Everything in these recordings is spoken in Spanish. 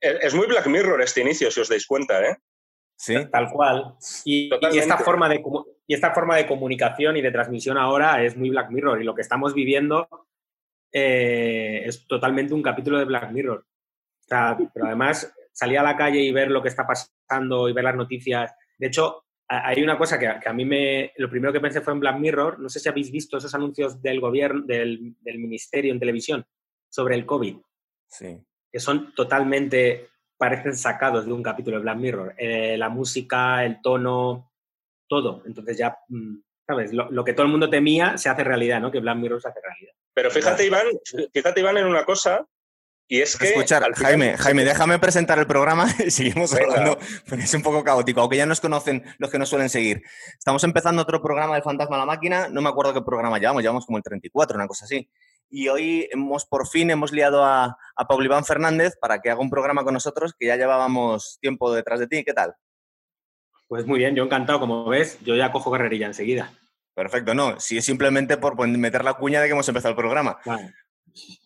Es muy Black Mirror este inicio, si os dais cuenta, ¿eh? Sí. Tal cual. Y, esta forma de, y esta forma de comunicación y de transmisión ahora es muy Black Mirror. Y lo que estamos viviendo eh, es totalmente un capítulo de Black Mirror. pero además, salir a la calle y ver lo que está pasando y ver las noticias. De hecho, hay una cosa que, a mí me. Lo primero que pensé fue en Black Mirror. No sé si habéis visto esos anuncios del gobierno, del, del ministerio en televisión sobre el COVID. Sí. Que son totalmente. parecen sacados de un capítulo de Black Mirror. Eh, la música, el tono, todo. Entonces ya. Mm, ¿Sabes? Lo, lo, que todo el mundo temía se hace realidad, ¿no? Que Black Mirror se hace realidad. Pero fíjate, Iván, fíjate, Iván, en una cosa y es que. Escuchar, Jaime, Jaime, déjame presentar el programa y seguimos hablando, es un poco caótico, aunque ya nos conocen los que nos suelen seguir. Estamos empezando otro programa de Fantasma a la Máquina, no me acuerdo qué programa llevamos, llevamos como el 34, una cosa así. Y hoy hemos por fin hemos liado a, a Pablo Iván Fernández para que haga un programa con nosotros, que ya llevábamos tiempo detrás de ti. ¿Qué tal? Pues muy bien, yo encantado, como ves, yo ya cojo carrerilla enseguida. Perfecto, no, si es simplemente por meter la cuña de que hemos empezado el programa. Vale.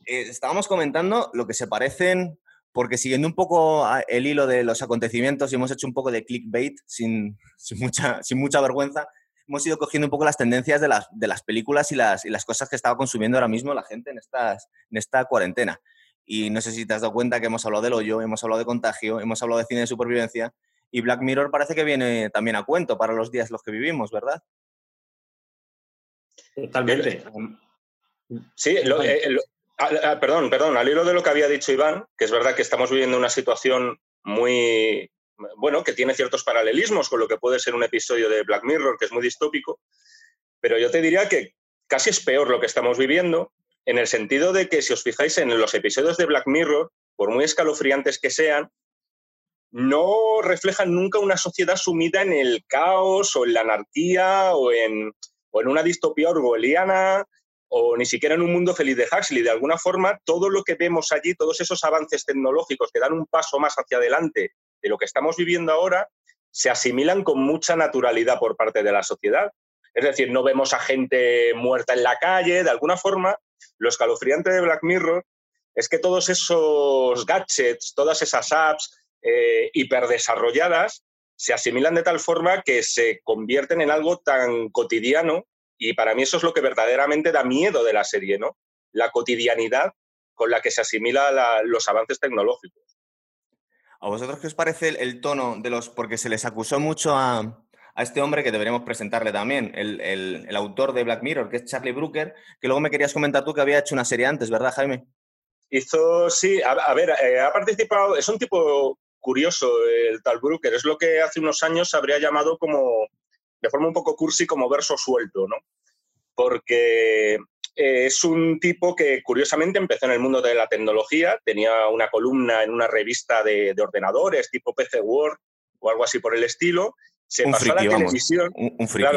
Eh, estábamos comentando lo que se parecen, porque siguiendo un poco el hilo de los acontecimientos y hemos hecho un poco de clickbait sin, sin, mucha, sin mucha vergüenza, hemos ido cogiendo un poco las tendencias de las, de las películas y las, y las cosas que estaba consumiendo ahora mismo la gente en, estas, en esta cuarentena. Y no sé si te has dado cuenta que hemos hablado del hoyo, hemos hablado de contagio, hemos hablado de cine de supervivencia y Black Mirror parece que viene también a cuento para los días los que vivimos, ¿verdad? Totalmente. Sí, lo, eh, lo, Ah, ah, perdón, perdón, al hilo de lo que había dicho Iván, que es verdad que estamos viviendo una situación muy, bueno, que tiene ciertos paralelismos con lo que puede ser un episodio de Black Mirror, que es muy distópico, pero yo te diría que casi es peor lo que estamos viviendo, en el sentido de que si os fijáis en los episodios de Black Mirror, por muy escalofriantes que sean, no reflejan nunca una sociedad sumida en el caos o en la anarquía o en, o en una distopía orwelliana o ni siquiera en un mundo feliz de Huxley. De alguna forma, todo lo que vemos allí, todos esos avances tecnológicos que dan un paso más hacia adelante de lo que estamos viviendo ahora, se asimilan con mucha naturalidad por parte de la sociedad. Es decir, no vemos a gente muerta en la calle, de alguna forma, lo escalofriante de Black Mirror es que todos esos gadgets, todas esas apps eh, hiperdesarrolladas, se asimilan de tal forma que se convierten en algo tan cotidiano y para mí eso es lo que verdaderamente da miedo de la serie, ¿no? La cotidianidad con la que se asimila los avances tecnológicos. ¿A vosotros qué os parece el, tono de los...? Porque se les acusó mucho a, este hombre que deberíamos presentarle también, el, autor de Black Mirror, que es Charlie Brooker, que luego me querías comentar tú que había hecho una serie antes, ¿verdad, Jaime? Hizo, sí, a, ver, eh, ha participado, es un tipo curioso el tal Brooker, es lo que hace unos años habría llamado como de forma un poco cursi como verso suelto, ¿no? Porque eh, es un tipo que curiosamente empezó en el mundo de la tecnología, tenía una columna en una revista de, ordenadores tipo PC Word o algo así por el estilo, se pasó a la televisión. Un, friki.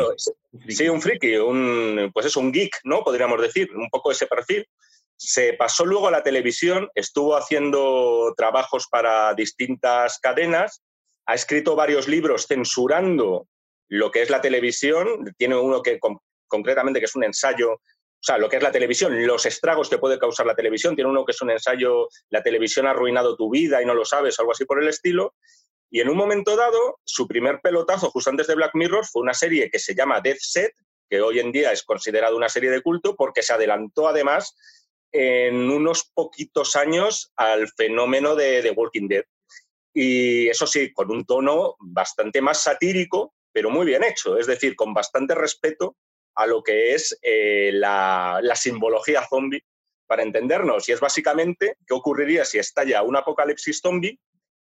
sí, un friki, un, pues es un geek, ¿no? Podríamos decir, un poco ese perfil. Se pasó luego a la televisión, estuvo haciendo trabajos para distintas cadenas, ha escrito varios libros censurando lo que es la televisión, tiene uno que concretamente que es un ensayo, o sea, lo que es la televisión, los estragos que puede causar la televisión, tiene uno que es un ensayo, la televisión ha arruinado tu vida y no lo sabes, algo así por el estilo. Y en un momento dado, su primer pelotazo, justo antes de Black Mirror, fue una serie que se llama Death Set, que hoy en día es considerada una serie de culto, porque se adelantó además en unos poquitos años al fenómeno de The Walking Dead. Y eso sí, con un tono bastante más satírico, pero muy bien hecho, es decir, con bastante respeto a lo que es eh, la, simbología zombie, para entendernos. Y es básicamente qué ocurriría si estalla un apocalipsis zombie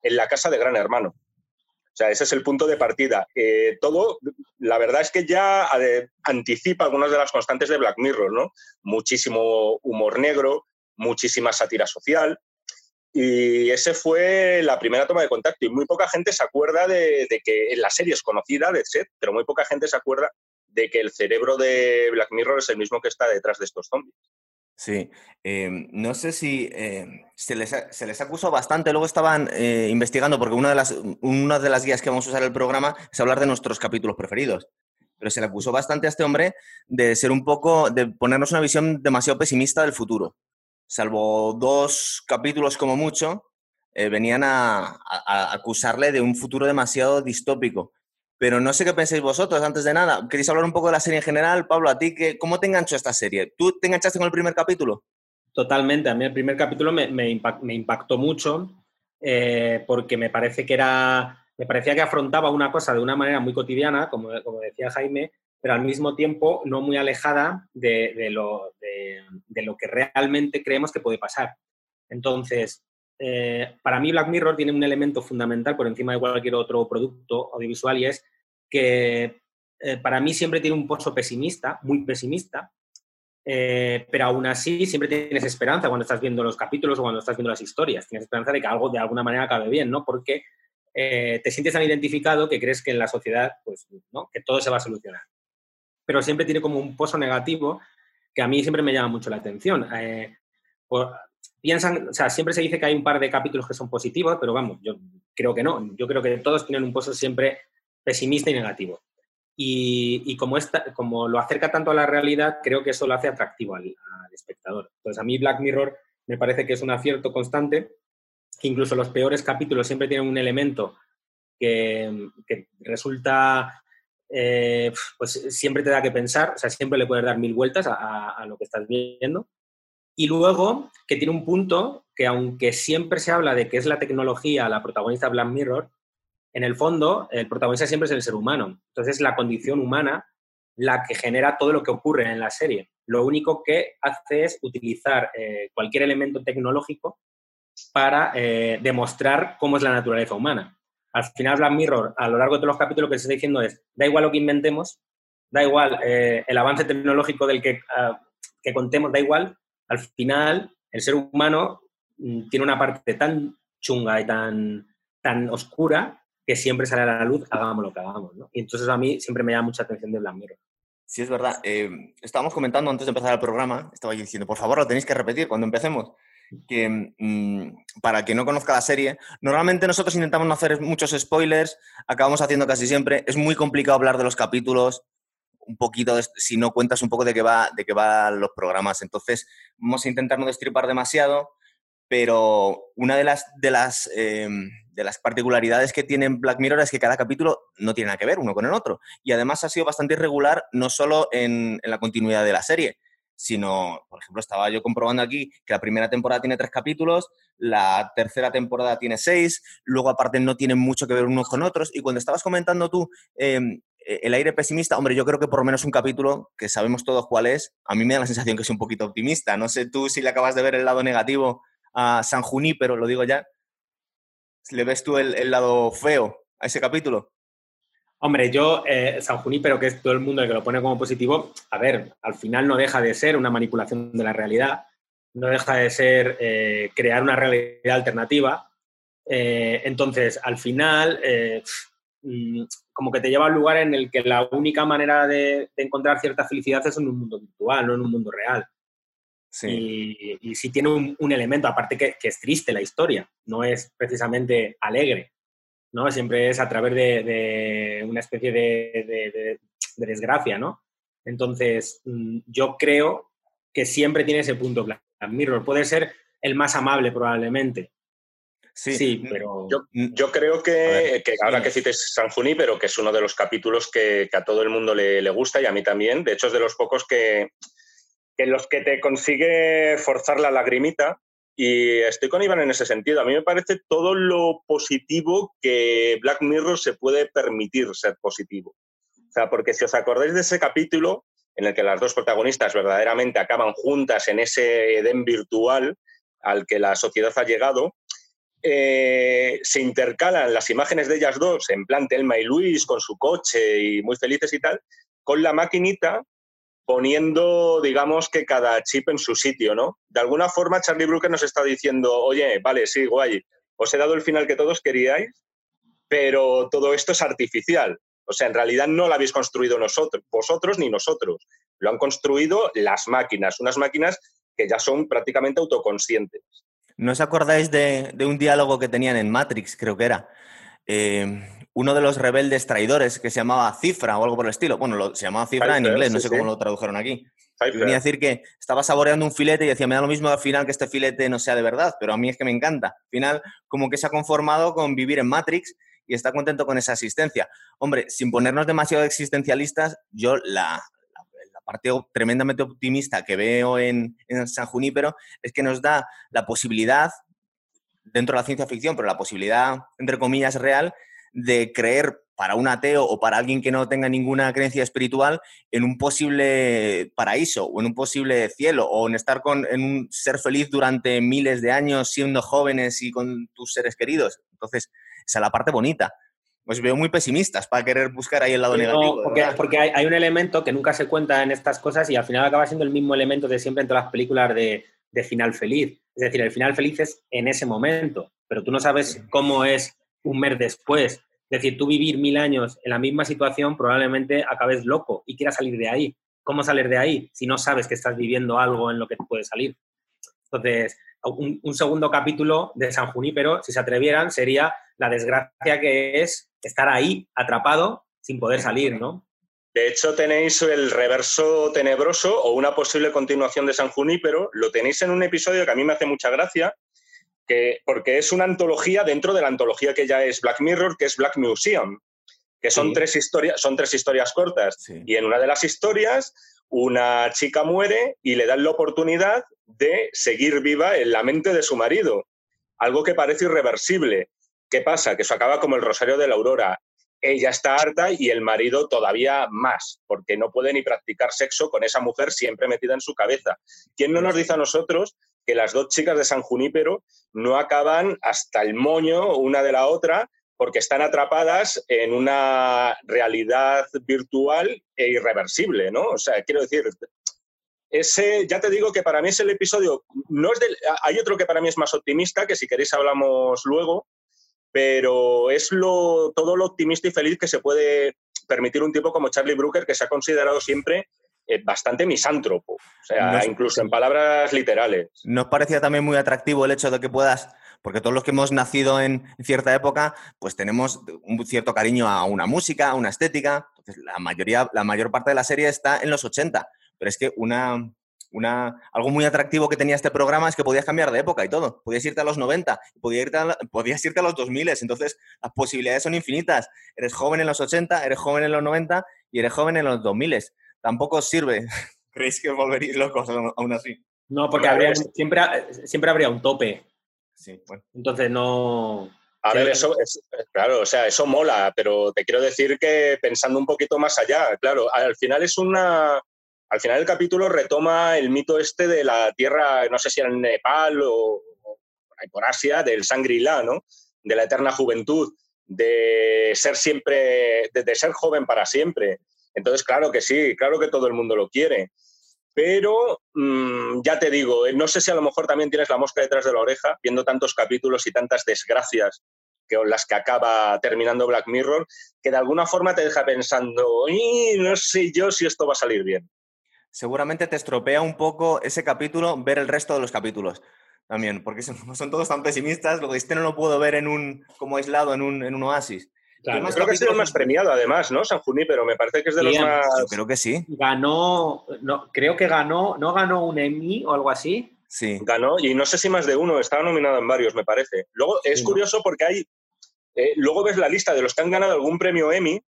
en la casa de Gran Hermano. O sea, ese es el punto de partida. Eh, todo, la verdad es que ya eh, anticipa algunas de las constantes de Black Mirror, ¿no? Muchísimo humor negro, muchísima sátira social, y ese fue la primera toma de contacto. Y muy poca gente se acuerda de, que en la serie es conocida, de Seth, pero muy poca gente se acuerda de que el cerebro de Black Mirror es el mismo que está detrás de estos zombies. Sí, em, no sé si em, se, les, acusó bastante, luego estaban eh, investigando, porque una de, las, de las guías que vamos a usar en el programa es hablar de nuestros capítulos preferidos, pero se le acusó bastante a este hombre de ser un poco, de ponernos una visión demasiado pesimista del futuro salvo dos capítulos como mucho, eh, venían a, acusarle de un futuro demasiado distópico. Pero no sé qué pensáis vosotros, antes de nada. ¿Queréis hablar un poco de la serie en general? Pablo, ¿a ti qué, cómo te enganchó esta serie? ¿Tú te enganchaste con el primer capítulo? Totalmente. A mí el primer capítulo me, impactó mucho eh, porque me parece que era, me parecía que afrontaba una cosa de una manera muy cotidiana, como, como decía Jaime, pero al mismo tiempo no muy alejada de, lo, de, lo, que realmente creemos que puede pasar. Entonces, eh, para mí Black Mirror tiene un elemento fundamental por encima de cualquier otro producto audiovisual y es que eh, para mí siempre tiene un pozo pesimista, muy pesimista, eh, pero aún así siempre tienes esperanza cuando estás viendo los capítulos o cuando estás viendo las historias. Tienes esperanza de que algo de alguna manera acabe bien, ¿no? Porque te sientes tan identificado que crees que en la sociedad, pues, ¿no? Que todo se va a solucionar pero siempre tiene como un pozo negativo que a mí siempre me llama mucho la atención. Eh, siempre se dice que hay un par de capítulos que son positivos, pero vamos, yo creo que no. Yo creo que todos tienen un pozo siempre pesimista y negativo. Y, como, esta, como lo acerca tanto a la realidad, creo que eso lo hace atractivo al, espectador. Entonces, a mí Black Mirror me parece que es un acierto constante, incluso los peores capítulos siempre tienen un elemento que, que resulta eh, pues siempre te da que pensar, o sea, siempre le puedes dar mil vueltas a, lo que estás viendo. Y luego, que tiene un punto que aunque siempre se habla de que es la tecnología la protagonista Black Mirror, en el fondo el protagonista siempre es el ser humano. Entonces es la condición humana la que genera todo lo que ocurre en la serie. Lo único que hace es utilizar eh, cualquier elemento tecnológico para eh, demostrar cómo es la naturaleza humana al final Black Mirror, a lo largo de todos los capítulos, lo que se está diciendo es, da igual lo que inventemos, da igual eh, el avance tecnológico del que, ah, que contemos, da igual, al final el ser humano mm, tiene una parte tan chunga y tan, tan oscura que siempre sale a la luz, hagamos lo que hagamos. ¿no? Y entonces a mí siempre me llama mucha atención de Black. Sí, es verdad. Eh, estábamos comentando antes de empezar el programa, estaba diciendo, por favor, lo tenéis que repetir cuando empecemos que mm, para quien no conozca la serie, normalmente nosotros intentamos no hacer muchos spoilers, acabamos haciendo casi siempre, es muy complicado hablar de los capítulos, un poquito, si no cuentas un poco de qué va, de qué van los programas. Entonces, vamos a intentar no destripar demasiado, pero una de las, de las, em, de las particularidades que tiene Black Mirror es que cada capítulo no tiene nada que ver uno con el otro. Y además ha sido bastante irregular, no solo en, en la continuidad de la serie, sino, por ejemplo, estaba yo comprobando aquí que la primera temporada tiene tres capítulos, la tercera temporada tiene seis, luego aparte no tienen mucho que ver unos con otros, y cuando estabas comentando tú em, el aire pesimista, hombre, yo creo que por lo menos un capítulo, que sabemos todos cuál es, a mí me da la sensación que es un poquito optimista. No sé tú si le acabas de ver el lado negativo a San pero lo digo ya. ¿Le ves tú el lado feo a ese capítulo? Hombre, yo, eh, San Junípero, que es todo el mundo el que lo pone como positivo, a ver, al final no deja de ser una manipulación de la realidad, no deja de ser eh, crear una realidad alternativa. Eh, entonces, al final, como que te lleva a un lugar en el que la única manera de, encontrar cierta felicidad es en un mundo virtual, no en un mundo real. Sí. Y, sí tiene un, elemento, aparte que es triste la historia, no es precisamente alegre. ¿no? Siempre es a través de, una especie de, desgracia, ¿no? Entonces, mm, yo creo que siempre tiene ese punto Black Mirror. Puede ser el más amable probablemente. Sí, pero... Yo, creo que, ahora que cites San pero que es uno de los capítulos que, a todo el mundo le, gusta y a mí también. De hecho, es de los pocos que, que los que te consigue forzar la lagrimita y estoy con Iván en ese sentido. A mí me parece todo lo positivo que Black Mirror se puede permitir ser positivo. O sea, porque si os acordáis de ese capítulo en el que las dos protagonistas verdaderamente acaban juntas en ese Edén virtual al que la sociedad ha llegado, eh, se intercalan las imágenes de ellas dos, en plan Telma y Luis, con su coche y muy felices y tal, con la maquinita poniendo, digamos, que cada chip en su sitio, ¿no? De alguna forma, Charlie Brooker nos está diciendo, oye, vale, sí, guay, os he dado el final que todos queríais, pero todo esto es artificial. O sea, en realidad no lo habéis construido nosotros, vosotros ni nosotros. Lo han construido las máquinas, unas máquinas que ya son prácticamente autoconscientes. ¿No os acordáis de, un diálogo que tenían en Matrix, creo que era? Eh, uno de los rebeldes traidores que se llamaba Cifra o algo por el estilo. Bueno, se llamaba Cifra en inglés, no sé cómo lo tradujeron aquí. Venía a decir que estaba saboreando un filete y decía, me da lo mismo al final que este filete no sea de verdad, pero a mí es que me encanta. Al final, como que se ha conformado con vivir en Matrix y está contento con esa asistencia. Hombre, sin ponernos demasiado existencialistas, yo la, parte tremendamente optimista que veo en, en San Junípero es que nos da la posibilidad, dentro de la ciencia ficción, pero la posibilidad, entre comillas, real, de creer para un ateo o para alguien que no tenga ninguna creencia espiritual en un posible paraíso o en un posible cielo o en estar con en un ser feliz durante miles de años siendo jóvenes y con tus seres queridos. Entonces, esa es la parte bonita. Os veo muy pesimistas para querer buscar ahí el lado negativo. Porque, porque hay, un elemento que nunca se cuenta en estas cosas y al final acaba siendo el mismo elemento de siempre en todas las películas de, de final feliz. Es decir, el final feliz es en ese momento, pero tú no sabes cómo es un mes después es decir, tú vivir mil años en la misma situación probablemente acabes loco y quieras salir de ahí. ¿Cómo salir de ahí si no sabes que estás viviendo algo en lo que puedes salir? Entonces, un, segundo capítulo de San Junípero, si se atrevieran, sería la desgracia que es estar ahí atrapado sin poder salir, ¿no? De hecho, tenéis el reverso tenebroso o una posible continuación de San Junípero. Lo tenéis en un episodio que a mí me hace mucha gracia, porque es una antología dentro de la antología que ya es Black Mirror, que es Black Museum, que son, tres, historias, son tres historias cortas. Y en una de las historias, una chica muere y le dan la oportunidad de seguir viva en la mente de su marido, algo que parece irreversible. ¿Qué pasa? Que eso acaba como el Rosario de la Aurora. Ella está harta y el marido todavía más, porque no puede ni practicar sexo con esa mujer siempre metida en su cabeza. ¿Quién no nos dice a nosotros que las dos chicas de San Junípero no acaban hasta el moño una de la otra porque están atrapadas en una realidad virtual e irreversible, ¿no? O sea, quiero decir, ese, ya te digo que para mí es el episodio, no es hay otro que para mí es más optimista, que si queréis hablamos luego, pero es lo, todo lo optimista y feliz que se puede permitir un tipo como Charlie Brooker, que se ha considerado siempre eh, bastante misántropo, o sea, incluso en palabras literales. ¿Nos parecía también muy atractivo el hecho de que puedas, porque todos los que hemos nacido en cierta época, pues tenemos un cierto cariño a una música, a una estética, entonces la mayoría, la mayor parte de la serie está en los 80, pero es que una, una, algo muy atractivo que tenía este programa es que podías cambiar de época y todo. Podías irte a los 90, podías irte a, podías irte a los 2000, entonces las posibilidades son infinitas. Eres joven en los 80, eres joven en los 90 y eres joven en los 2000 tampoco sirve. ¿Creéis que volveréis locos aún así? No, porque habría, siempre, siempre habría un tope. Sí, bueno. Entonces no... A ver, eso es, claro, o sea, eso mola, pero te quiero decir que pensando un poquito más allá, claro, al final es una, al final el capítulo retoma el mito este de la tierra, no sé si era en Nepal o, por Asia, del Shangri-La, ¿no? De la eterna juventud, de ser siempre, de ser joven para siempre. Entonces, claro que sí, claro que todo el mundo lo quiere. Pero mm, ya te digo, eh, no sé si a lo mejor también tienes la mosca detrás de la oreja, viendo tantos capítulos y tantas desgracias que las que acaba terminando Black Mirror, que de alguna forma te deja pensando, no sé yo si esto va a salir bien. Seguramente te estropea un poco ese capítulo ver el resto de los capítulos también, porque son, todos tan pesimistas, lo que este no lo puedo ver en un, como aislado en un, en un oasis. Claro, creo que ha sido el más premiado, además, ¿no? San pero me parece que es de los más. Yo creo que sí. Ganó, no, creo que ganó, ¿no ganó un Emmy o algo así? Sí. Ganó, y no sé si más de uno, estaba nominado en varios, me parece. Luego, es curioso porque hay. Eh, luego ves la lista de los que han ganado algún premio Emmy,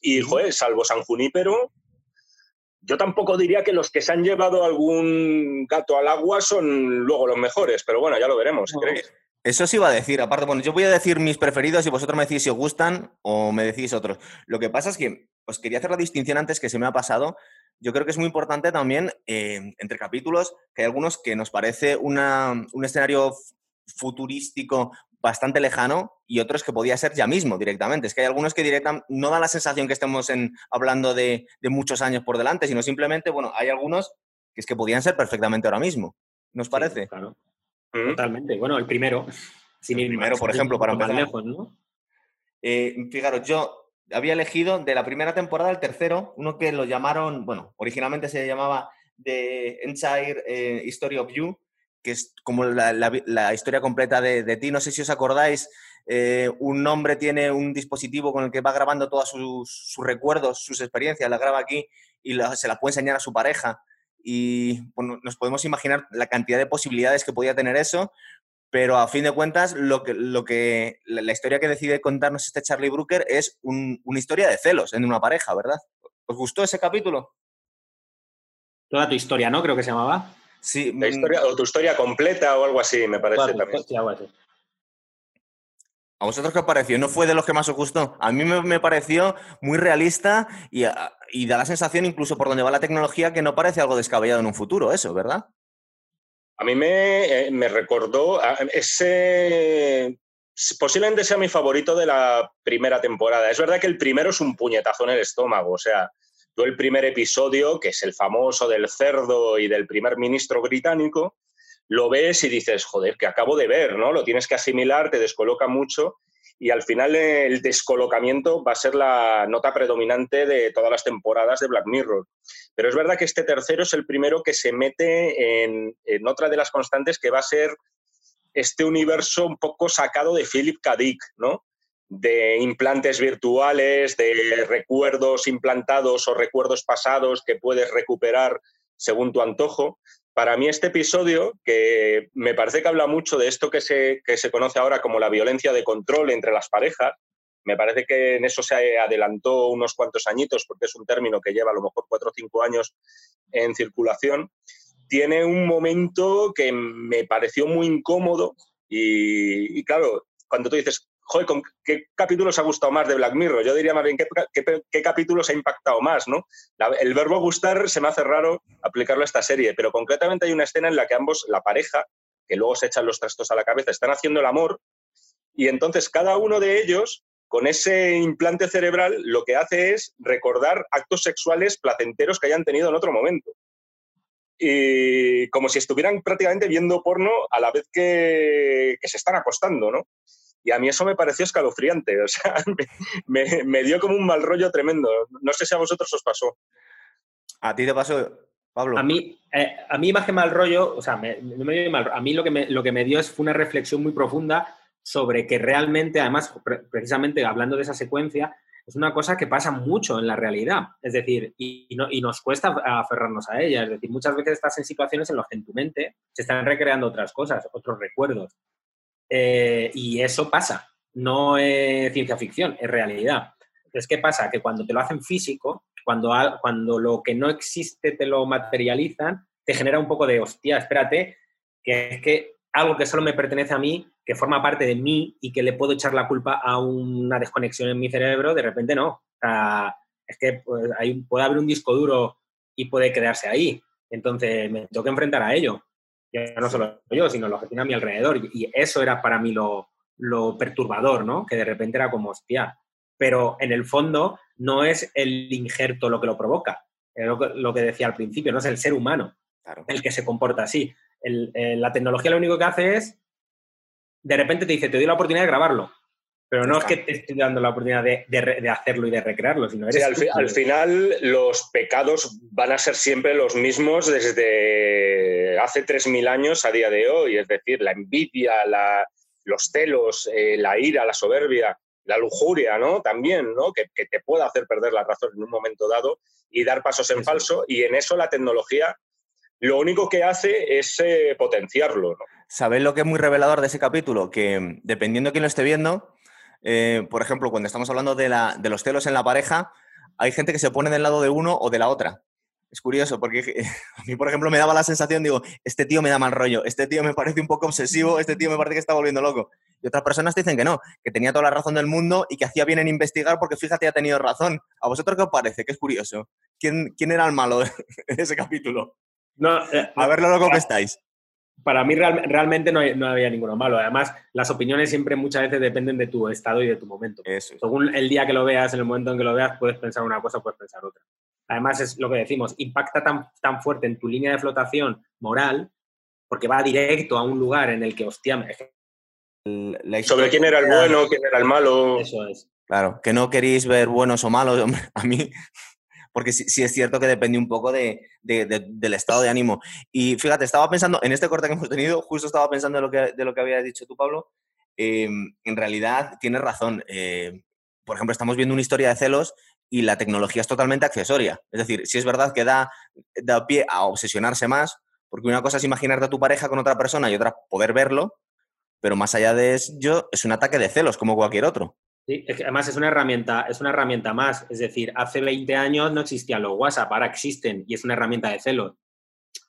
y, joder, salvo San Junípero, yo tampoco diría que los que se han llevado algún gato al agua son luego los mejores, pero bueno, ya lo veremos, ¿creéis? Eso sí iba a decir, aparte, bueno, yo voy a decir mis preferidos y vosotros me decís si os gustan o me decís otros. Lo que pasa es que os quería hacer la distinción antes que se me ha pasado. Yo creo que es muy importante también eh, entre capítulos que hay algunos que nos parece una, un escenario futurístico bastante lejano y otros que podía ser ya mismo directamente. Es que hay algunos que directamente no dan la sensación que estemos en, hablando de, de, muchos años por delante, sino simplemente, bueno, hay algunos que es que podían ser perfectamente ahora mismo. ¿Nos parece? claro. Totalmente. Bueno, el primero. Sin el primero, por ejemplo, para empezar. lejos, ¿no? Eh, fijaros, yo había elegido de la primera temporada el tercero, uno que lo llamaron, bueno, originalmente se llamaba The Entire eh, History of You, que es como la, historia completa de, ti. No sé si os acordáis, eh, un hombre tiene un dispositivo con el que va grabando todos sus, recuerdos, sus experiencias, la graba aquí y se la puede enseñar a su pareja. Y nos podemos imaginar la cantidad de posibilidades que podía tener eso, pero a fin de cuentas, lo que, lo que, la historia que decide contarnos este Charlie Brooker es una historia de celos en una pareja, ¿verdad? ¿Os gustó ese capítulo? Toda tu historia, ¿no? Creo que se llamaba. Sí. La historia, o tu historia completa o algo así, me parece también. ¿A vosotros qué os pareció? ¿No fue de los que más os gustó? A mí me, pareció muy realista y, y, da la sensación, incluso por donde va la tecnología, que no parece algo descabellado en un futuro, eso, ¿verdad? A mí me, eh, me recordó ese. Posiblemente sea mi favorito de la primera temporada. Es verdad que el primero es un puñetazo en el estómago. O sea, el primer episodio, que es el famoso del cerdo y del primer ministro británico, lo ves y dices, joder, que acabo de ver, ¿no? Lo tienes que asimilar, te descoloca mucho y al final el descolocamiento va a ser la nota predominante de todas las temporadas de Black Mirror. Pero es verdad que este tercero es el primero que se mete en, otra de las constantes que va a ser este universo un poco sacado de Philip K. Dick, ¿no? De implantes virtuales, de recuerdos implantados o recuerdos pasados que puedes recuperar según tu antojo. Para mí este episodio, que me parece que habla mucho de esto que se, se conoce ahora como la violencia de control entre las parejas, me parece que en eso se adelantó unos cuantos añitos, porque es un término que lleva a lo mejor cuatro o cinco años en circulación, tiene un momento que me pareció muy incómodo y, y claro, cuando tú dices, joder, ¿con qué capítulos ha gustado más de Black Mirror? Yo diría más bien, ¿qué, capítulos ha impactado más? ¿no? el verbo gustar se me hace raro aplicarlo a esta serie, pero concretamente hay una escena en la que ambos, la pareja, que luego se echan los trastos a la cabeza, están haciendo el amor y entonces cada uno de ellos, con ese implante cerebral, lo que hace es recordar actos sexuales placenteros que hayan tenido en otro momento. Y como si estuvieran prácticamente viendo porno a la vez que se están acostando, ¿no? Y a mí eso me pareció escalofriante, o sea, me, dio como un mal rollo tremendo. No sé si a vosotros os pasó. ¿A ti te pasó, Pablo? A mí, eh, a mí más que mal rollo, o sea, no me dio mal A mí lo que me, lo que me dio es, fue una reflexión muy profunda sobre que realmente, además, precisamente hablando de esa secuencia, es una cosa que pasa mucho en la realidad. Es decir, y, y, nos cuesta aferrarnos a ella. Es decir, muchas veces estás en situaciones en las que en tu mente se están recreando otras cosas, otros recuerdos. Eh, y eso pasa, no es ciencia ficción, es realidad. Entonces, ¿qué pasa? Que cuando te lo hacen físico, cuando, cuando lo que no existe te lo materializan, te genera un poco de, hostia, espérate, que es que algo que solo me pertenece a mí, que forma parte de mí y que le puedo echar la culpa a una desconexión en mi cerebro, de repente no. O sea, es que pues, puede haber un disco duro y puede quedarse ahí. Entonces me tengo que enfrentar a ello ya no solo yo, sino lo que tiene a mi alrededor. Y eso era para mí lo, perturbador, ¿no? Que de repente era como, hostia. Pero en el fondo no es el injerto lo que lo provoca, es lo que, decía al principio, no es el ser humano el que se comporta así. la tecnología lo único que hace es, de repente te dice, te doy la oportunidad de grabarlo. Pero no es que te estoy dando la oportunidad de, hacerlo y de recrearlo, sino eres al, final los pecados van a ser siempre los mismos desde hace 3.000 años a día de hoy. Es decir, la envidia, los celos, eh, la ira, la soberbia, la lujuria, ¿no? También, ¿no? Que, te pueda hacer perder la razón en un momento dado y dar pasos en falso. Y en eso la tecnología lo único que hace es eh, potenciarlo, ¿no? ¿Sabéis lo que es muy revelador de ese capítulo? Que dependiendo de quién lo esté viendo, eh, por ejemplo, cuando estamos hablando de, los celos en la pareja, hay gente que se pone del lado de uno o de la otra. Es curioso porque a mí, por ejemplo, me daba la sensación, digo, este tío me da mal rollo, este tío me parece un poco obsesivo, este tío me parece que está volviendo loco. Y otras personas dicen que no, que tenía toda la razón del mundo y que hacía bien en investigar porque fíjate, ha tenido razón. ¿A vosotros qué os parece? Que es curioso. ¿Quién, quién era el malo en ese capítulo? No, eh, a ver lo loco que estáis para mí realmente no, había ninguno malo. Además, las opiniones siempre muchas veces dependen de tu estado y de tu momento. Según el día que lo veas, en el momento en que lo veas, puedes pensar una cosa, puedes pensar otra. Además, es lo que decimos, impacta tan, tan fuerte en tu línea de flotación moral, porque va directo a un lugar en el que, hostia, sobre quién era el bueno, quién era el malo. Eso es. Claro, que no queréis ver buenos o malos. A mí, porque sí, es cierto que depende un poco de, del estado de ánimo. Y fíjate, estaba pensando, en este corte que hemos tenido, justo estaba pensando de lo que, de lo que había dicho tú, Pablo, em, en realidad tienes razón. Eh, por ejemplo, estamos viendo una historia de celos y la tecnología es totalmente accesoria. Es decir, si es verdad que da, da pie a obsesionarse más, porque una cosa es imaginarte a tu pareja con otra persona y otra poder verlo, pero más allá de ello es un ataque de celos como cualquier otro. Sí, además es una herramienta, es una herramienta más. Es decir, hace 20 años no existían los WhatsApp, ahora existen y es una herramienta de celos.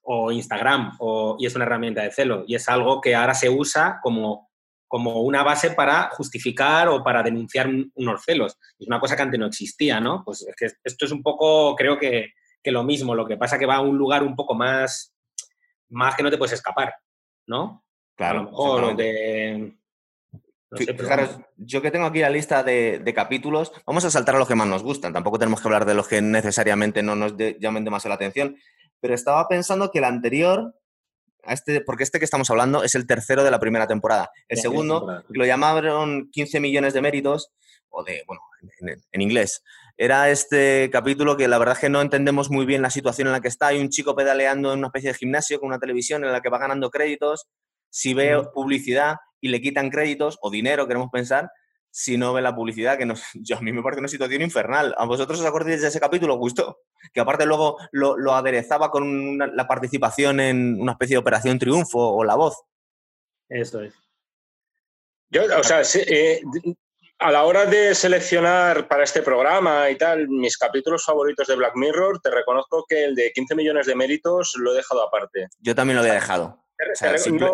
O Instagram, o, y es una herramienta de celos. Y es algo que ahora se usa como, como una base para justificar o para denunciar unos celos. Es una cosa que antes no existía, ¿no? Pues es que esto es un poco, creo que, que lo mismo. Lo que pasa que va a un lugar un poco más, más que no te puedes escapar, ¿no? Claro. A lo mejor de yo que tengo aquí la lista de, capítulos, vamos a saltar a los que más nos gustan. Tampoco tenemos que hablar de los que necesariamente no nos llamen demasiado la atención. Pero estaba pensando que el anterior, a este, porque este que estamos hablando es el tercero de la primera temporada. El segundo lo llamaron 15 millones de méritos, o de, bueno, en, inglés. Era este capítulo que la verdad es que no entendemos muy bien la situación en la que está. Hay un chico pedaleando en una especie de gimnasio con una televisión en la que va ganando créditos. Si ve publicidad, y le quitan créditos o dinero, queremos pensar, si no ve la publicidad, que nos, yo, a mí me parece una situación infernal. ¿A vosotros os acordáis de ese capítulo? ¿Gustó? Que aparte luego lo, aderezaba con la participación en una especie de Operación Triunfo o La Voz. Eso es. Yo, o sea, eh, a la hora de seleccionar para este programa y tal, mis capítulos favoritos de Black Mirror, te reconozco que el de 15 millones de méritos lo he dejado aparte. Yo también lo había dejado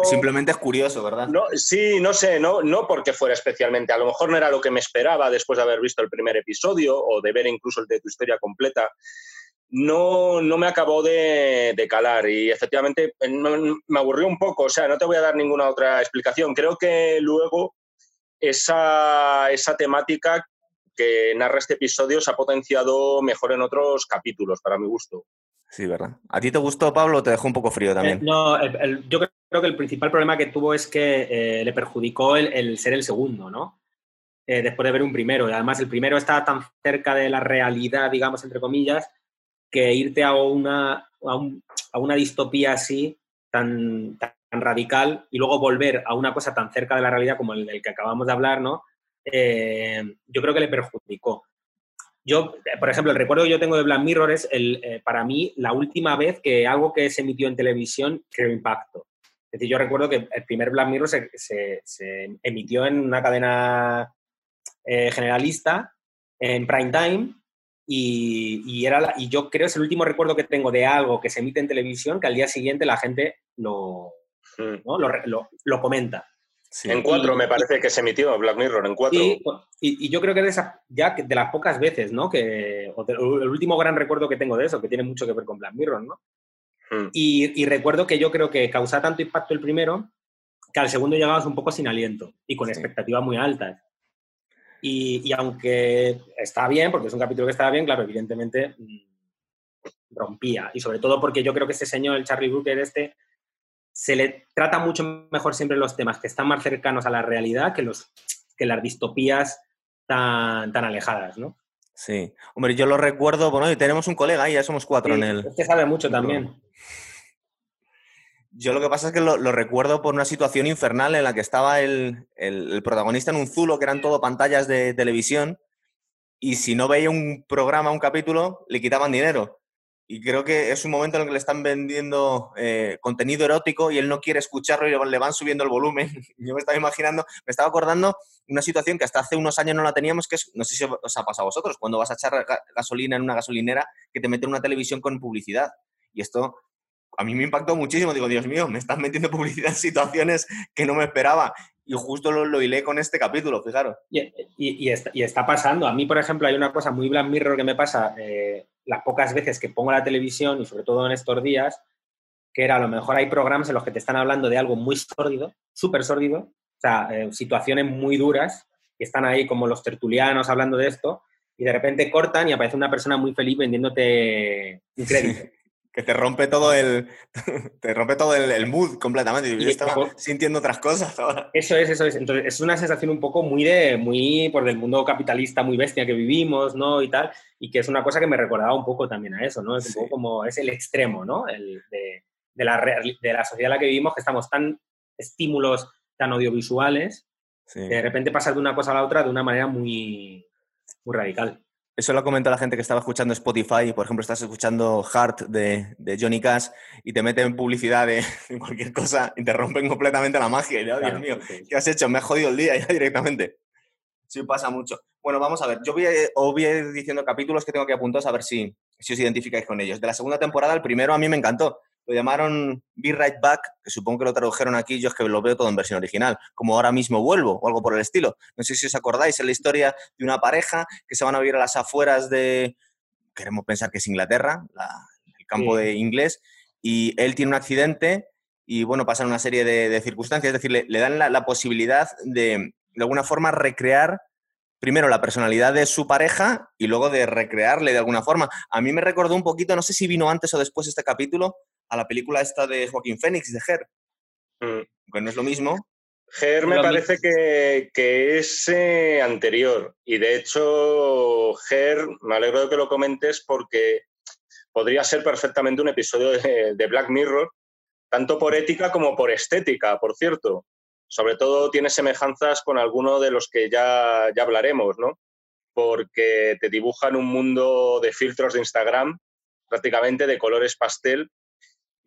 simplemente es curioso, ¿verdad? No, sí, no sé, no, no porque fuera especialmente. A lo mejor no era lo que me esperaba después de haber visto el primer episodio o de ver incluso el de tu historia completa. No, no me acabó de, calar y efectivamente me aburrió un poco. O sea, no te voy a dar ninguna otra explicación. Creo que luego esa, esa temática que narra este episodio se ha potenciado mejor en otros capítulos, para mi gusto. Sí, ¿verdad? ¿A ti te gustó, Pablo, o te dejó un poco frío también? Eh, no, yo creo que el principal problema que tuvo es que eh, le perjudicó el, ser el segundo, ¿no? Eh, después de ver un primero. Y además, el primero está tan cerca de la realidad, digamos, entre comillas, que irte a una, a, una distopía así, tan, tan, radical, y luego volver a una cosa tan cerca de la realidad como el del que acabamos de hablar, ¿no? yo creo que le perjudicó. Yo, por ejemplo, el recuerdo que yo tengo de Black Mirror es, el, eh, para mí, la última vez que algo que se emitió en televisión creó impacto. Es decir, yo recuerdo que el primer Black Mirror se, emitió en una cadena eh, generalista, en prime time, y, era y yo creo que es el último recuerdo que tengo de algo que se emite en televisión que al día siguiente la gente lo, hmm. lo, lo comenta en cuatro me parece que se emitió Black Mirror, en cuatro. y, yo creo que de ya de las pocas veces, ¿no? Que, el último gran recuerdo que tengo de eso, que tiene mucho que ver con Black Mirror, ¿no? Hmm. Y, recuerdo que yo creo que causa tanto impacto el primero, que al segundo llegabas un poco sin aliento y con expectativas muy altas. Y, aunque está bien, porque es un capítulo que estaba bien, claro, evidentemente mm, rompía. Y sobre todo porque yo creo que ese señor, el Charlie Brooker este, se le trata mucho mejor siempre los temas que están más cercanos a la realidad que, los, que las distopías tan, tan alejadas, ¿no? Sí. Hombre, yo lo recuerdo, bueno, y tenemos un colega ahí, ya somos cuatro en el... Usted sabe mucho también. Yo lo que pasa es que lo, recuerdo por una situación infernal en la que estaba el, el, protagonista en un zulo, que eran todo pantallas de televisión, y si no veía un programa, un capítulo, le quitaban dinero y creo que es un momento en el que le están vendiendo eh, contenido erótico y él no quiere escucharlo y le van subiendo el volumen. Yo me estaba imaginando, me estaba acordando una situación que hasta hace unos años no la teníamos, que es, no sé si os ha pasado a vosotros, cuando vas a echar gasolina en una gasolinera que te meten una televisión con publicidad. Y esto a mí me impactó muchísimo. Digo, Dios mío, me están metiendo publicidad en situaciones que no me esperaba. Y justo lo, lo hilé con este capítulo, fijaros. Y, y, está, pasando. A mí, por ejemplo, hay una cosa muy Black Mirror que me pasa eh, las pocas veces que pongo la televisión y sobre todo en estos días, que era a lo mejor hay programas en los que te están hablando de algo muy sórdido, súper sórdido, o sea, eh, situaciones muy duras, y están ahí como los tertulianos hablando de esto, y de repente cortan y aparece una persona muy feliz vendiéndote un crédito que te rompe todo el te rompe todo el, mood completamente. Y yo estaba sintiendo otras cosas ahora. Eso es, eso es. Entonces, es una sensación un poco muy de, muy por del mundo capitalista muy bestia que vivimos, ¿no? Y tal, y que es una cosa que me recordaba un poco también a eso, ¿no? Es un poco como, es el extremo, ¿no? El, de, de, la, de la sociedad en la que vivimos, que estamos tan estímulos tan audiovisuales De repente pasar de una cosa a la otra de una manera muy, muy radical. Eso lo comentado la gente que estaba escuchando Spotify, por ejemplo, estás escuchando Heart de, de Johnny Cash y te meten publicidad de, cualquier cosa, interrumpen completamente la magia. Y, oh, Dios mío, ¿qué has hecho? Me has jodido el día ya directamente. Sí, pasa mucho. Bueno, vamos a ver. Yo voy a, os voy a ir diciendo capítulos que tengo que apuntar a ver si, si os identificáis con ellos. De la segunda temporada, el primero a mí me encantó. Lo llamaron Be Right Back, que supongo que lo tradujeron aquí, yo es que lo veo todo en versión original, como ahora mismo vuelvo o algo por el estilo. No sé si os acordáis, es la historia de una pareja que se van a vivir a las afueras de, queremos pensar que es Inglaterra, el campo de inglés, y él tiene un accidente y bueno, pasan una serie de, circunstancias, es decir, le, dan la, posibilidad de, de alguna forma, recrear primero la personalidad de su pareja y luego de recrearle de alguna forma. A mí me recordó un poquito, no sé si vino antes o después este capítulo, a la película esta de Joaquín Phoenix, de Her. Mm. Que no es lo mismo. Her me parece que, es eh, anterior. Y de hecho, Her, me alegro de que lo comentes porque podría ser perfectamente un episodio de, Black Mirror, tanto por ética como por estética, por cierto. Sobre todo tiene semejanzas con alguno de los que ya, ya hablaremos, ¿no? Porque te dibujan un mundo de filtros de Instagram, prácticamente de colores pastel,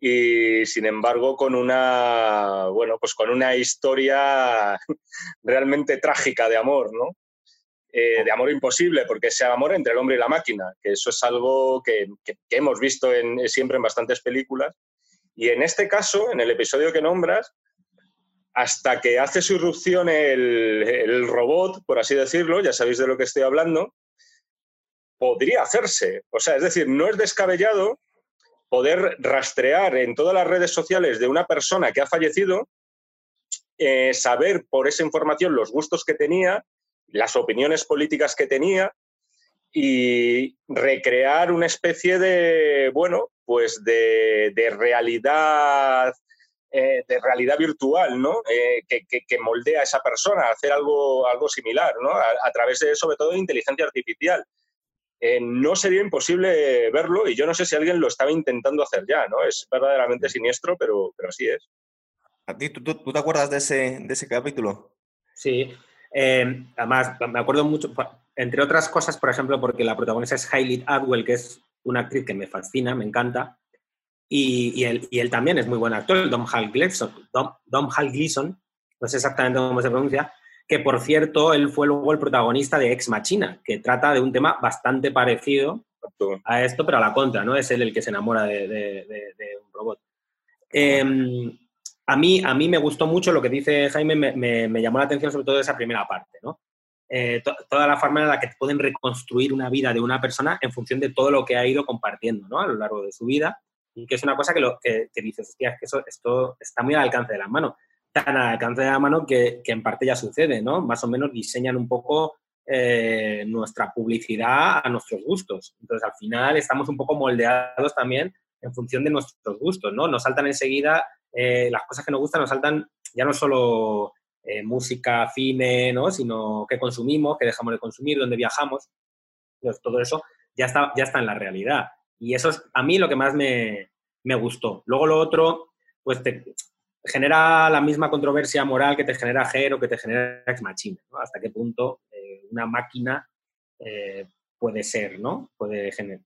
y sin embargo con una, bueno, pues con una historia realmente trágica de amor, ¿no? Eh, de amor imposible, porque ese amor entre el hombre y la máquina, que eso es algo que, hemos visto en, siempre en bastantes películas. Y en este caso, en el episodio que nombras, hasta que hace su irrupción el robot, por así decirlo, ya sabéis de lo que estoy hablando, podría hacerse. O sea, es decir, no es descabellado poder rastrear en todas las redes sociales de una persona que ha fallecido, eh, saber por esa información los gustos que tenía, las opiniones políticas que tenía y recrear una especie de, bueno, pues de, realidad eh, de realidad virtual, ¿no? Eh, que, moldea a esa persona, hacer algo, algo similar, ¿no? A, a, través de, sobre todo, de inteligencia artificial. Eh, no sería imposible verlo y yo no sé si alguien lo estaba intentando hacer ya, ¿no? Es verdaderamente siniestro, pero, pero así es. ¿A ti, tú, te acuerdas de ese, de ese capítulo? Sí, eh, además me acuerdo mucho, entre otras cosas, por ejemplo, porque la protagonista es Hailey Atwell, que es una actriz que me fascina, me encanta, y, y, él, y él, también es muy buen actor, Dom Hal Gleason, Dom Hal Gleason, no sé exactamente cómo se pronuncia, que por cierto, él fue luego el protagonista de Ex Machina, que trata de un tema bastante parecido a esto, pero a la contra, ¿no? Es él el que se enamora de, un robot. Em, a, mí, a mí me gustó mucho lo que dice Jaime, me, llamó la atención sobre todo esa primera parte, ¿no? Eh, toda la forma en la que pueden reconstruir una vida de una persona en función de todo lo que ha ido compartiendo ¿no? a lo largo de su vida y que es una cosa que, lo, que, dices, hostia, que eso, esto está muy al alcance de las manos tan al alcance de la mano que, en parte ya sucede, ¿no? Más o menos diseñan un poco eh, nuestra publicidad a nuestros gustos. Entonces, al final estamos un poco moldeados también en función de nuestros gustos, ¿no? Nos saltan enseguida eh, las cosas que nos gustan, nos saltan ya no solo eh, música, cine, ¿no? Sino qué consumimos, qué dejamos de consumir, dónde viajamos. Todo eso ya está, ya está en la realidad. Y eso es a mí lo que más me, me gustó. Luego lo otro, pues te, genera la misma controversia moral que te genera Ger o que te genera Ex Machina, ¿no? Hasta qué punto eh, una máquina eh, puede ser, ¿no? Puede generar,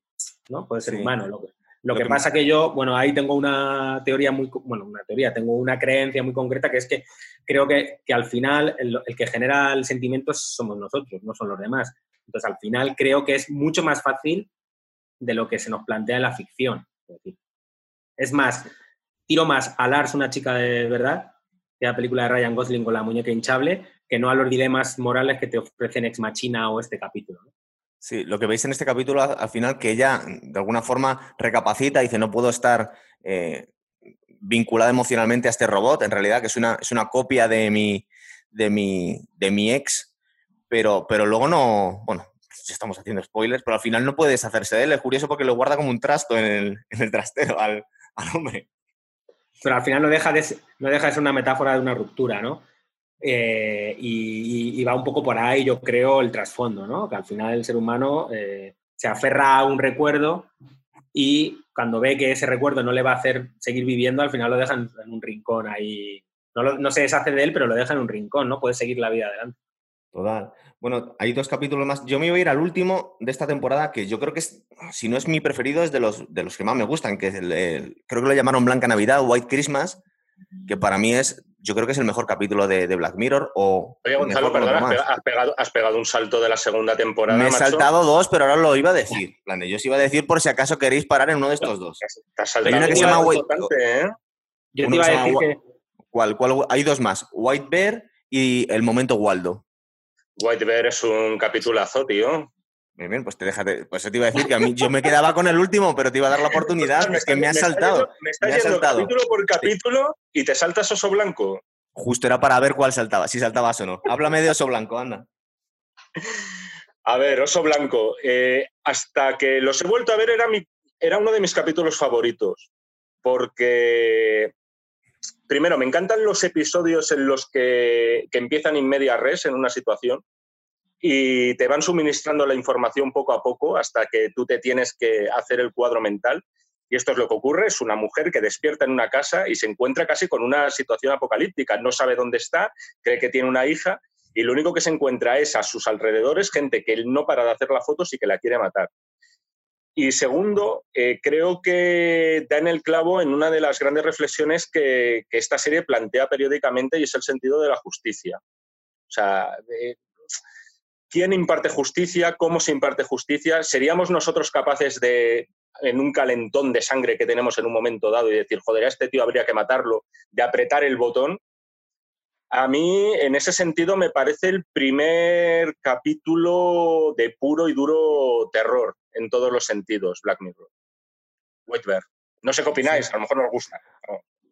¿no? Puede ser humano. Lo que, lo, que, pasa que yo, bueno, ahí tengo una teoría muy, bueno, una teoría, tengo una creencia muy concreta que es que creo que, que al final el, que genera el sentimiento somos nosotros, no son los demás. Entonces, al final creo que es mucho más fácil de lo que se nos plantea en la ficción. Es más, tiro más a Lars, una chica de verdad, que la película de Ryan Gosling con la muñeca hinchable, que no a los dilemas morales que te ofrecen Ex Machina o este capítulo. Sí, lo que veis en este capítulo al final que ella de alguna forma recapacita y dice no puedo estar eh, vinculada emocionalmente a este robot, en realidad que es una, es una copia de mi, de mi, de mi ex, pero, pero luego no, bueno, estamos haciendo spoilers, pero al final no puedes hacerse de él, es curioso porque lo guarda como un trasto en el, en el trastero al, al hombre pero al final no deja de, no deja de ser una metáfora de una ruptura, ¿no? Eh, y, va un poco por ahí, yo creo, el trasfondo, ¿no? Que al final el ser humano eh, se aferra a un recuerdo y cuando ve que ese recuerdo no le va a hacer seguir viviendo, al final lo deja en, un rincón ahí no, se deshace de él, pero lo deja en un rincón, ¿no? Puede seguir la vida adelante. Total. Bueno, hay dos capítulos más. Yo me voy a ir al último de esta temporada, que yo creo que es, si no es mi preferido, es de los, de los que más me gustan, que es el, creo que lo llamaron Blanca Navidad, White Christmas, que para mí es, yo creo que es el mejor capítulo de, Black Mirror. O Oye, Gonzalo, perdón, has, pegado, has, pegado, un salto de la segunda temporada. Me he saltado dos, pero ahora lo iba a decir. Yo os iba a decir por si acaso queréis parar en uno de estos dos. Hay una que se llama White. ¿eh? Yo te iba a decir que. ¿Cuál, ¿Cuál? Hay dos más: White Bear y El Momento Waldo. White Bear es un capitulazo, tío. Bien, bien, pues te déjate. Pues eso te iba a decir que a mí yo me quedaba con el último, pero te iba a dar la oportunidad. es que me, has saltado. me está yendo capítulo por capítulo y te saltas oso blanco. Justo era para ver cuál saltaba, si saltabas o no. Háblame de oso blanco, anda. A ver, oso blanco. Eh, hasta que los he vuelto a ver era, mi, era uno de mis capítulos favoritos. Porque primero, me encantan los episodios en los que, que, empiezan in media res en una situación y te van suministrando la información poco a poco hasta que tú te tienes que hacer el cuadro mental. Y esto es lo que ocurre, es una mujer que despierta en una casa y se encuentra casi con una situación apocalíptica, no sabe dónde está, cree que tiene una hija y lo único que se encuentra es a sus alrededores gente que él no para de hacer la fotos y que la quiere matar. Y segundo, eh, creo que da en el clavo en una de las grandes reflexiones que, que, esta serie plantea periódicamente y es el sentido de la justicia. O sea, ¿Quién imparte justicia? ¿Cómo se imparte justicia? ¿Seríamos nosotros capaces de, en un calentón de sangre que tenemos en un momento dado y decir, joder, a este tío habría que matarlo, de apretar el botón? A mí, en ese sentido, me parece el primer capítulo de puro y duro terror en todos los sentidos, Black Mirror. White No sé qué opináis, a lo mejor no os gusta.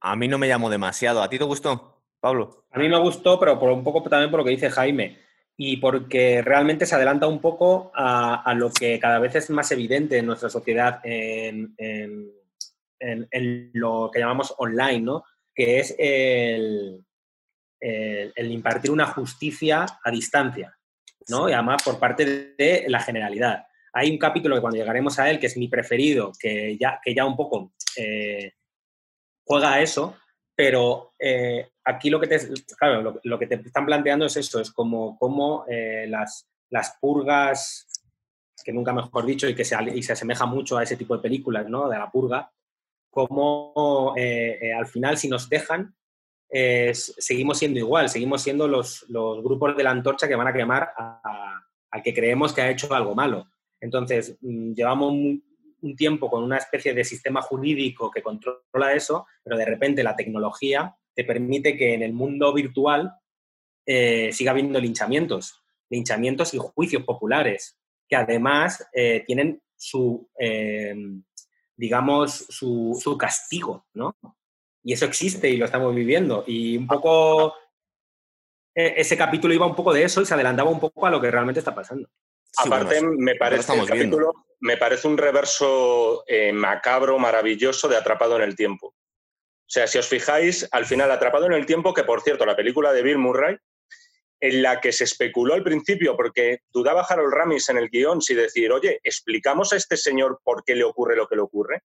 A mí no me llamó demasiado. ¿A ti te gustó, Pablo? A mí me gustó, pero por un poco también por lo que dice Jaime y porque realmente se adelanta un poco a, lo que cada vez es más evidente en nuestra sociedad en, lo que llamamos online, ¿no? que es el, impartir una justicia a distancia, ¿no? y además por parte de la generalidad. Hay un capítulo que cuando llegaremos a él, que es mi preferido, que ya, que ya un poco eh, juega a eso, pero eh, aquí lo que, te, claro, lo, que te están planteando es eso, es como, como eh, las, las purgas, que nunca mejor dicho, y que se, y se asemeja mucho a ese tipo de películas, ¿no? De la purga, como eh, al final si nos dejan, seguimos siendo igual, seguimos siendo los, grupos de la antorcha que van a quemar al que creemos que ha hecho algo malo. Entonces, mm, llevamos un tiempo con una especie de sistema jurídico que controla eso, pero de repente la tecnología te permite que en el mundo virtual eh, siga habiendo linchamientos, linchamientos y juicios populares, que además eh, tienen su, eh, digamos, su, castigo, ¿no? Y eso existe y lo estamos viviendo. Y un poco, ese capítulo iba un poco de eso y se adelantaba un poco a lo que realmente está pasando. Aparte, me parece el capítulo, me parece un reverso eh, macabro, maravilloso de Atrapado en el Tiempo. O sea, si os fijáis, al final, Atrapado en el Tiempo, que por cierto, la película de Bill Murray, en la que se especuló al principio, porque dudaba Harold Ramis en el guion, si decir, oye, ¿explicamos a este señor por qué le ocurre lo que le ocurre?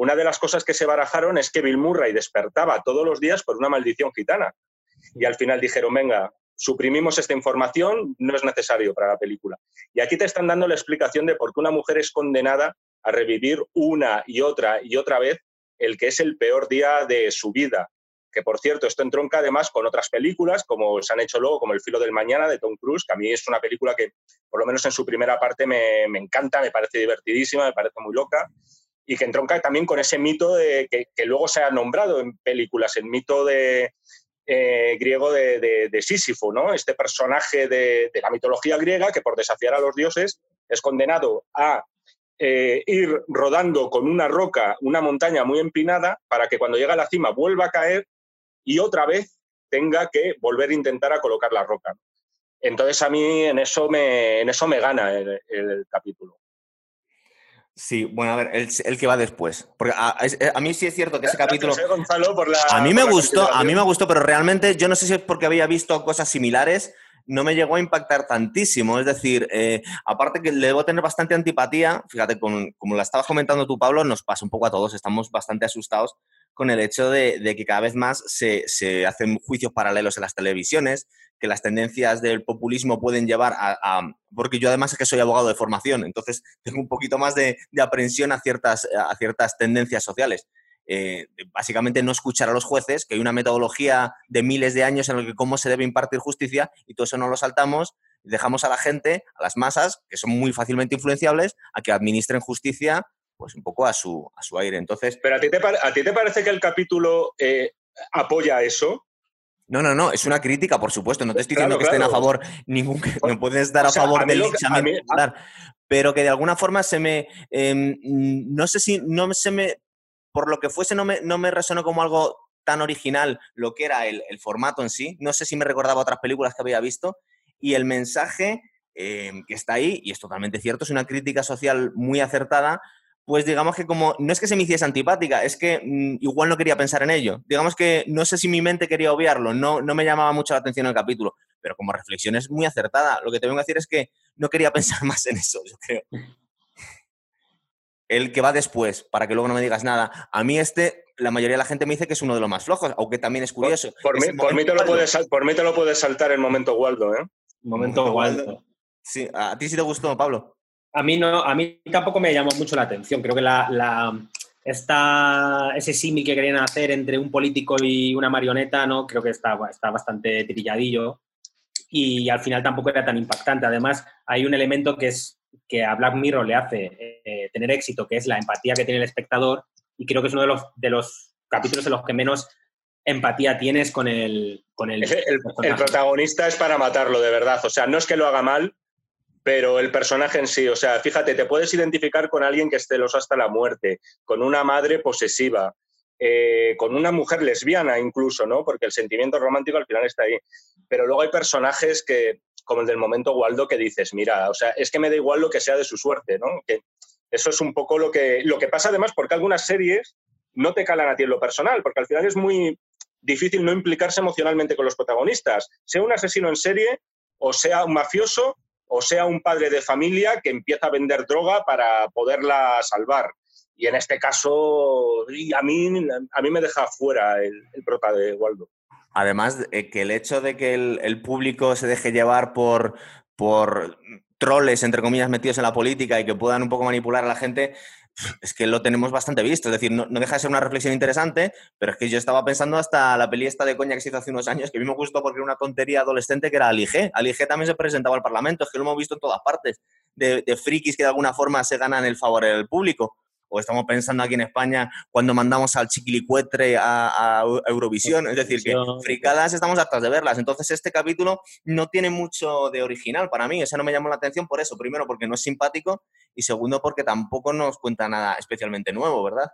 Una de las cosas que se barajaron es que Bill Murray despertaba todos los días por una maldición gitana. Y al final dijeron, venga, suprimimos esta información, no es necesario para la película. Y aquí te están dando la explicación de por qué una mujer es condenada a revivir una y otra y otra vez el que es el peor día de su vida. Que por cierto, esto entronca además con otras películas, como se han hecho luego, como El filo del mañana de Tom Cruise, que a mí es una película que, por lo menos en su primera parte, me, encanta, me parece divertidísima, me parece muy loca, y que entronca también con ese mito de, que, luego se ha nombrado en películas, el mito de, eh, griego de, Sísifo, ¿no? este personaje de, la mitología griega que por desafiar a los dioses es condenado a eh, ir rodando con una roca una montaña muy empinada para que cuando llega a la cima vuelva a caer y otra vez tenga que volver a intentar a colocar la roca. Entonces a mí en eso me, en eso me gana el capítulo. Sí, bueno, a ver, el, que va después. Porque eh, a, mí sí es cierto que ese capítulo. a mí me gustó, a mí me gustó, pero realmente yo no sé si es porque había visto cosas similares, no me llegó a impactar tantísimo. Es decir, eh, aparte que le debo tener bastante antipatía, fíjate, como la estabas comentando tú, Pablo, nos pasa un poco a todos, estamos bastante asustados con el hecho de, que cada vez más se, hacen juicios paralelos en las televisiones, que las tendencias del populismo pueden llevar a, Porque yo además es que soy abogado de formación, entonces tengo un poquito más de, aprensión a ciertas, a ciertas tendencias sociales. Eh, básicamente no escuchar a los jueces, que hay una metodología de miles de años en la que cómo se debe impartir justicia y todo eso no lo saltamos, dejamos a la gente, a las masas, que son muy fácilmente influenciables, a que administren justicia pues un poco a su, a su aire. Entonces, ¿Pero a ti te, a ti te parece que el capítulo eh, apoya eso? No, no, no, es una crítica, por supuesto. No te estoy diciendo que estén a favor, ningún, no puedes dar a favor del linchamiento, pero que de alguna forma se me, em, no sé si, no se me, por lo que fuese, no me, no me resonó como algo tan original lo que era el, formato en sí. No sé si me recordaba otras películas que había visto. Y el mensaje em, que está ahí, y es totalmente cierto, es una crítica social muy acertada, pues digamos que como, no es que se me hiciese antipática, es que mm, igual no quería pensar en ello. Digamos que no sé si mi mente quería obviarlo, no, no me llamaba mucho la atención el capítulo, pero como reflexión es muy acertada. Lo que te vengo a decir es que no quería pensar más en eso, yo creo el que va después, para que luego no me digas nada. A mí este, la mayoría de la gente me dice que es uno de los más flojos, aunque también es curioso. Por, mí, te lo puedes, por mí te lo puedes saltar el momento Waldo, ¿eh? Momento Waldo. Sí, ¿a ti sí te gustó, Pablo? A mí no, a mí tampoco me llamó mucho la atención. Creo que la, ese símil que querían hacer entre un político y una marioneta, ¿no? Creo que está, está bastante trilladillo y al final tampoco era tan impactante. Además, hay un elemento que es que a Black Mirror le hace eh, tener éxito, que es la empatía que tiene el espectador, y creo que es uno de los, de los capítulos en los que menos empatía tienes con el... Con el, el, protagonista es para matarlo, de verdad. O sea, no es que lo haga mal, pero el personaje en sí, o sea, fíjate, te puedes identificar con alguien que es celoso hasta la muerte, con una madre posesiva, eh, con una mujer lesbiana incluso, ¿no? Porque el sentimiento romántico al final está ahí. Pero luego hay personajes que, como el del momento Waldo, que dices, mira, o sea, es que me da igual lo que sea de su suerte, ¿no? Que eso es un poco lo que, lo que pasa además porque algunas series no te calan a ti en lo personal, porque al final es muy difícil no implicarse emocionalmente con los protagonistas, sea un asesino en serie o sea un mafioso o sea un padre de familia que empieza a vender droga para poderla salvar. Y en este caso, a mí, a mí me deja fuera el, prota de Waldo. Además, que el hecho de que el, público se deje llevar por, por troles, entre comillas, metidos en la política y que puedan un poco manipular a la gente, es que lo tenemos bastante visto. Es decir, no, deja de ser una reflexión interesante, pero es que yo estaba pensando hasta la peli esta de coña que se hizo hace unos años, que a mí me gustó porque era una tontería adolescente que era Alige. Alige también se presentaba al Parlamento, es que lo hemos visto en todas partes, de, de frikis que de alguna forma se ganan el favor del público o estamos pensando aquí en España cuando mandamos al chiquilicuetre a, Eurovisión, es decir, que fricadas estamos hartas de verlas. Entonces, este capítulo no tiene mucho de original para mí, eso no me llamó la atención por eso, primero porque no es simpático y segundo porque tampoco nos cuenta nada especialmente nuevo, ¿verdad?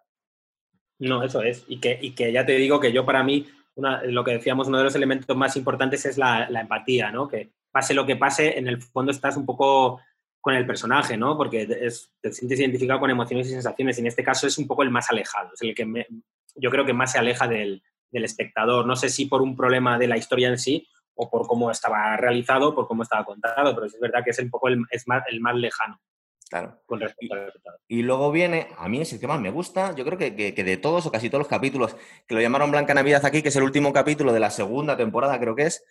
No, eso es, y que, y que ya te digo que yo para mí, lo que decíamos, uno de los elementos más importantes es la, la empatía, ¿no? Que pase lo que pase, en el fondo estás un poco con el personaje, ¿no? Porque te sientes identificado con emociones y sensaciones. Y en este caso es un poco el más alejado, es el que yo creo que más se aleja del, espectador. No sé si por un problema de la historia en sí o por cómo estaba realizado, por cómo estaba contado, pero es verdad que es un poco el, es más, el más lejano. Claro. Con respecto al espectador. Y luego viene, a mí es el que más me gusta, yo creo que, que, de todos o casi todos los capítulos, que lo llamaron Blanca Navidad aquí, que es el último capítulo de la segunda temporada, creo que es,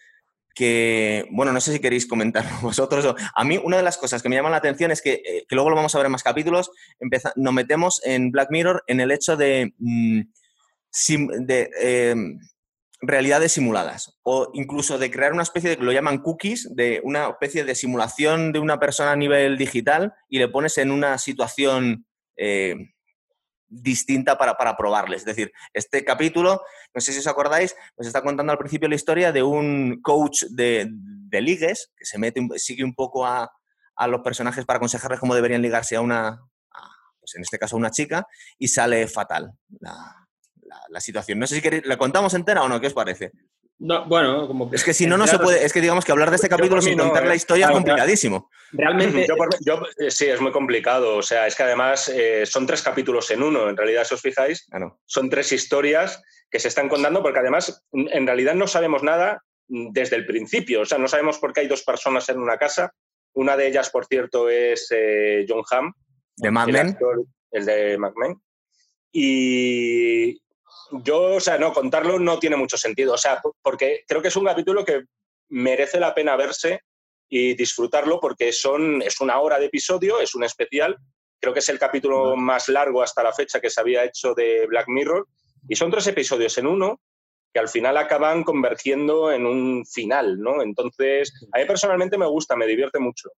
que, bueno, no sé si queréis comentar vosotros. A mí una de las cosas que me llama la atención es que, eh, que luego lo vamos a ver en más capítulos, nos metemos en Black Mirror en el hecho de, mm, em, realidades simuladas o incluso de crear una especie de, lo llaman cookies, de una especie de simulación de una persona a nivel digital y le pones en una situación... Eh, distinta para, para probarles. Es decir, este capítulo, no sé si os acordáis, nos está contando al principio la historia de un coach de, de ligues que se mete, sigue un poco a, a, los personajes para aconsejarles cómo deberían ligarse a una, pues en este caso a una chica, y sale fatal la, la, situación. No sé si queréis, ¿la contamos entera o no? ¿Qué os parece? No, bueno, como Es que si no, no se puede. Es que digamos que hablar de este capítulo sin contar la ¿eh? historia es complicadísimo. Realmente. Eh, sí, es muy complicado. O sea, es que además eh, son tres capítulos en uno. En realidad, si os fijáis, son tres historias que se están contando porque además, en realidad, no sabemos nada desde el principio. O sea, no sabemos por qué hay dos personas en una casa. Una de ellas, por cierto, es John Hamm. De Mad Men. El, de Mad Men. Y, Yo, o sea, no, contarlo no tiene mucho sentido. O sea, porque creo que es un capítulo que merece la pena verse y disfrutarlo porque son, es una hora de episodio, es un especial. Creo que es el capítulo más largo hasta la fecha que se había hecho de Black Mirror. Y son tres episodios en uno que al final acaban convergiendo en un final, ¿no? Entonces, a mí personalmente me gusta, me divierte mucho.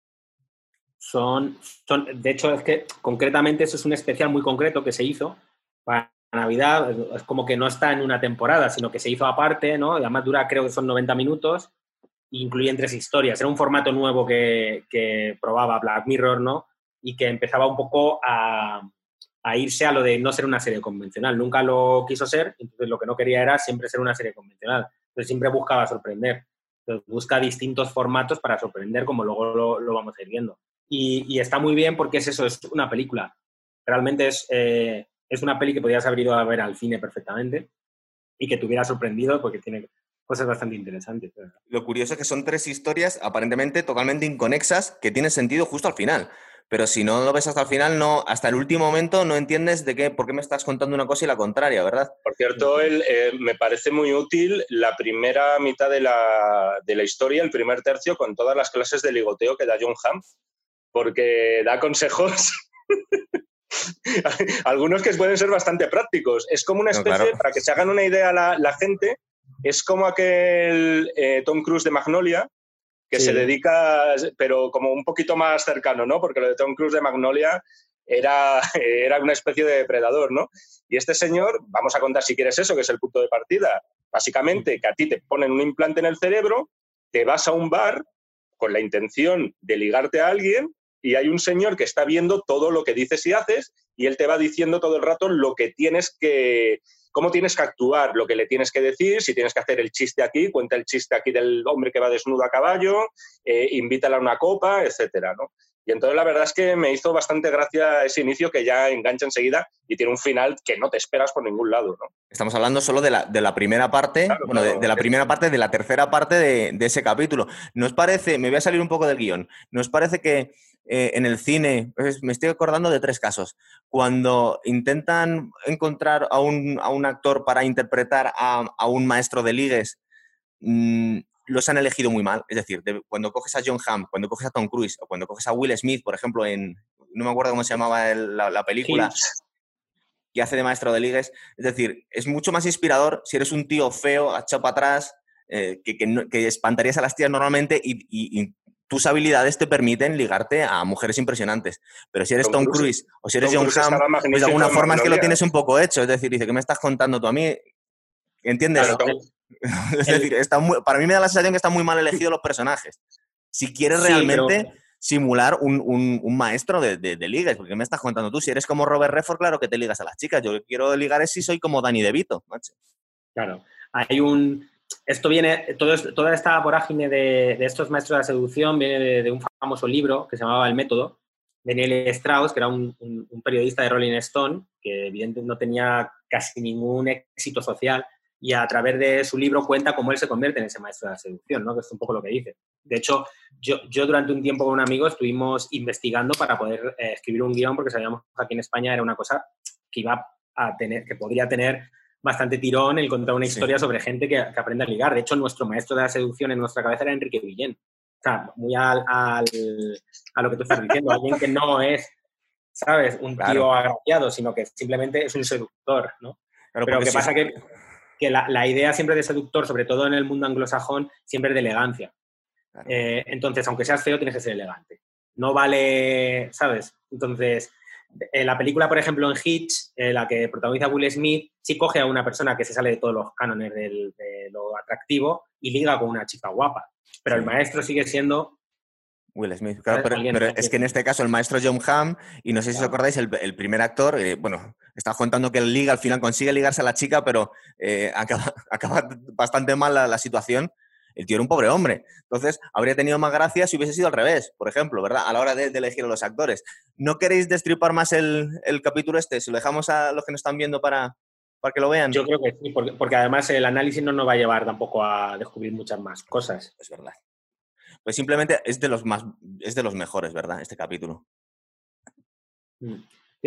Son, son, de hecho, es que concretamente eso es un especial muy concreto que se hizo para Navidad. Es como que no está en una temporada, sino que se hizo aparte, ¿no? Además dura, creo que son 90 minutos, incluyen tres historias. Era un formato nuevo que, que probaba Black Mirror, ¿no? Y que empezaba un poco a, a irse a lo de no ser una serie convencional. Nunca lo quiso ser, entonces lo que no quería era siempre ser una serie convencional. Entonces siempre buscaba sorprender. Entonces busca distintos formatos para sorprender, como luego lo, vamos a ir viendo. Y, está muy bien porque es eso, es una película. Realmente es, eh, es una peli que podrías haber ido a ver al cine perfectamente y que te hubiera sorprendido porque tiene cosas bastante interesantes. Lo curioso es que son tres historias aparentemente totalmente inconexas que tienen sentido justo al final pero si no lo ves hasta el final, no, hasta el último momento no entiendes de qué, por qué me estás contando una cosa y la contraria, ¿verdad? Por cierto, eh, me parece muy útil la primera mitad de la, de la, historia, el primer tercio, con todas las clases de ligoteo que da John Hamm, porque da consejos. Algunos que pueden ser bastante prácticos. Es como una especie, para que se hagan una idea la, la gente, es como aquel eh, Tom Cruise de Magnolia, que se dedica, pero como un poquito más cercano, ¿no? Porque lo de Tom Cruise de Magnolia era, era una especie de depredador, ¿no? Y este señor, vamos a contar si quieres eso, que es el punto de partida. Básicamente, que a ti te ponen un implante en el cerebro, te vas a un bar con la intención de ligarte a alguien y hay un señor que está viendo todo lo que dices y haces y él te va diciendo todo el rato lo que tienes que, cómo tienes que actuar, lo que le tienes que decir, si tienes que hacer el chiste aquí, cuenta el chiste aquí del hombre que va desnudo a caballo, eh, invítala a una copa, etcétera, ¿no? Y entonces la verdad es que me hizo bastante gracia ese inicio que ya engancha enseguida y tiene un final que no te esperas por ningún lado, ¿no? Estamos hablando solo de la, de la primera parte, bueno, de, la primera parte, de la tercera parte de, de, ese capítulo. ¿Nos parece, me voy a salir un poco del guion, ¿nos parece que eh, en el cine, me estoy acordando de tres casos. Cuando intentan encontrar a un, a un actor para interpretar a, a, un maestro de ligues, mm, los han elegido muy mal. Es decir, cuando coges a John Hamm, cuando coges a Tom Cruise o cuando coges a Will Smith, por ejemplo, en, no me acuerdo cómo se llamaba la, la, película, que hace de maestro de ligues, es decir, es mucho más inspirador si eres un tío feo, echado para atrás, eh, que, que, espantarías a las tías normalmente y, y, tus habilidades te permiten ligarte a mujeres impresionantes. Pero si eres Tom, Cruise, o si eres John Hamm, pues de alguna forma es que lo tienes un poco hecho. Es decir, dice, ¿qué me estás contando tú a mí? ¿Entiendes? es decir, está para mí me da la sensación que están muy mal elegidos los personajes. Si quieres realmente simular un, un, maestro de, de, de, ligas, porque me estás contando tú, si eres como Robert Redford, claro que te ligas a las chicas. Yo quiero ligar es si soy como Danny DeVito, macho. Claro, hay un, esto viene, toda esta vorágine de, estos maestros de la seducción viene de, un famoso libro que se llamaba El Método, de Neil Strauss, que era un, periodista de Rolling Stone, que evidentemente no tenía casi ningún éxito social, y a través de su libro cuenta cómo él se convierte en ese maestro de la seducción, ¿no? que es un poco lo que dice. De hecho, yo, yo durante un tiempo con un amigo estuvimos investigando para poder eh, escribir un guion, porque sabíamos que aquí en España era una cosa que iba a tener, que podría tener bastante tirón el contar una historia sobre gente que, aprende a ligar. De hecho, nuestro maestro de la seducción en nuestra cabeza era Enrique Villén. O sea, muy al, a lo que tú estás diciendo, alguien que no es, ¿sabes? Un tío agraciado, sino que simplemente es un seductor, ¿no? Pero lo que pasa que, que la, idea siempre de seductor, sobre todo en el mundo anglosajón, siempre es de elegancia. Eh, entonces, aunque seas feo, tienes que ser elegante. No vale, ¿sabes? Entonces, en la película, por ejemplo, en Hitch, en la que protagoniza Will Smith, sí coge a una persona que se sale de todos los cánones de lo atractivo y liga con una chica guapa. Pero el maestro sigue siendo Will Smith, claro, pero, es que en este caso el maestro John Hamm, y no sé si os acordáis, el, primer actor, eh, bueno, está contando que el liga al final consigue ligarse a la chica, pero eh, acaba, bastante mal la, situación el tío era un pobre hombre. Entonces, habría tenido más gracia si hubiese sido al revés, por ejemplo, ¿verdad? A la hora de, elegir a los actores. ¿No queréis destripar más el, capítulo este? Si lo dejamos a los que nos están viendo para, para que lo vean. Yo creo que sí, porque, además el análisis no nos va a llevar tampoco a descubrir muchas más cosas. Es verdad. Pues simplemente es de los más, es de los mejores, ¿verdad? Este capítulo. Mm.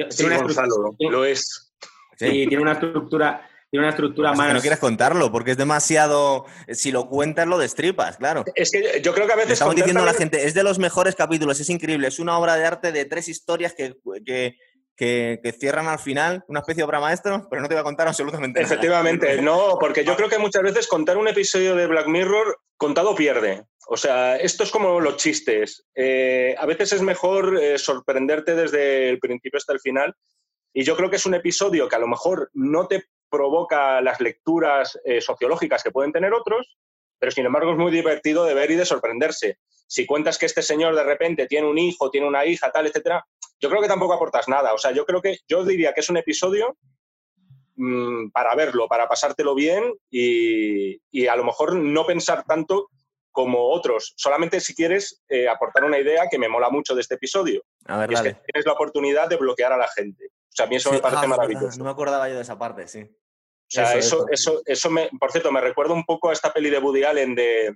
Sí, Gonzalo, lo es. Sí, tiene una estructura tiene una estructura más... Que no quieres contarlo, porque es demasiado... Si lo cuentas, lo destripas, claro. Es que yo creo que a veces... estamos diciendo a la gente, es de los mejores capítulos, es increíble, es una obra de arte de tres historias que, que que, cierran al final, una especie de obra maestro, pero no te voy a contar absolutamente nada. Efectivamente, no, porque yo creo que muchas veces contar un episodio de Black Mirror contado pierde. O sea, esto es como los chistes. Eh, a veces es mejor eh, sorprenderte desde el principio hasta el final. Y yo creo que es un episodio que a lo mejor no te provoca las lecturas eh, sociológicas que pueden tener otros, pero sin embargo es muy divertido de ver y de sorprenderse. Si cuentas que este señor de repente tiene un hijo, tiene una hija, tal, etcétera, yo creo que tampoco aportas nada. O sea, yo creo que, yo diría que es un episodio mm, para verlo, para pasártelo bien y, a lo mejor no pensar tanto como otros. Solamente si quieres eh, aportar una idea que me mola mucho de este episodio. A ver, es que tienes la oportunidad de bloquear a la gente. O sea, a mí eso me parece ah, maravilloso. No me acordaba yo de esa parte, sí. O sea, eso, eso, eso, me, por cierto, me recuerda un poco a esta peli de Woody Allen de.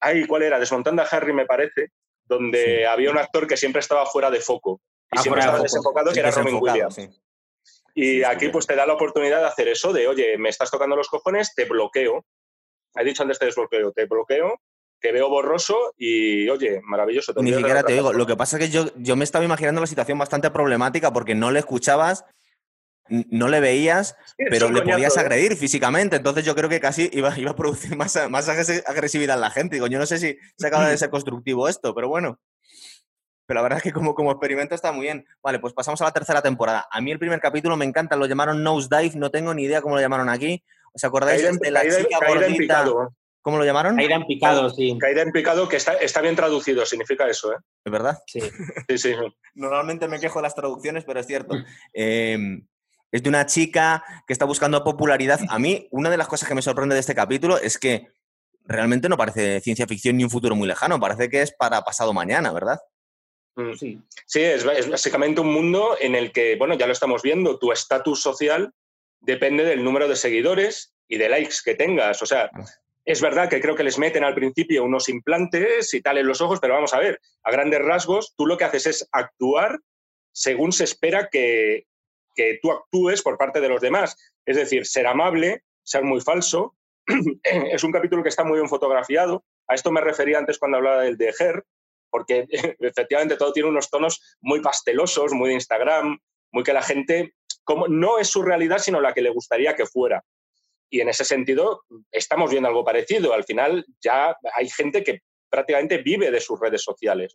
Ay, ¿cuál era? Desmontando a Harry, me parece, donde había un actor que siempre estaba fuera de foco. Y ah, siempre estaba desenfocado, que era Robin Williams. Y aquí pues te da la oportunidad de hacer eso, de oye, me estás tocando los cojones, te bloqueo. He dicho antes te desbloqueo, te bloqueo, te veo borroso y oye, maravilloso. Ni siquiera te digo, lo que pasa es que yo, yo me estaba imaginando la situación bastante problemática porque no le escuchabas no le veías, pero le podías agredir físicamente. Entonces yo creo que casi iba, iba a producir más, más agresividad en la gente. Digo, yo no sé si se acaba de ser constructivo esto, pero bueno. Pero la verdad es que como, como experimento está muy bien. Vale, pues pasamos a la tercera temporada. A mí el primer capítulo me encanta, lo llamaron Nose Dive, no tengo ni idea cómo lo llamaron aquí. ¿Os acordáis de la chica gordita? ¿Cómo lo llamaron? Caída en picado, sí. Caída en picado, que está, está bien traducido, significa eso, ¿eh? ¿Es verdad? Sí. sí, sí. Normalmente me quejo de las traducciones, pero es cierto. eh, es de una chica que está buscando popularidad. A mí, una de las cosas que me sorprende de este capítulo es que realmente no parece ciencia ficción ni un futuro muy lejano, parece que es para pasado mañana, ¿verdad? Mm. Sí, sí es, básicamente un mundo en el que, bueno, ya lo estamos viendo, tu estatus social depende del número de seguidores y de likes que tengas. O sea. Es verdad que creo que les meten al principio unos implantes y tal en los ojos, pero vamos a ver, a grandes rasgos, tú lo que haces es actuar según se espera que, que tú actúes por parte de los demás. Es decir, ser amable, ser muy falso. es un capítulo que está muy bien fotografiado. A esto me refería antes cuando hablaba del de Her, porque efectivamente todo tiene unos tonos muy pastelosos, muy de Instagram, muy que la gente, como no es su realidad, sino la que le gustaría que fuera. Y en ese sentido estamos viendo algo parecido. Al final ya hay gente que prácticamente vive de sus redes sociales.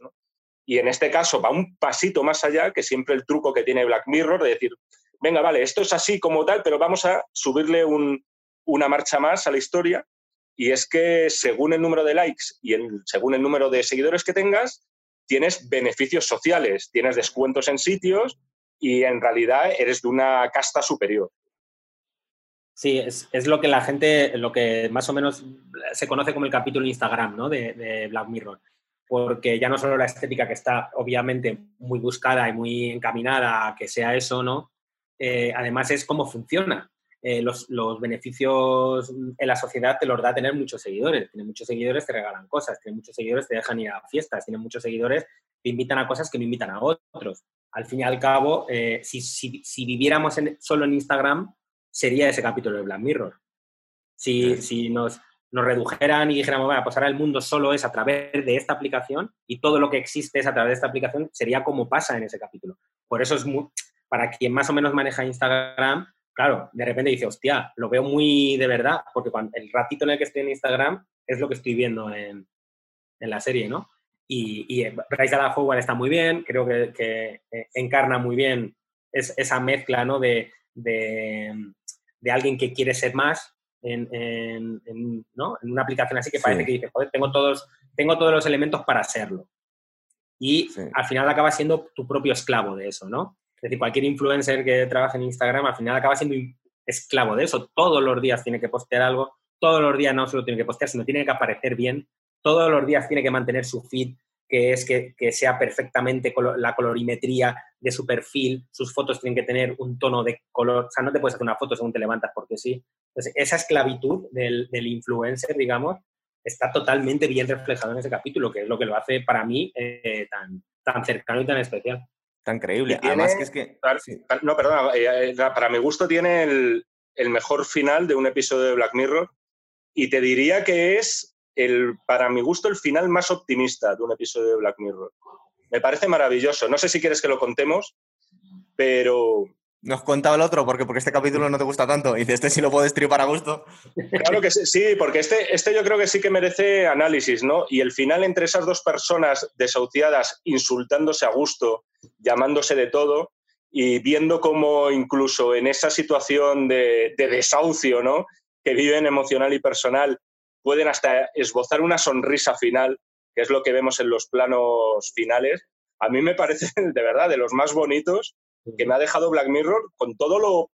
Y en este caso va un pasito más allá, que siempre el truco que tiene Black Mirror de decir, venga, vale, esto es así como tal, pero vamos a subirle una marcha más a la historia. Y es que según el número de likes y según el número de seguidores que tengas, tienes beneficios sociales, tienes descuentos en sitios y en realidad eres de una casta superior. Sí, es, lo que la gente, lo que más o menos se conoce como el capítulo Instagram ¿no? de, de Black Mirror porque ya no solo la estética que está obviamente muy buscada y muy encaminada a que sea eso, ¿no? Eh, además es cómo funciona. Eh, los, beneficios en la sociedad te los da tener muchos seguidores. Tiene muchos seguidores, te regalan cosas, tiene muchos seguidores, te dejan ir a fiestas, tiene muchos seguidores, te invitan a cosas que no invitan a otros. Al fin y al cabo, eh, si, si, viviéramos solo en Instagram, sería ese capítulo de Black Mirror. Si, si nos nos redujeran y dijéramos, bueno, pues ahora el mundo solo es a través de esta aplicación y todo lo que existe es a través de esta aplicación, sería como pasa en ese capítulo. Por eso es muy, para quien más o menos maneja Instagram, claro, de repente dice, hostia, lo veo muy de verdad, porque cuando, el ratito en el que estoy en Instagram es lo que estoy viendo en, en la serie, ¿no? Y, y Bryce Dallas Howard está muy bien, creo que, que eh, encarna muy bien es, esa mezcla, ¿no? De, de, de alguien que quiere ser más, en, una aplicación así que parece que dices, joder, tengo todos, tengo todos los elementos para hacerlo. Y al final acaba siendo tu propio esclavo de eso, ¿no? Es decir, cualquier influencer que trabaje en Instagram al final acaba siendo esclavo de eso. Todos los días tiene que postear algo, todos los días no solo tiene que postear, sino tiene que aparecer bien, todos los días tiene que mantener su feed que es que, sea perfectamente la colorimetría de su perfil, sus fotos tienen que tener un tono de color, o sea, no te puedes hacer una foto según te levantas porque sí. Entonces, esa esclavitud del, influencer, digamos, está totalmente bien reflejado en ese capítulo, que es lo que lo hace para mí eh, tan, tan cercano y tan especial. Tan creíble. Además que es que... No, perdona, eh, eh, para mi gusto tiene el mejor final de un episodio de Black Mirror y te diría que es, el, para mi gusto, el final más optimista de un episodio de Black Mirror. Me parece maravilloso. No sé si quieres que lo contemos, pero... Nos contaba el otro, porque, porque este capítulo no te gusta tanto. Y dice, este sí lo puedes tripar a gusto. Claro que sí, sí, porque este, este yo creo que sí que merece análisis, ¿no? Y el final entre esas dos personas desahuciadas, insultándose a gusto, llamándose de todo, y viendo cómo incluso en esa situación de, desahucio ¿no? que viven emocional y personal pueden hasta esbozar una sonrisa final, que es lo que vemos en los planos finales, a mí me parece de verdad de los más bonitos que me ha dejado Black Mirror con todo lo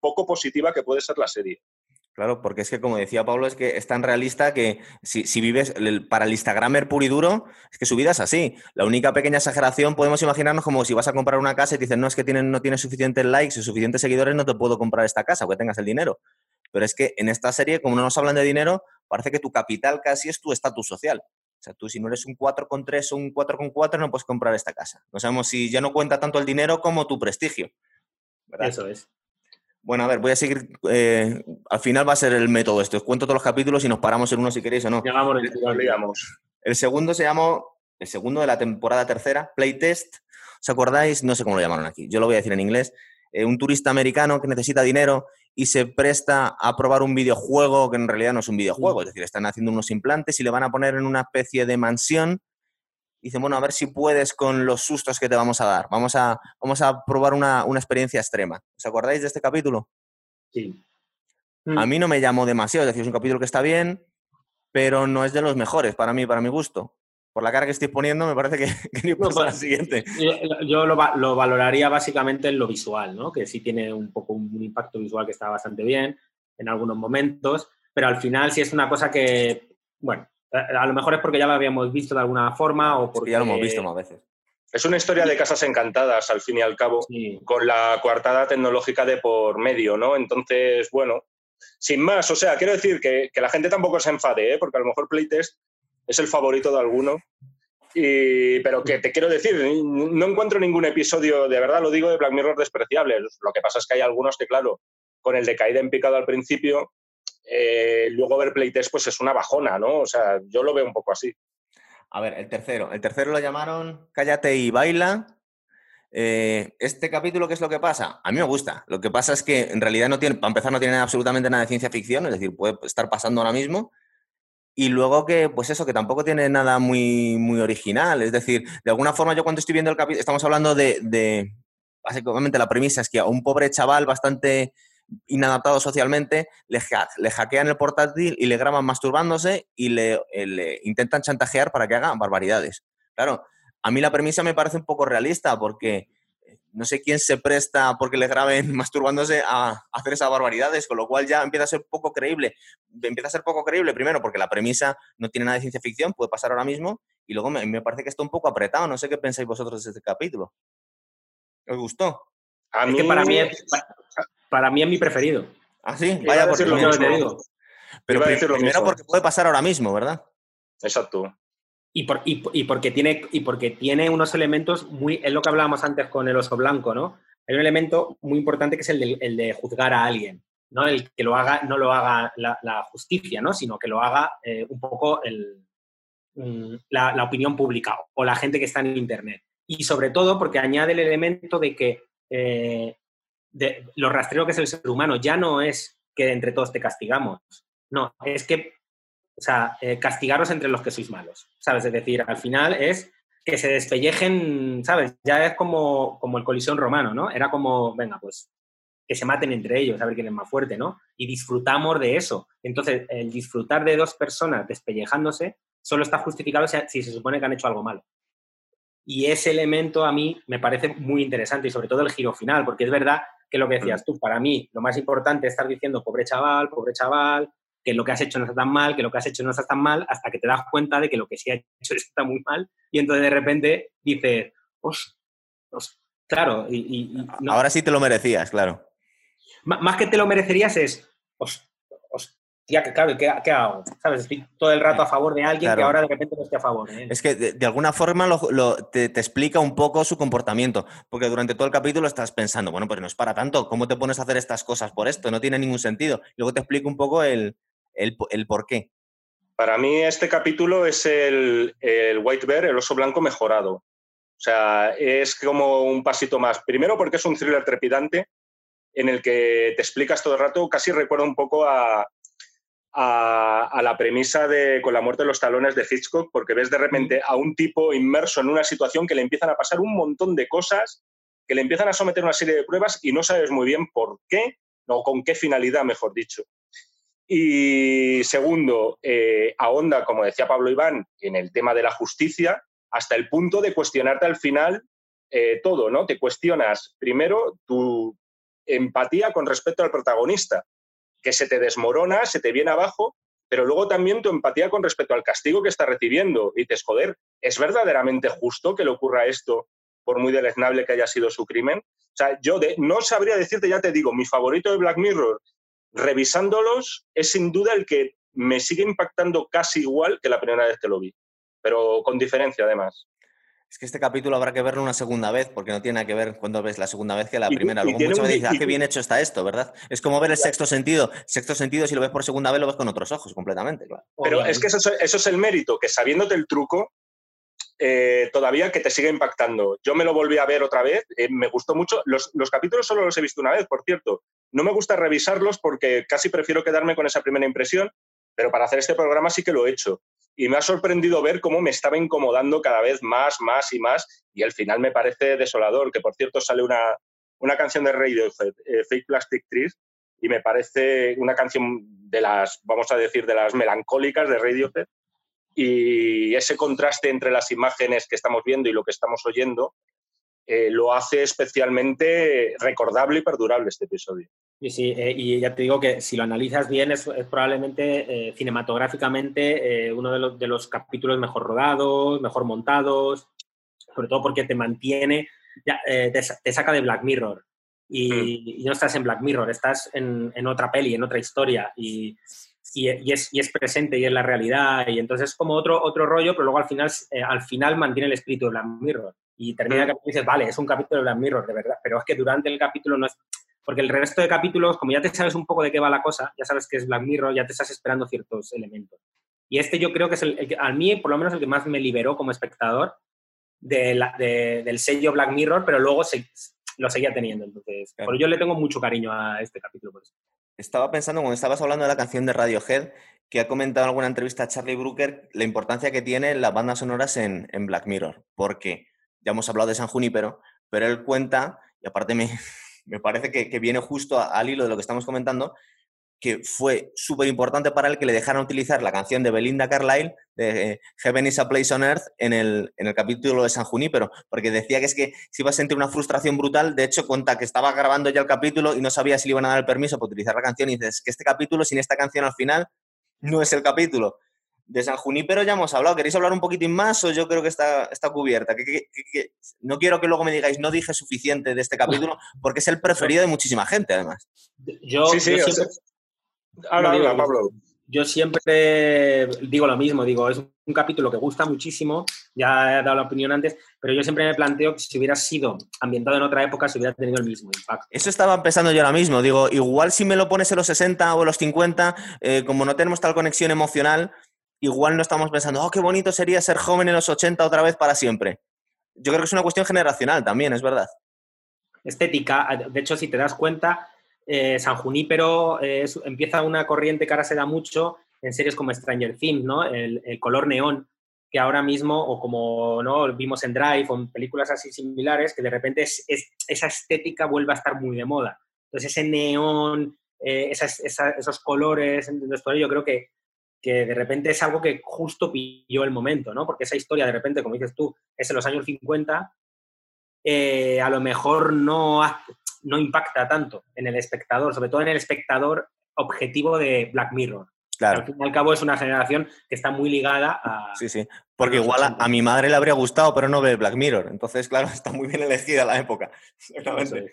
poco positiva que puede ser la serie. Claro, porque es que, como decía Pablo, es que es tan realista que si, vives para el Instagramer puro y duro, es que su vida es así. La única pequeña exageración podemos imaginarnos como si vas a comprar una casa y te dicen, no, es que tienen, no tienes suficientes likes y suficientes seguidores, no te puedo comprar esta casa, porque tengas el dinero. Pero es que en esta serie, como no nos hablan de dinero, parece que tu capital casi es tu estatus social. O sea, tú si no eres un 4,3 o un 4,4 no puedes comprar esta casa. No sabemos si ya no cuenta tanto el dinero como tu prestigio. Eso es. Bueno, a ver, voy a seguir. Eh, al final va a ser el método esto. Os cuento todos los capítulos y nos paramos en uno si queréis o no. El segundo se llamó, el segundo de la temporada tercera, Playtest. ¿Os acordáis? No sé cómo lo llamaron aquí. Yo lo voy a decir en inglés. Eh, un turista americano que necesita dinero y se presta a probar un videojuego que en realidad no es un videojuego. Es decir, están haciendo unos implantes y le van a poner en una especie de mansión dicen, bueno, a ver si puedes con los sustos que te vamos a dar. Vamos a, vamos a probar una, experiencia extrema. ¿Os acordáis de este capítulo? Sí. A mí no me llamó demasiado, es decir, es un capítulo que está bien, pero no es de los mejores para mí, para mi gusto. Por la cara que estoy poniendo, me parece que, que ni no, la siguiente. Yo, lo, lo, valoraría básicamente en lo visual, ¿no? Que sí tiene un poco un impacto visual que está bastante bien en algunos momentos, pero al final sí es una cosa que, bueno, a lo mejor es porque ya lo habíamos visto de alguna forma o porque... ya lo hemos visto más veces. Es una historia de casas encantadas, al fin y al cabo, con la coartada tecnológica de por medio, ¿no? Entonces, bueno, sin más, o sea, quiero decir que, la gente tampoco se enfade, ¿eh? porque a lo mejor Playtest es el favorito de alguno. Y, pero que te quiero decir, no encuentro ningún episodio, de verdad lo digo, de Black Mirror despreciable. Lo que pasa es que hay algunos que, claro, con el de caída en picado al principio, eh, luego ver playtest pues es una bajona, ¿no? O sea, yo lo veo un poco así. A ver, el tercero. El tercero lo llamaron Cállate y baila. Eh, este capítulo, ¿qué es lo que pasa? A mí me gusta. Lo que pasa es que en realidad no tiene, para empezar, no tiene absolutamente nada de ciencia ficción, es decir, puede estar pasando ahora mismo. Y luego que, pues eso, que tampoco tiene nada muy, muy original. Es decir, de alguna forma yo cuando estoy viendo el capítulo, estamos hablando de, básicamente la premisa es que a un pobre chaval bastante inadaptado socialmente, le, hackean el portátil y le graban masturbándose y le, intentan chantajear para que haga barbaridades. Claro, a mí la premisa me parece un poco realista porque eh, no sé quién se presta porque le graben masturbándose a, hacer esas barbaridades, con lo cual ya empieza a ser poco creíble. Empieza a ser poco creíble, primero, porque la premisa no tiene nada de ciencia ficción, puede pasar ahora mismo, y luego me, me parece que está un poco apretado. No sé qué pensáis vosotros de este capítulo. ¿Os gustó? A mí... que para mí, es, para mí es mi preferido. Ah, sí, vaya por lo que te digo. Pero primero porque puede pasar ahora mismo, ¿verdad? Exacto. Y, por, y, porque tiene, y porque tiene unos elementos muy. Es lo que hablábamos antes con el oso blanco, ¿no? Hay un elemento muy importante que es el de, de juzgar a alguien. ¿no? El que lo haga, no lo haga la, justicia, ¿no? Sino que lo haga eh, un poco el, la, opinión pública o la gente que está en Internet. Y sobre todo porque añade el elemento de que eh, lo rastrero que es el ser humano. Ya no es que entre todos te castigamos. No, es que, o sea, eh, castigaros entre los que sois malos, ¿sabes? Es decir, al final es que se despellejen, ¿sabes? Ya es como, como el colisión romano, ¿no? Era como, venga, pues que se maten entre ellos, a ver quién es más fuerte, ¿no? Y disfrutamos de eso. Entonces, el disfrutar de dos personas despellejándose solo está justificado si se supone que han hecho algo malo. Y ese elemento a mí me parece muy interesante y sobre todo el giro final, porque es verdad que lo que decías tú, para mí lo más importante es estar diciendo pobre chaval, pobre chaval, que lo que has hecho no está tan mal, que lo que has hecho no está tan mal, hasta que te das cuenta de que lo que sí ha hecho está muy mal y entonces de repente dices, os, claro, y, ahora sí te lo merecías, claro. más que te lo merecerías es, os, tía, claro, ¿qué, ¿qué, hago? ¿Sabes? Estoy todo el rato a favor de alguien que ahora de repente no esté a favor. Es que de, alguna forma te, explica un poco su comportamiento, porque durante todo el capítulo estás pensando, bueno, pues no es para tanto, ¿cómo te pones a hacer estas cosas por esto? No tiene ningún sentido. Luego te explico un poco el, el, por qué. Para mí este capítulo es el, el White Bear, el oso blanco mejorado. O sea, es como un pasito más. Primero porque es un thriller trepidante en el que te explicas todo el rato, casi recuerda un poco a, a, la premisa de con la muerte de los talones de Hitchcock, porque ves de repente a un tipo inmerso en una situación que le empiezan a pasar un montón de cosas, que le empiezan a someter una serie de pruebas y no sabes muy bien por qué o con qué finalidad, mejor dicho. Y segundo, eh, ahonda, como decía Pablo Iván, en el tema de la justicia, hasta el punto de cuestionarte al final eh, todo, ¿no? Te cuestionas primero tu empatía con respecto al protagonista, que se te desmorona, se te viene abajo, pero luego también tu empatía con respecto al castigo que está recibiendo. Y dices, joder, ¿es verdaderamente justo que le ocurra esto por muy deleznable que haya sido su crimen? O sea, yo no sabría decirte, ya te digo, mi favorito de Black Mirror, revisándolos, es sin duda el que me sigue impactando casi igual que la primera vez que lo vi, pero con diferencia además. Es que este capítulo habrá que verlo una segunda vez, porque no tiene nada que ver cuando ves la segunda vez que la primera. Luego muchas veces dices, ah, qué bien hecho está esto, ¿verdad? Es como ver el sexto sentido. Sexto sentido, si lo ves por segunda vez, lo ves con otros ojos, completamente, claro. Pero es que eso, es el mérito, que sabiéndote el truco, eh, todavía que te sigue impactando. Yo me lo volví a ver otra vez, eh, me gustó mucho. Los, los, capítulos solo los he visto una vez, por cierto. No me gusta revisarlos porque casi prefiero quedarme con esa primera impresión, pero para hacer este programa sí que lo he hecho y me ha sorprendido ver cómo me estaba incomodando cada vez más, más y más, y al final me parece desolador, que por cierto sale una, una canción de Radiohead, eh, Fake Plastic Trees, y me parece una canción de las, vamos a decir, de las melancólicas de Radiohead, y ese contraste entre las imágenes que estamos viendo y lo que estamos oyendo eh, lo hace especialmente recordable y perdurable este episodio. Sí, sí, eh, y ya te digo que si lo analizas bien es, probablemente eh, cinematográficamente uno de los, de los, capítulos mejor rodados, mejor montados, sobre todo porque te mantiene, ya, te, saca de Black Mirror y, mm. no estás en Black Mirror, estás en, en otra peli, en otra historia y, y, es, y, es, presente y es la realidad y entonces es como otro, otro rollo, pero luego al final, al final mantiene el espíritu de Black Mirror y termina el capítulo y dices, vale, es un capítulo de Black Mirror, de verdad, pero es que durante el capítulo no es... Porque el resto de capítulos, como ya te sabes un poco de qué va la cosa, ya sabes que es Black Mirror, ya te estás esperando ciertos elementos. Y este yo creo que es el, que, a mí, por lo menos, el que más me liberó como espectador de la, del sello Black Mirror, pero luego se, lo seguía teniendo. Entonces, por yo le tengo mucho cariño a este capítulo. Por eso. Estaba pensando, cuando estabas hablando de la canción de Radiohead, que ha comentado en alguna entrevista a Charlie Brooker la importancia que tienen las bandas sonoras en, en Black Mirror. Porque ya hemos hablado de San Junípero, pero él cuenta, y aparte me, me parece que, que, viene justo al hilo de lo que estamos comentando, que fue súper importante para él que le dejaran utilizar la canción de Belinda Carlisle, de eh, Heaven is a Place on Earth, en el, en el capítulo de San Junípero, porque decía que es que se iba a sentir una frustración brutal, de hecho cuenta que estaba grabando ya el capítulo y no sabía si le iban a dar el permiso para utilizar la canción y dices que este capítulo sin esta canción al final no es el capítulo de San Junípero ya hemos hablado. ¿Queréis hablar un poquitín más o yo creo que está, está cubierta? Que, no quiero que luego me digáis, no dije suficiente de este capítulo, porque es el preferido de muchísima gente, además. Yo, siempre... Yo siempre digo lo mismo, digo, es un capítulo que gusta muchísimo, ya he dado la opinión antes, pero yo siempre me planteo que si hubiera sido ambientado en otra época, si hubiera tenido el mismo impacto. Eso estaba pensando yo ahora mismo, digo, igual si me lo pones en los 60 o en los 50, eh, como no tenemos tal conexión emocional, igual no estamos pensando, oh, qué bonito sería ser joven en los 80 otra vez para siempre. Yo creo que es una cuestión generacional también, es verdad. Estética, de hecho, si te das cuenta, eh, San Junípero empieza una corriente que ahora se da mucho en series como Stranger Things. El, color neón, que ahora mismo, o como ¿no? vimos en Drive o en películas así similares, que de repente esa estética vuelve a estar muy de moda. Entonces, ese neón, eh, esos colores, yo creo que de repente es algo que justo pilló el momento, ¿no? Porque esa historia de repente, como dices tú, es en los años 50, eh, a lo mejor no, no impacta tanto en el espectador, sobre todo en el espectador objetivo de Black Mirror. Claro. Al fin y al cabo es una generación que está muy ligada a... Sí, sí. Porque igual a, mi madre le habría gustado, pero no ve Black Mirror. Entonces, claro, está muy bien elegida la época. Exactamente.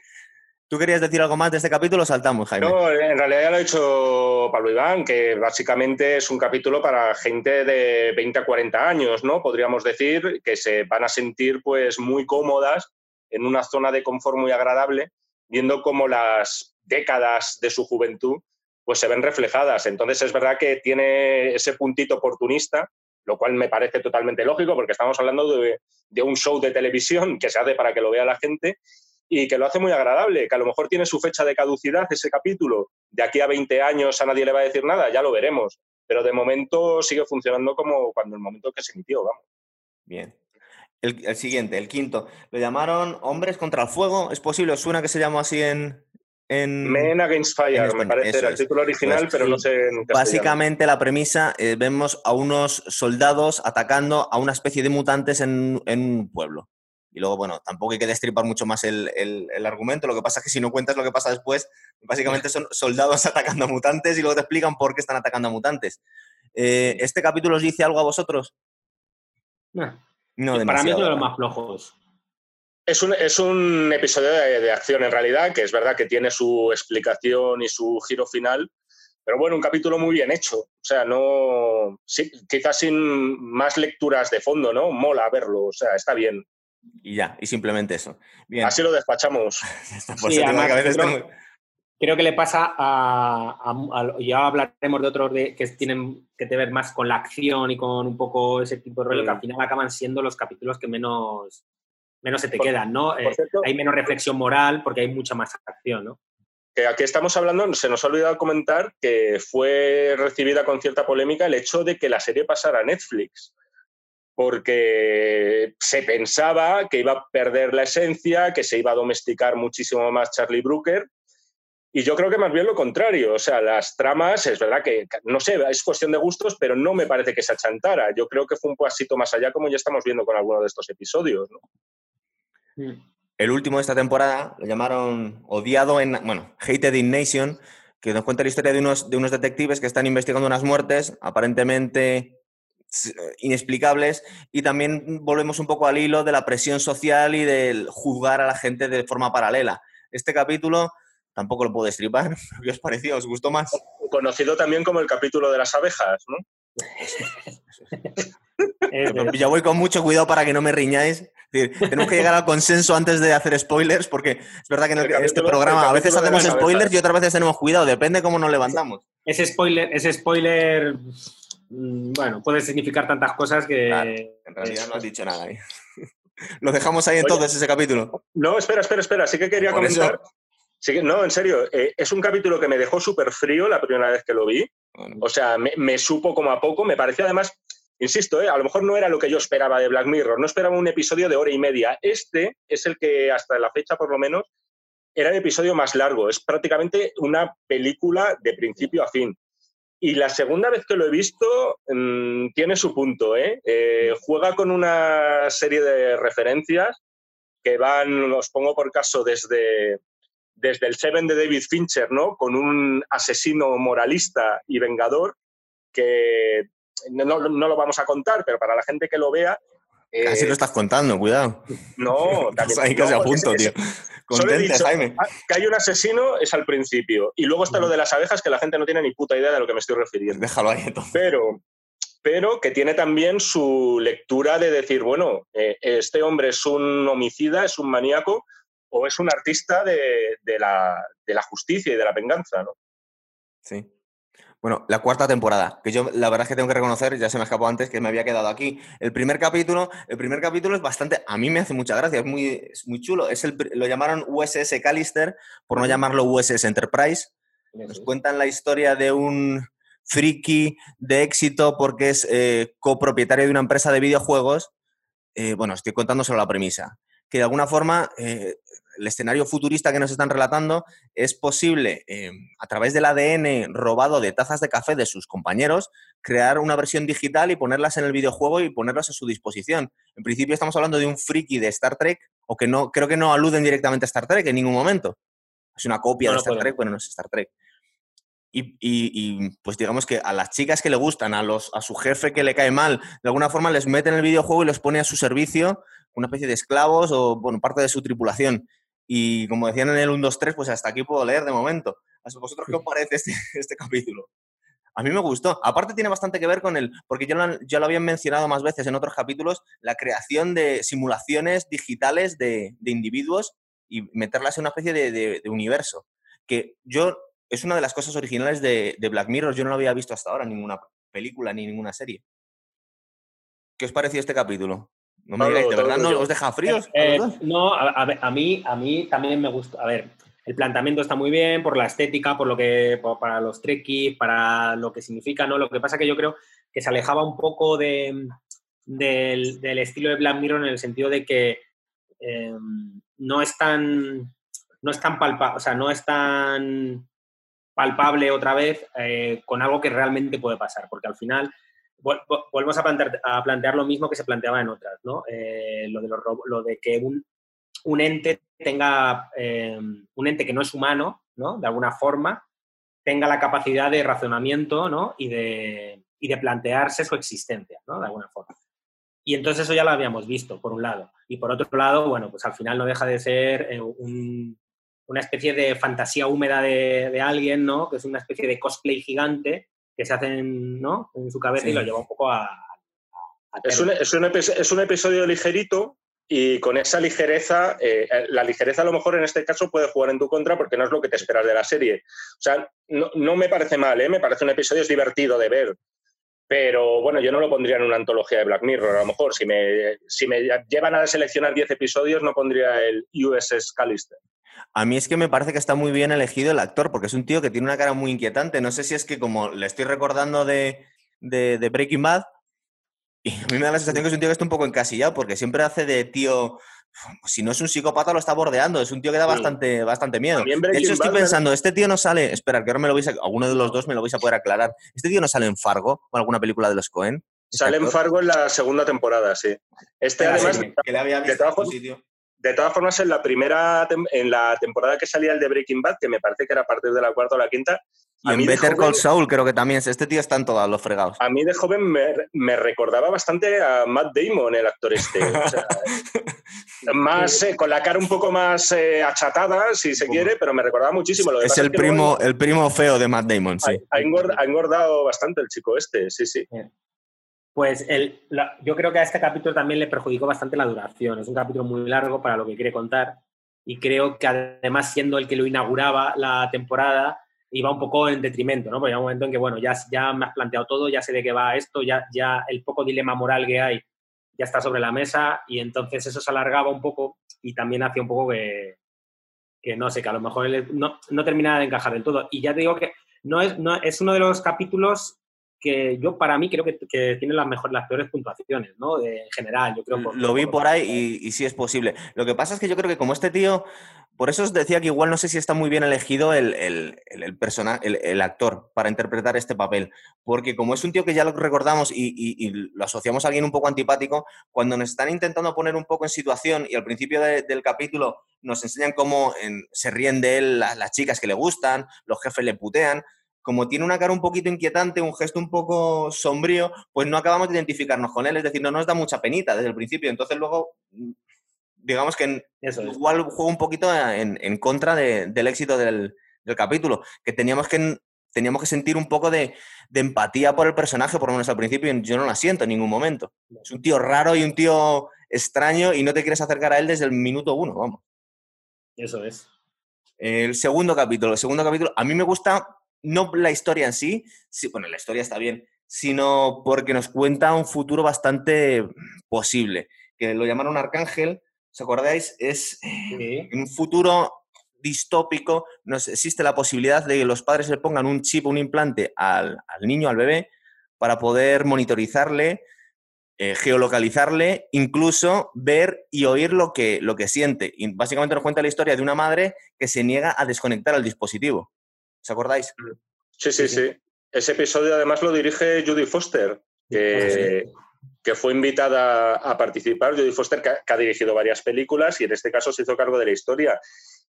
¿Tú querías decir algo más de este capítulo saltamos, Jaime? No, en realidad ya lo ha dicho Pablo Iván, que básicamente es un capítulo para gente de 20 a 40 años, ¿no? Podríamos decir que se van a sentir pues muy cómodas en una zona de confort muy agradable, viendo cómo las décadas de su juventud pues se ven reflejadas. Entonces es verdad que tiene ese puntito oportunista, lo cual me parece totalmente lógico porque estamos hablando de, de un show de televisión que se hace para que lo vea la gente y que lo hace muy agradable, que a lo mejor tiene su fecha de caducidad ese capítulo, de aquí a 20 años a nadie le va a decir nada, ya lo veremos, pero de momento sigue funcionando como cuando el momento que se emitió, vamos. Bien. El, siguiente, el quinto, lo llamaron Hombres contra el Fuego, ¿es posible? ¿Os suena que se llamó así en, en, Men Against Fire, me parece, era el título original, pues pero no sé en Básicamente la premisa, eh, vemos a unos soldados atacando a una especie de mutantes en, en un pueblo. Y luego, bueno, tampoco hay que destripar mucho más el, argumento. Lo que pasa es que si no cuentas lo que pasa después, básicamente son soldados atacando a mutantes y luego te explican por qué están atacando a mutantes. Eh, ¿Este capítulo os dice algo a vosotros? No. No Para mí es uno de los más flojos. Es un, es un episodio de, acción en realidad, que es verdad que tiene su explicación y su giro final, pero bueno, un capítulo muy bien hecho. O sea, no. quizás sin más lecturas de fondo, ¿no? Mola verlo, o sea, está bien y ya, y simplemente eso. Así lo despachamos. creo, que le pasa a, ya hablaremos de otros que tienen que ver más con la acción y con un poco ese tipo de rollo, que al mm. final acaban siendo los capítulos que menos, menos se te quedan, ¿no? Eh, hay menos reflexión moral porque hay mucha más acción, ¿no? Que aquí estamos hablando, se nos ha olvidado comentar que fue recibida con cierta polémica el hecho de que la serie pasara a Netflix porque se pensaba que iba a perder la esencia, que se iba a domesticar muchísimo más Charlie Brooker. Y yo creo que más bien lo contrario. O sea, las tramas, es verdad que, no sé, es cuestión de gustos, pero no me parece que se achantara. Yo creo que fue un pasito más allá, como ya estamos viendo con algunos de estos episodios. Mm. El último de esta temporada lo llamaron Odiado en, bueno, Hated in Nation, que nos cuenta la historia de unos, de unos detectives que están investigando unas muertes aparentemente inexplicables y también volvemos un poco al hilo de la presión social y del juzgar a la gente de forma paralela. Este capítulo tampoco lo puedo destripar. ¿Qué os pareció? ¿Os gustó más? Conocido también como el capítulo de las abejas, ¿no? Yo voy con mucho cuidado para que no me riñáis. tenemos que llegar al consenso antes de hacer spoilers, porque es verdad que en este programa a veces hacemos spoilers y otras veces tenemos cuidado, depende cómo nos levantamos. Ese spoiler, ese spoiler Mm, bueno, puede significar tantas cosas que... en realidad no has dicho nada ahí. Lo dejamos ahí entonces, ese capítulo. No, espera, espera, espera. Sí que quería comentar... no, en serio, eh, es un capítulo que me dejó súper frío la primera vez que lo vi. O sea, me, supo como a poco. Me parecía además, insisto, eh, a lo mejor no era lo que yo esperaba de Black Mirror. No esperaba un episodio de hora y media. Este es el que, hasta la fecha por lo menos, era el episodio más largo. Es prácticamente una película de principio a fin. Y la segunda vez que lo he visto mm, tiene su punto. ¿eh? ¿eh? juega con una serie de referencias que van, os pongo por caso, desde, desde el Seven de David Fincher, ¿no? con un asesino moralista y vengador que no, no, lo vamos a contar, pero para la gente que lo vea, Casi lo estás contando, cuidado. No, también, ahí casi a punto, tío. Contente, Jaime. Que hay un asesino es al principio. Y luego está lo de las abejas, que la gente no tiene ni puta idea de lo que me estoy refiriendo. Déjalo ahí entonces. Pero, pero que tiene también su lectura de decir, bueno, eh, este hombre es un homicida, es un maníaco, o es un artista de, de, la, de la justicia y de la venganza, ¿no? Sí. Bueno, la cuarta temporada, que yo la verdad es que tengo que reconocer, ya se me escapó antes que me había quedado aquí. El primer capítulo, el primer capítulo es bastante, a mí me hace mucha gracia, es muy, muy chulo. Es el, lo llamaron USS Callister, por no llamarlo USS Enterprise. Nos cuentan la historia de un friki de éxito porque es eh, copropietario de una empresa de videojuegos. Eh, bueno, estoy contando solo la premisa. Que de alguna forma eh, el escenario futurista que nos están relatando, es posible, eh, a través del ADN robado de tazas de café de sus compañeros, crear una versión digital y ponerlas en el videojuego y ponerlas a su disposición. En principio estamos hablando de un friki de Star Trek, o que no, creo que no aluden directamente a Star Trek en ningún momento. Es una copia de Star Trek, pero no es Star Trek. Y, pues digamos que a las chicas que le gustan, a, los, a su jefe que le cae mal, de alguna forma les mete en el videojuego y los pone a su servicio, una especie de esclavos o, bueno, parte de su tripulación Y como decían en el 1, 2, 3, pues hasta aquí puedo leer de momento. ¿A vosotros qué os parece este, este capítulo? A mí me gustó. Aparte tiene bastante que ver con el, porque yo lo, lo había mencionado más veces en otros capítulos, la creación de simulaciones digitales de, individuos y meterlas en una especie de, universo. Que yo, es una de las cosas originales de, Black Mirror, yo no lo había visto hasta ahora en ninguna película ni ninguna serie. ¿Qué os pareció este capítulo? No me digáis, ¿de verdad no os deja fríos? Eh, no, a, mí, a mí también me gusta. A ver, el planteamiento está muy bien por la estética, por lo que para los trekkies, para lo que significa, ¿no? Lo que pasa que yo creo que se alejaba un poco de, del, estilo de Black Mirror en el sentido de que em, no es tan no es tan palpable, o sea, no es tan palpable otra vez eh, con algo que realmente puede pasar, porque al final volvemos a plantear, a plantear lo mismo que se planteaba en otras, ¿no? Eh, lo, de lo de que un, un ente tenga, eh, un ente que no es humano, ¿no? De alguna forma, tenga la capacidad de razonamiento, ¿no? Y de, y de plantearse su existencia, ¿no? De alguna forma. Y entonces eso ya lo habíamos visto, por un lado. Y por otro lado, bueno, pues al final no deja de ser eh, una especie de fantasía húmeda de, alguien, ¿no? Que es una especie de cosplay gigante que se hace en, ¿no? en su cabeza y lo lleva un poco a... es, un, es, un es, un, episodio ligerito y con esa ligereza, eh, eh, la ligereza a lo mejor en este caso puede jugar en tu contra porque no es lo que te esperas de la serie. O sea, no, me parece mal, ¿eh? me parece un episodio es divertido de ver. Pero bueno, yo no lo pondría en una antología de Black Mirror. A lo mejor si me, si me llevan a seleccionar 10 episodios, no pondría el USS Callister. A mí es que me parece que está muy bien elegido el actor, porque es un tío que tiene una cara muy inquietante. No sé si es que como le estoy recordando de, de Breaking Bad, y a mí me da la sensación que es un tío que está un poco encasillado porque siempre hace de tío. Si no es un psicópata, lo está bordeando. Es un tío que da bastante, bastante miedo. De hecho, estoy pensando, este tío no sale. Espera, que ahora me lo vais a. Alguno de los dos me lo vais a poder aclarar. ¿Este tío no sale en Fargo o alguna película de los Cohen? Sale en Fargo en la segunda temporada, sí. Este, además. que le había visto en sitio. De todas formas, en la primera en la temporada que salía el de Breaking Bad, que me parece que era a partir de la cuarta o la quinta. Y en Better Call Saul creo que también. Este tío está en todos los fregados. A mí de joven me, recordaba bastante a Matt Damon, el actor este. más eh, con la cara un poco más eh, achatada, si se quiere, pero me recordaba muchísimo. Lo es el primo, el primo feo de Matt Damon, sí. Ha, engordado bastante el chico este, sí, sí. Pues yo creo que a este capítulo también le perjudicó bastante la duración. Es un capítulo muy largo para lo que quiere contar y creo que además siendo el que lo inauguraba la temporada iba un poco en detrimento, ¿no? Porque hay un momento en que, bueno, ya, ya me has planteado todo, ya sé de qué va esto, ya, ya el poco dilema moral que hay ya está sobre la mesa y entonces eso se alargaba un poco y también hacía un poco que, que no sé, que a lo mejor no, no terminaba de encajar del todo. Y ya te digo que no es, no, es uno de los capítulos que yo para mí creo que, tiene las mejores, las peores puntuaciones, ¿no? en general, yo creo. Lo vi por ahí y, sí es posible. Lo que pasa es que yo creo que como este tío, por eso os decía que igual no sé si está muy bien elegido el, el, el, el, actor para interpretar este papel, porque como es un tío que ya lo recordamos y, lo asociamos a alguien un poco antipático, cuando nos están intentando poner un poco en situación y al principio del capítulo nos enseñan cómo se ríen de él las chicas que le gustan, los jefes le putean, como tiene una cara un poquito inquietante, un gesto un poco sombrío, pues no acabamos de identificarnos con él, es decir, no nos da mucha penita desde el principio. Entonces luego, mm, digamos que igual juega un poquito en, contra del éxito del, capítulo, que teníamos que, teníamos que sentir un poco de, empatía por el personaje, por lo menos al principio, y yo no la siento en ningún momento. Es un tío raro y un tío extraño y no te quieres acercar a él desde el minuto uno, vamos. Eso es. El segundo capítulo, el segundo capítulo, a mí me gusta no la historia en sí, sí, bueno, la historia está bien, sino porque nos cuenta un futuro bastante posible, que lo llamaron Arcángel, ¿os acordáis? Es un futuro distópico, nos existe la posibilidad de que los padres le pongan un chip, un implante al, niño, al bebé, para poder monitorizarle, eh, geolocalizarle, incluso ver y oír lo que, lo que siente. Y básicamente nos cuenta la historia de una madre que se niega a desconectar el dispositivo. ¿Os acordáis? Sí, sí, sí. Ese episodio además lo dirige Judy Foster, que, fue invitada a participar. Judy Foster, que ha, dirigido varias películas y en este caso se hizo cargo de la historia.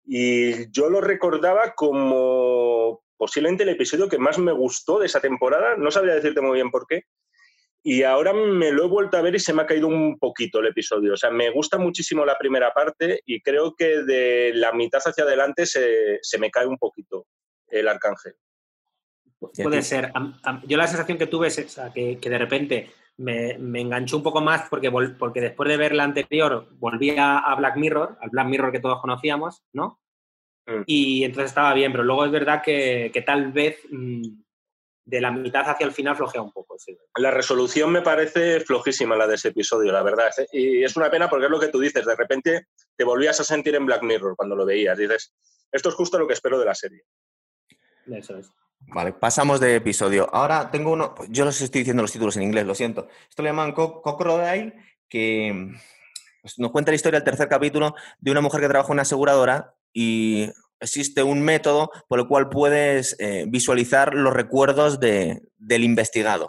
Y yo lo recordaba como posiblemente el episodio que más me gustó de esa temporada. No sabría decirte muy bien por qué. y ahora me lo he vuelto a ver y se me ha caído un poquito el episodio. O sea, me gusta muchísimo la primera parte y creo que de la mitad hacia adelante se, me cae un poquito el arcángel. Puede ser. Yo la sensación que tuve es esa, que, de repente me, enganchó un poco más porque, porque después de ver la anterior volví a, Black Mirror, al Black Mirror que todos conocíamos, ¿no? Mm. Y entonces estaba bien, pero luego es verdad que, tal vez mm, de la mitad hacia el final flojea un poco. La resolución me parece flojísima la de ese episodio, la verdad. Y es una pena porque es lo que tú dices, de repente te volvías a sentir en Black Mirror cuando lo veías. Dices, esto es justo lo que espero de la serie. Eso es. Vale, pasamos de episodio. Ahora tengo uno, yo los estoy diciendo los títulos en inglés, lo siento. Esto le llaman Crocodile, que pues, nos cuenta la historia del tercer capítulo de una mujer que trabaja en una aseguradora y existe un método por el cual puedes eh, visualizar los recuerdos del investigado.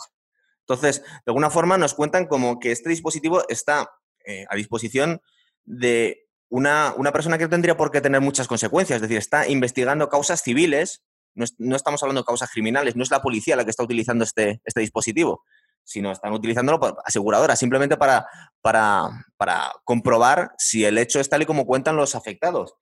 Entonces, de alguna forma nos cuentan como que este dispositivo está eh, a disposición de una, persona que no tendría por qué tener muchas consecuencias, es decir, está investigando causas civiles, no, estamos hablando de causas criminales, no es la policía la que está utilizando este, este dispositivo, sino están utilizándolo por aseguradoras, simplemente para, para, para comprobar si el hecho es tal y como cuentan los afectados.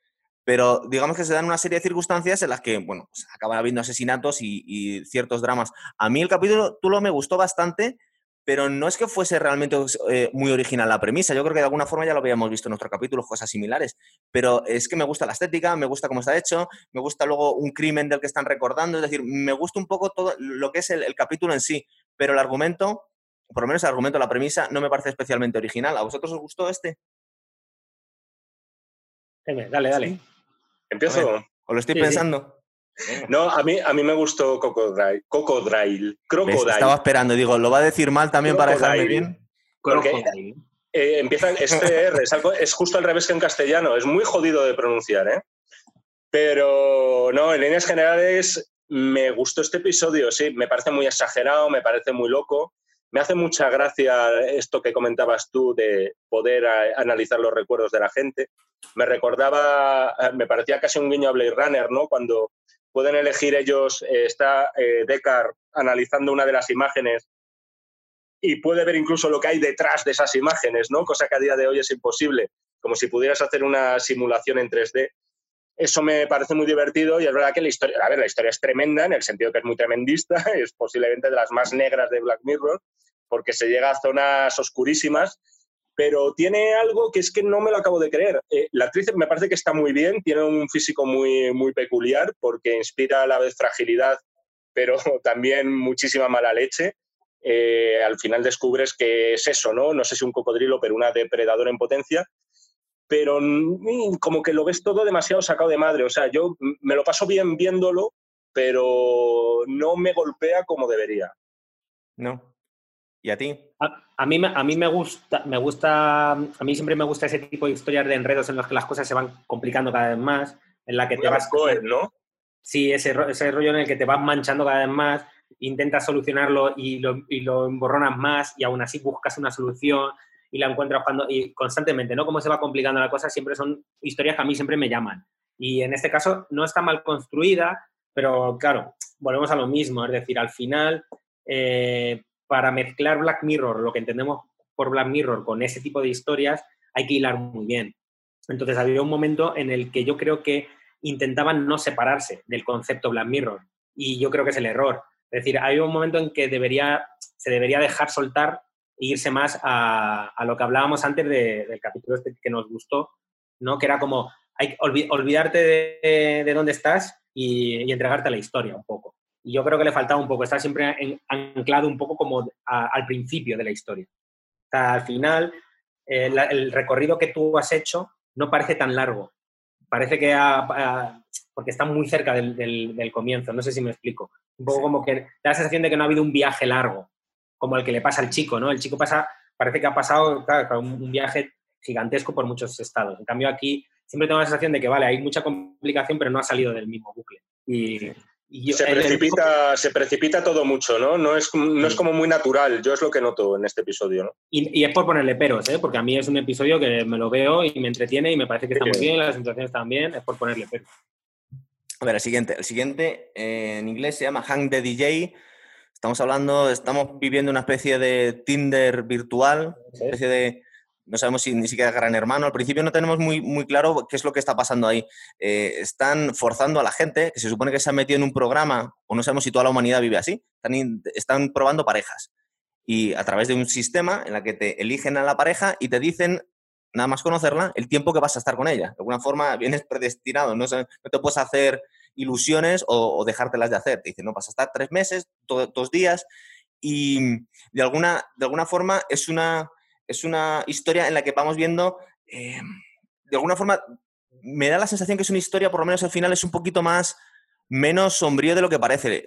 Pero digamos que se dan una serie de circunstancias en las que, bueno, pues acaban habiendo asesinatos y, ciertos dramas. A mí el capítulo me gustó bastante, pero no es que fuese realmente eh, muy original la premisa. Yo creo que de alguna forma ya lo habíamos visto en otro capítulo, cosas similares. Pero es que me gusta la estética, me gusta cómo está hecho, me gusta luego un crimen del que están recordando. Es decir, me gusta un poco todo lo que es el, capítulo en sí. Pero el argumento, por lo menos el argumento, la premisa, no me parece especialmente original. ¿A vosotros os gustó este? Dale, dale. ¿Empiezo? ¿O lo estoy pensando? No, a mí, a mí me gustó Cocodrile. Cocodrile. Crocodile. Estaba esperando, digo, ¿lo va a decir mal también para dejarme bien? eh, empieza, este R es, es, justo al revés que en castellano, es muy jodido de pronunciar, ¿eh? Pero no, en líneas generales me gustó este episodio, sí, me parece muy exagerado, me parece muy loco. Me hace mucha gracia esto que comentabas tú de poder analizar los recuerdos de la gente. Me recordaba, me parecía casi un guiño a Blade Runner, ¿no? Cuando pueden elegir ellos, eh, está eh, Deckard analizando una de las imágenes y puede ver incluso lo que hay detrás de esas imágenes, ¿no? Cosa que a día de hoy es imposible, como si pudieras hacer una simulación en 3D. Eso me parece muy divertido y es verdad que la historia, a ver, la historia es tremenda en el sentido que es muy tremendista, es posiblemente de las más negras de Black Mirror, porque se llega a zonas oscurísimas, pero tiene algo que es que no me lo acabo de creer. Eh, la actriz me parece que está muy bien, tiene un físico muy, muy peculiar porque inspira a la vez fragilidad, pero también muchísima mala leche. Eh, al final descubres que es eso, ¿no? No sé si un cocodrilo, pero una depredadora en potencia. Pero mm, como que lo ves todo demasiado sacado de madre. O sea, yo me lo paso bien viéndolo, pero no me golpea como debería. No, ¿Y a ti? A, mí, a mí me gusta, me gusta, a mí siempre me gusta ese tipo de historias de enredos en los que las cosas se van complicando cada vez más, en la que te vas... ¿no? Sí, ese, ese rollo en el que te vas manchando cada vez más, intentas solucionarlo y lo, y lo emborronas más y aún así buscas una solución y la encuentras cuando, y constantemente, ¿no? Cómo se va complicando la cosa, siempre son historias que a mí siempre me llaman. Y en este caso no está mal construida, pero claro, volvemos a lo mismo, es decir, al final eh, para mezclar Black Mirror, lo que entendemos por Black Mirror, con ese tipo de historias, hay que hilar muy bien. Entonces había un momento en el que yo creo que intentaban no separarse del concepto Black Mirror y yo creo que es el error. Es decir, hay un momento en que debería, se debería dejar soltar e irse más a, lo que hablábamos antes del capítulo este que nos gustó, ¿no? que era como hay, olvidarte de, dónde estás y, y entregarte a la historia un poco. Y yo creo que le faltaba un poco, está siempre anclado un poco como al principio de la historia. al final, eh, el recorrido que tú has hecho no parece tan largo. Parece que porque está muy cerca del, comienzo, no sé si me explico. Un poco como que da la sensación de que no ha habido un viaje largo, como el que le pasa al chico, ¿no? El chico pasa, parece que ha pasado un, viaje gigantesco por muchos estados. En cambio, aquí siempre tengo la sensación de que, vale, hay mucha complicación, pero no ha salido del mismo bucle. Y, se, precipita, se precipita todo mucho, ¿no? No es, no es como muy natural. Yo es lo que noto en este episodio, ¿no? Y, es por ponerle peros, ¿eh? Porque a mí es un episodio que me lo veo y me entretiene y me parece que está muy bien, las situaciones también, es por ponerle peros. A ver, el siguiente. El siguiente eh, en inglés se llama Hang the DJ. Estamos hablando, estamos viviendo una especie de Tinder virtual, una especie de no sabemos si ni siquiera Gran Hermano. Al principio no tenemos muy, muy claro qué es lo que está pasando ahí. Eh, están forzando a la gente, que se supone que se ha metido en un programa, o no sabemos si toda la humanidad vive así, están, están probando parejas. Y a través de un sistema en la que te eligen a la pareja y te dicen, nada más conocerla, el tiempo que vas a estar con ella. De alguna forma vienes predestinado, no, no te puedes hacer ilusiones o, dejártelas de hacer. Te dicen, no, vas a estar tres meses, dos días, y de alguna, de alguna forma es una es una historia en la que vamos viendo, eh, de alguna forma, me da la sensación que es una historia, por lo menos al final, es un poquito más, menos sombrío de lo que parece.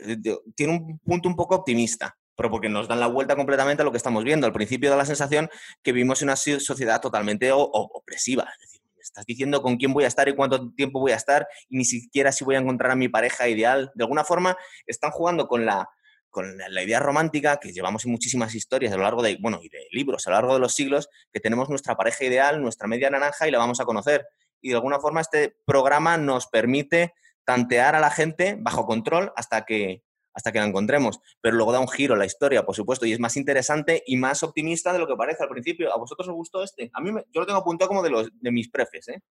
Tiene un punto un poco optimista, pero porque nos dan la vuelta completamente a lo que estamos viendo. Al principio da la sensación que vivimos en una sociedad totalmente opresiva. Es estás diciendo con quién voy a estar y cuánto tiempo voy a estar y ni siquiera si voy a encontrar a mi pareja ideal. De alguna forma, están jugando con la con la idea romántica que llevamos en muchísimas historias a lo largo de, bueno, y de libros a lo largo de los siglos, que tenemos nuestra pareja ideal, nuestra media naranja y la vamos a conocer. Y de alguna forma este programa nos permite tantear a la gente bajo control hasta que, hasta que la encontremos. Pero luego da un giro la historia, por supuesto, y es más interesante y más optimista de lo que parece al principio. ¿A vosotros os gustó este? A mí yo lo tengo apuntado como de, los, de mis prefes, ¿eh?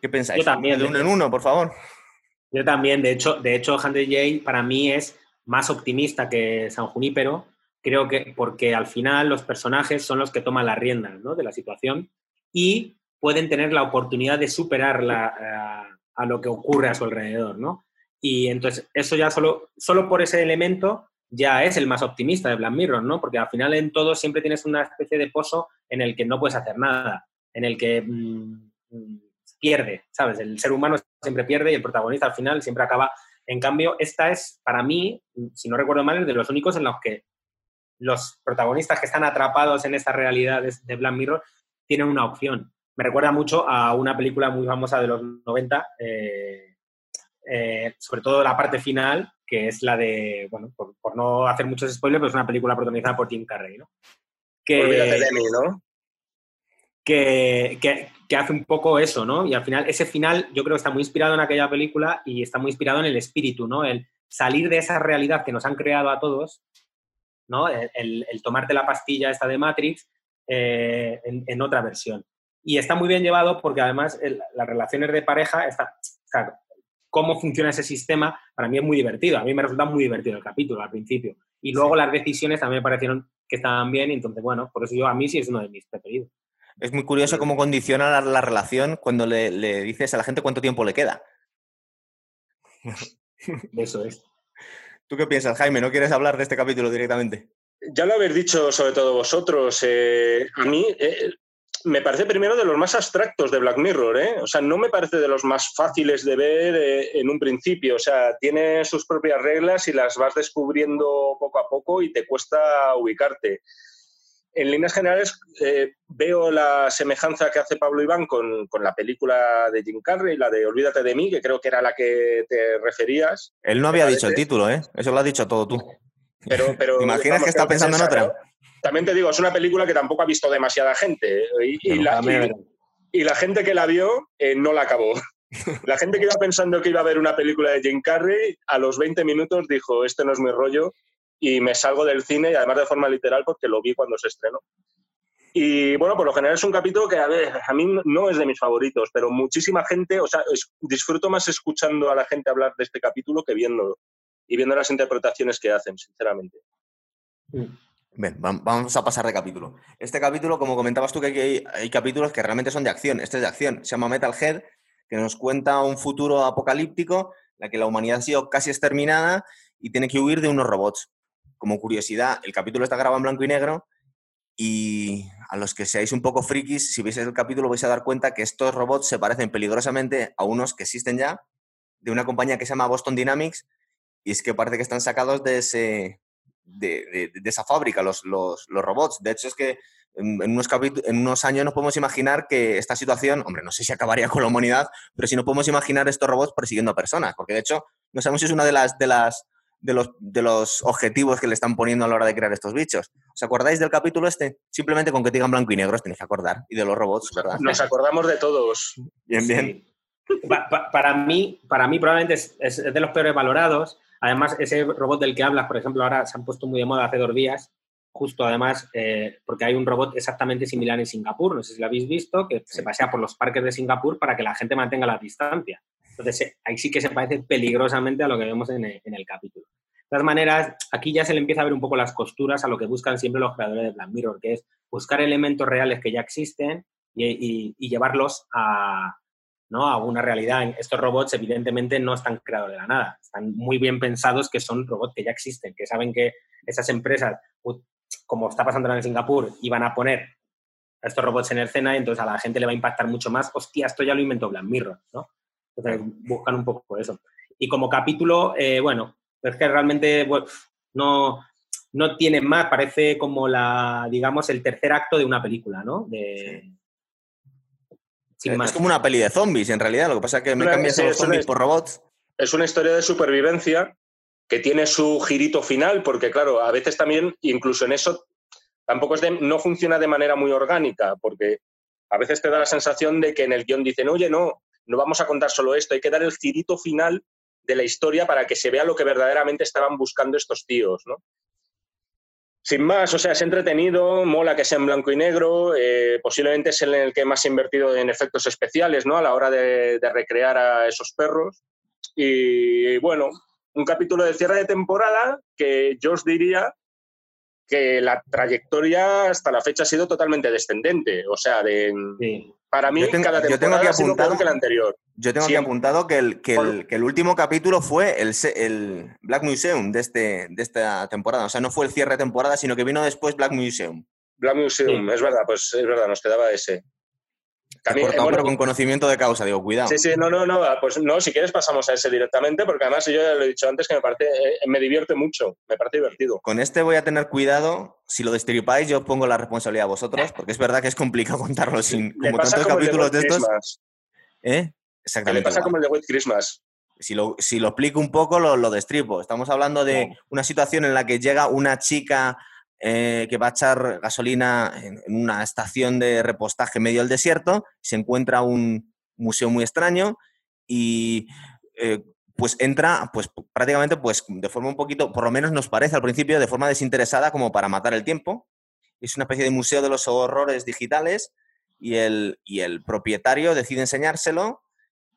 ¿Qué pensáis? Yo también. De uno en uno, por favor. Yo también, de hecho, de hecho, Hunter J para mí es más optimista que San Junípero, creo que porque al final los personajes son los que toman las riendas de la situación y pueden tener la oportunidad de superar a, a, lo que ocurre a su alrededor, ¿no? Y entonces eso ya solo, solo por ese elemento ya es el más optimista de Black Mirror, ¿no? Porque al final en todo siempre tienes una especie de pozo en el que no puedes hacer nada, en el que mm, mm, pierde, ¿sabes? El ser humano siempre pierde y el protagonista al final siempre acaba. En cambio, esta es, para mí, si no recuerdo mal, es de los únicos en los que los protagonistas que están atrapados en esta realidad de, Black Mirror tienen una opción. Me recuerda mucho a una película muy famosa de los 90, eh, eh, sobre todo la parte final, que es la de, bueno, por, no hacer muchos spoilers, pero es una película protagonizada por Tim Carrey, ¿no? Que, ¿no? Que, que, hace un poco eso, ¿no? Y al final, ese final yo creo que está muy inspirado en aquella película y está muy inspirado en el espíritu, ¿no? El salir de esa realidad que nos han creado a todos, ¿no? El, tomarte la pastilla esta de Matrix eh, en, otra versión. Y está muy bien llevado porque además las relaciones de pareja, está, cómo funciona ese sistema, para mí es muy divertido. A mí me resulta muy divertido el capítulo al principio. Y luego las decisiones también me parecieron que estaban bien, y entonces, bueno, por eso yo a mí sí es uno de mis preferidos. Es muy curioso cómo condiciona la, relación cuando le, dices a la gente cuánto tiempo le queda. Eso es. ¿Tú qué piensas, Jaime? ¿No quieres hablar de este capítulo directamente? Ya lo habéis dicho, sobre todo vosotros. Eh, a mí eh, me parece primero de los más abstractos de Black Mirror. ¿eh? O sea, no me parece de los más fáciles de ver en un principio. O sea, tiene sus propias reglas y las vas descubriendo poco a poco y te cuesta ubicarte en líneas generales eh, veo la semejanza que hace Pablo Iván con, la película de Jim Carrey, la de Olvídate de mí, que creo que era la que te referías. Él no había dicho el título, ¿eh? Eso lo has dicho todo tú. Pero, pero, ¿Te imaginas que está pensando en otra? También te digo, es una película que tampoco ha visto demasiada gente. Y, la, gente que la vio eh, no la acabó. La gente que iba pensando que iba a ver una película de Jim Carrey, a los 20 minutos dijo, este no es mi rollo, y me salgo del cine y además de forma literal porque lo vi cuando se estrenó. Y bueno, por lo general es un capítulo que a, ver, a mí no es de mis favoritos, pero muchísima gente, o sea, disfruto más escuchando a la gente hablar de este capítulo que viéndolo y viendo las interpretaciones que hacen, sinceramente. Bien, vamos a pasar de capítulo. Este capítulo, como comentabas tú, que hay, hay, capítulos que realmente son de acción. Este es de acción. Se llama Metalhead, que nos cuenta un futuro apocalíptico en el que la humanidad ha sido casi exterminada y tiene que huir de unos robots como curiosidad, el capítulo está grabado en blanco y negro y a los que seáis un poco frikis, si veis el capítulo vais a dar cuenta que estos robots se parecen peligrosamente a unos que existen ya, de una compañía que se llama Boston Dynamics, y es que parece que están sacados de, ese, de, esa fábrica, los, los, robots. De hecho, es que en, unos en unos años nos podemos imaginar que esta situación, hombre, no sé si acabaría con la humanidad, pero si no podemos imaginar estos robots persiguiendo a personas, porque de hecho no sabemos si es una de las, de las de los, de los objetivos que le están poniendo a la hora de crear estos bichos. ¿Os acordáis del capítulo este? Simplemente con que digan blanco y negro os tenéis que acordar. Y de los robots, ¿verdad? Nos acordamos de todos. Bien, bien. para, mí, para mí probablemente es, de los peores valorados. Además, ese robot del que hablas, por ejemplo, ahora se han puesto muy de moda hace dos días, justo además, eh, porque hay un robot exactamente similar en Singapur, no sé si lo habéis visto, que se pasea por los parques de Singapur para que la gente mantenga la distancia. Entonces, eh, ahí sí que se parece peligrosamente a lo que vemos en el, capítulo. De todas maneras, aquí ya se le empieza a ver un poco las costuras a lo que buscan siempre los creadores de Black Mirror, que es buscar elementos reales que ya existen y llevarlos a, ¿no? a una realidad. Estos robots evidentemente no están creados de la nada, están muy bien pensados que son robots que ya existen, que saben que esas empresas, como está pasando en Singapur, iban a poner a estos robots en escena y entonces a la gente le va a impactar mucho más, hostia, esto ya lo inventó Black Mirror, ¿no? Entonces buscan un poco eso. Y como capítulo, eh, bueno, es que realmente no, no tiene más, parece como la, digamos, el tercer acto de una película, ¿no? De, es como una peli de zombies, en realidad. Lo que pasa es que me cambias los zombies por robots. Es una historia de supervivencia que tiene su girito final, porque claro, a veces también, incluso en eso, tampoco es no funciona de manera muy orgánica, porque a veces te da la sensación de que en el guion dicen, oye, no, no vamos a contar solo esto, hay que dar el girito final de la historia para que se vea lo que verdaderamente estaban buscando estos tíos, ¿no? Sin más, o sea, es entretenido, mola que sea en blanco y negro, eh, posiblemente es el que más he invertido en efectos especiales, ¿no? A la hora de, recrear a esos perros. Y bueno, un capítulo de cierre de temporada que yo os diría que la trayectoria hasta la fecha ha sido totalmente descendente. O sea, de, para mí, cada temporada ha sido peor que la anterior. Yo tengo aquí apuntado que el, que, el, último capítulo fue el, el, Black Museum de, este, de esta temporada. O sea, no fue el cierre de temporada, sino que vino después Black Museum. Black Museum, es verdad, pues es verdad, nos quedaba ese. También, pero con conocimiento de causa, digo, cuidado. Sí, sí, no, no, no, pues no, si quieres pasamos a ese directamente, porque además yo ya lo he dicho antes que me parece, eh, me divierte mucho, me parece divertido. Con este voy a tener cuidado, si lo destripáis yo pongo la responsabilidad a vosotros, porque es verdad que es complicado contarlo sin como tantos capítulos de, estos. ¿Eh? Exactamente. ¿Qué le pasa como el de White Christmas? Si lo, si lo explico un poco, lo, lo destripo. Estamos hablando de una situación en la que llega una chica eh, que va a echar gasolina en, una estación de repostaje medio del desierto, se encuentra un museo muy extraño y eh, pues entra pues prácticamente pues de forma un poquito, por lo menos nos parece al principio, de forma desinteresada como para matar el tiempo. Es una especie de museo de los horrores digitales y el, y el propietario decide enseñárselo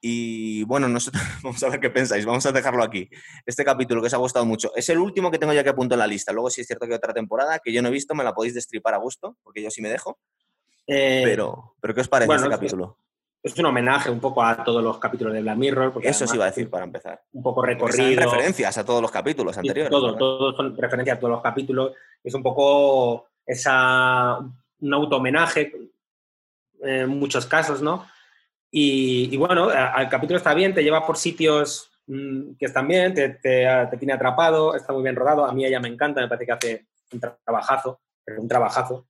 y bueno, nosotros vamos a ver qué pensáis, vamos a dejarlo aquí. Este capítulo que os ha gustado mucho es el último que tengo ya que apunto en la lista. Luego, si es cierto que hay otra temporada que yo no he visto, me la podéis destripar a gusto, porque yo sí me dejo. Eh, pero, pero, ¿qué os parece este capítulo? Es un homenaje un poco a todos los capítulos de Black Mirror. Porque Eso sí iba a decir para empezar. Un poco recorrido. referencias a todos los capítulos anteriores. Todo, todos son referencias a todos los capítulos. Es un poco esa, un auto-homenaje en muchos casos, ¿no? Y, bueno, el capítulo está bien, te lleva por sitios mm, que están bien, te, te, tiene atrapado, está muy bien rodado. A mí ella me encanta, me parece que hace un trabajazo, pero un trabajazo.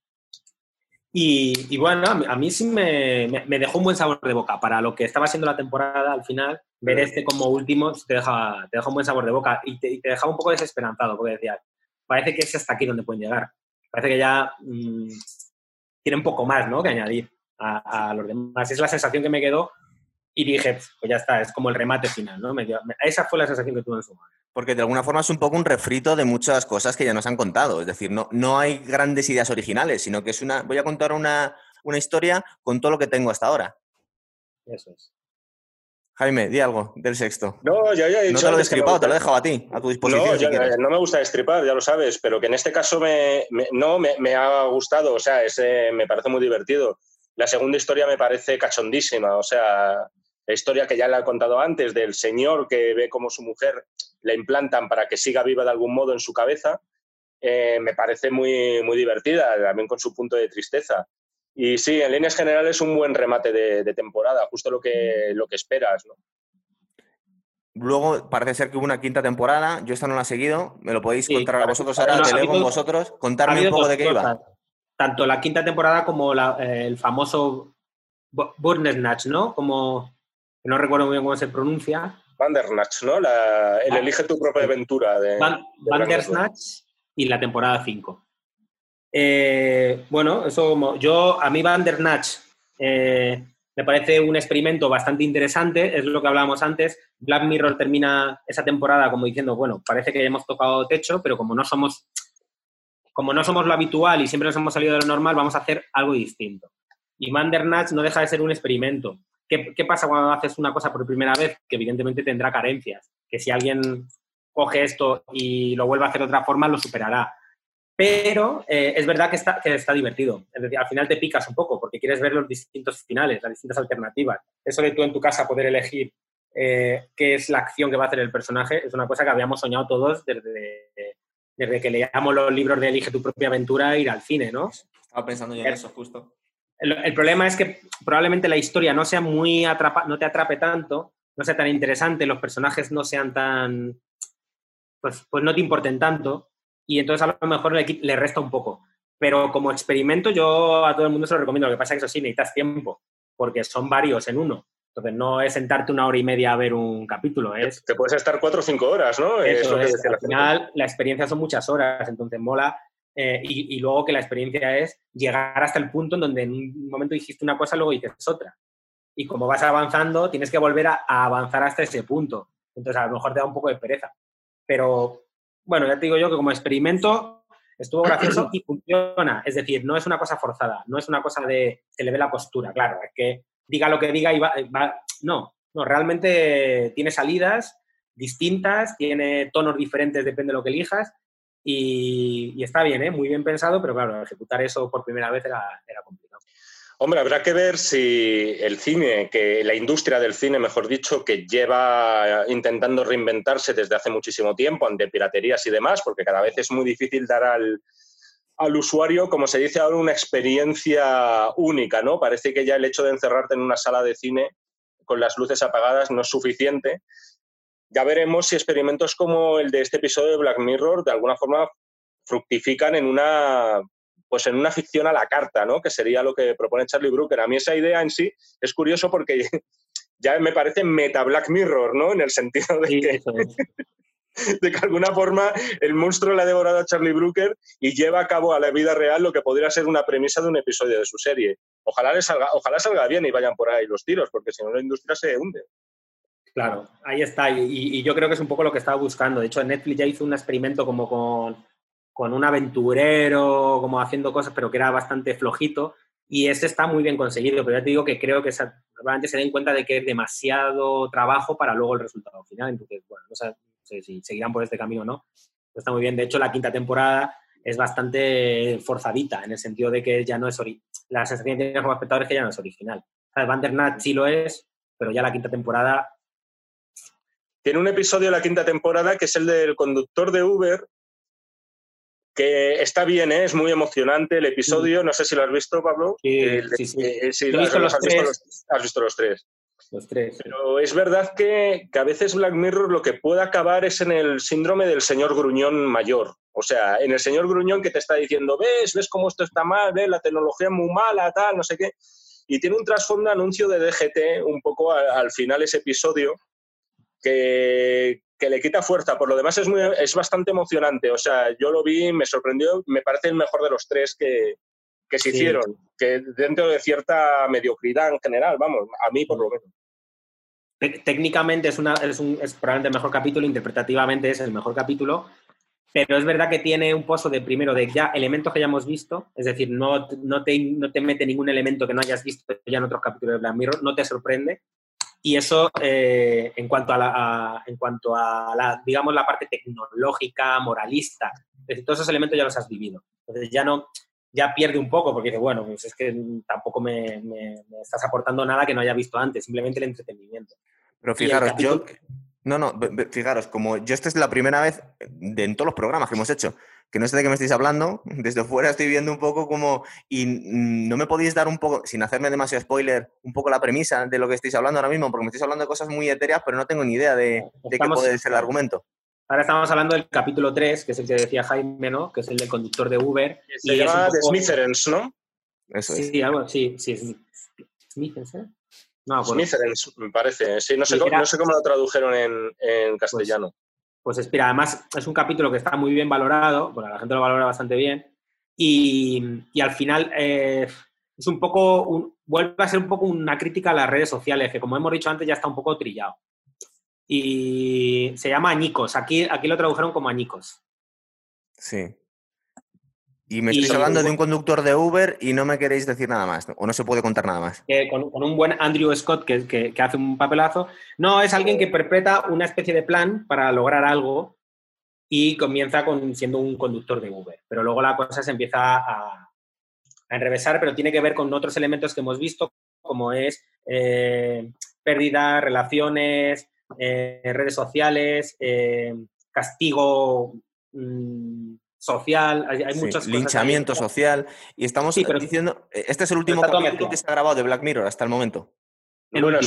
Y, bueno, a mí, sí me, me, dejó un buen sabor de boca. Para lo que estaba siendo la temporada, al final, ver este como último te deja, te deja un buen sabor de boca y te, te deja un poco desesperanzado, porque decías, parece que es hasta aquí donde pueden llegar. Parece que ya mm, tiene un poco más ¿no? que añadir a, los demás. Es la sensación que me quedó y dije, pues ya está, es como el remate final, ¿no? esa fue la sensación que tuve en su mano. Porque de alguna forma es un poco un refrito de muchas cosas que ya nos han contado. Es decir, no, no hay grandes ideas originales, sino que es una. Voy a contar una, una historia con todo lo que tengo hasta ahora. Eso es. Jaime, di algo del sexto. No, ya, ya he No te lo he destripado, te lo he dejado a ti, a tu disposición. No, no me gusta destripar, ya lo sabes, pero que en este caso me, no me, me, ha gustado, o sea, ese, me parece muy divertido. La segunda historia me parece cachondísima, o sea, la historia que ya le he contado antes del señor que ve cómo su mujer la implantan para que siga viva de algún modo en su cabeza, eh, me parece muy, muy divertida, también con su punto de tristeza. Y sí, en líneas generales un buen remate de, temporada, justo lo que, lo que esperas, ¿no? Luego parece ser que hubo una quinta temporada, yo esta no la he seguido, me lo podéis contar a vosotros ahora, te leo con vosotros, contarme un poco de qué iba tanto la quinta temporada como eh, el famoso Burnersnatch, ¿no? Como, no recuerdo muy bien cómo se pronuncia. Bandersnatch, ¿no? La, el ah. Elige tu propia aventura. De, Bandersnatch y la temporada 5. Eh, bueno, eso como, yo, a mí Bandersnatch, eh, me parece un experimento bastante interesante, es lo que hablábamos antes. Black Mirror termina esa temporada como diciendo, bueno, parece que hemos tocado techo, pero como no somos, como no somos lo habitual y siempre nos hemos salido de lo normal, vamos a hacer algo distinto. Y Mandernatch no deja de ser un experimento. ¿Qué, ¿Qué, pasa cuando haces una cosa por primera vez? Que evidentemente tendrá carencias. Que si alguien coge esto y lo vuelve a hacer de otra forma, lo superará. Pero eh, es verdad que está, que está divertido. Es decir, al final te picas un poco porque quieres ver los distintos finales, las distintas alternativas. Eso de tú en tu casa poder elegir eh, qué es la acción que va a hacer el personaje es una cosa que habíamos soñado todos desde, desde que leíamos los libros de Elige tu propia aventura ir al cine, ¿no? Estaba pensando yo en eso justo. El, problema es que probablemente la historia no sea muy atrapa, no te atrape tanto, no sea tan interesante, los personajes no sean tan, pues, pues no te importen tanto y entonces a lo mejor le, le, resta un poco. Pero como experimento yo a todo el mundo se lo recomiendo. Lo que pasa es que eso sí, necesitas tiempo, porque son varios en uno. Entonces no es sentarte una hora y media a ver un capítulo. Es, Te puedes estar cuatro o cinco horas, ¿no? Eso es, al final la experiencia son muchas horas, entonces mola. Eh, y, y, luego que la experiencia es llegar hasta el punto en donde en un momento dijiste una cosa, luego dices otra. Y como vas avanzando, tienes que volver a, a avanzar hasta ese punto. Entonces a lo mejor te da un poco de pereza. Pero bueno, ya te digo yo que como experimento estuvo gracioso y funciona. Es decir, no es una cosa forzada, no es una cosa de que le ve la postura, claro, es que diga lo que diga y va, no, no, realmente tiene salidas distintas, tiene tonos diferentes, depende de lo que elijas y, y está bien, ¿eh? muy bien pensado, pero claro, ejecutar eso por primera vez era, era complicado. Hombre, habrá que ver si el cine, que la industria del cine, mejor dicho, que lleva intentando reinventarse desde hace muchísimo tiempo ante piraterías y demás, porque cada vez es muy difícil dar al, al usuario, como se dice ahora, una experiencia única, ¿no? Parece que ya el hecho de encerrarte en una sala de cine con las luces apagadas no es suficiente. Ya veremos si experimentos como el de este episodio de Black Mirror de alguna forma fructifican en una pues en una ficción a la carta, ¿no? Que sería lo que propone Charlie Brooker. A mí esa idea en sí es curioso porque ya me parece meta Black Mirror, ¿no? En el sentido de que... de que alguna forma el monstruo le ha devorado a Charlie Brooker y lleva a cabo a la vida real lo que podría ser una premisa de un episodio de su serie. Ojalá, salga, ojalá salga bien y vayan por ahí los tiros, porque si no la industria se hunde. Claro, ahí está. Y, yo creo que es un poco lo que estaba buscando. De hecho, Netflix ya hizo un experimento como con con un aventurero, como haciendo cosas, pero que era bastante flojito. Y ese está muy bien conseguido, pero ya te digo que creo que probablemente se den cuenta de que es demasiado trabajo para luego el resultado final. Entonces, bueno, no sé, si seguirán por este camino o no. Pero está muy bien. De hecho, la quinta temporada es bastante forzadita, en el sentido de que ya no es la sensación que tiene como espectador es que ya no es original. Van der Nat sí lo es, pero ya la quinta temporada... Tiene un episodio de la quinta temporada que es el del conductor de Uber que está bien, ¿eh? es muy emocionante el episodio. No sé si lo has visto, Pablo. Sí, sí, sí. has, visto los tres. has visto los tres. Los tres. Pero es verdad que, que, a veces Black Mirror lo que puede acabar es en el síndrome del señor gruñón mayor. O sea, en el señor gruñón que te está diciendo, ves, ves cómo esto está mal, ¿ves? la tecnología es muy mala, tal, no sé qué. Y tiene un trasfondo anuncio de DGT un poco al final ese episodio que, que le quita fuerza. Por lo demás es, muy, es bastante emocionante. O sea, yo lo vi, me sorprendió, me parece el mejor de los tres que, que se sí. hicieron, que dentro de cierta mediocridad en general, vamos, a mí por lo menos. Técnicamente es, una, es, un, es probablemente el mejor capítulo, interpretativamente es el mejor capítulo, pero es verdad que tiene un pozo de primero de ya elementos que ya hemos visto, es decir, no, no, te, no te mete ningún elemento que no hayas visto ya en otros capítulos de Black Mirror, no te sorprende, y eso, eh, en cuanto, a la, a, en cuanto a la, digamos, la parte tecnológica, moralista, es decir, todos esos elementos ya los has vivido. Entonces ya no, ya pierde un poco porque dice, bueno, pues es que tampoco me, me, me estás aportando nada que no haya visto antes, simplemente el entretenimiento. Pero fijaros, capítulo... yo... No, no, fijaros, como yo esta es la primera vez de, en todos los programas que hemos hecho que no sé de qué me estáis hablando, desde fuera estoy viendo un poco como, y no me podéis dar un poco, sin hacerme demasiado spoiler, un poco la premisa de lo que estáis hablando ahora mismo, porque me estáis hablando de cosas muy etéreas, pero no tengo ni idea de, de qué puede ser el argumento. Ahora estamos hablando del capítulo 3, que es el que decía Jaime, ¿no? Que es el del conductor de Uber. Se y llama The poco... Smitherens, ¿no? Eso es. Sí, algo, sí, sí. Smithers, ¿eh? No, bueno. Smitherens, me parece. Sí, no sé, sí, cómo, era... no sé cómo lo tradujeron en, en castellano. Pues, pues espera, además es un capítulo que está muy bien valorado, bueno, la gente lo valora bastante bien, y, y al final, eh, es un poco, vuelve a ser un poco una crítica a las redes sociales, que como hemos dicho antes ya está un poco trillado. Y se llama Añicos, aquí, aquí lo tradujeron como Añicos. Sí. Y me estoy hablando de un conductor de Uber y no me queréis decir nada más, o no se puede contar nada más. con, un buen Andrew Scott que, que, hace un papelazo. No, es alguien que perpetra una especie de plan para lograr algo y comienza con, siendo un conductor de Uber. Pero luego la cosa se empieza a, a enrevesar, pero tiene que ver con otros elementos que hemos visto, como es eh, pérdida, relaciones, eh, redes sociales, eh, castigo. Mm, social, hay, muchas Linchamiento social. Y estamos diciendo, eh, este es el último capítulo que se ha grabado de Black Mirror hasta el momento. bueno,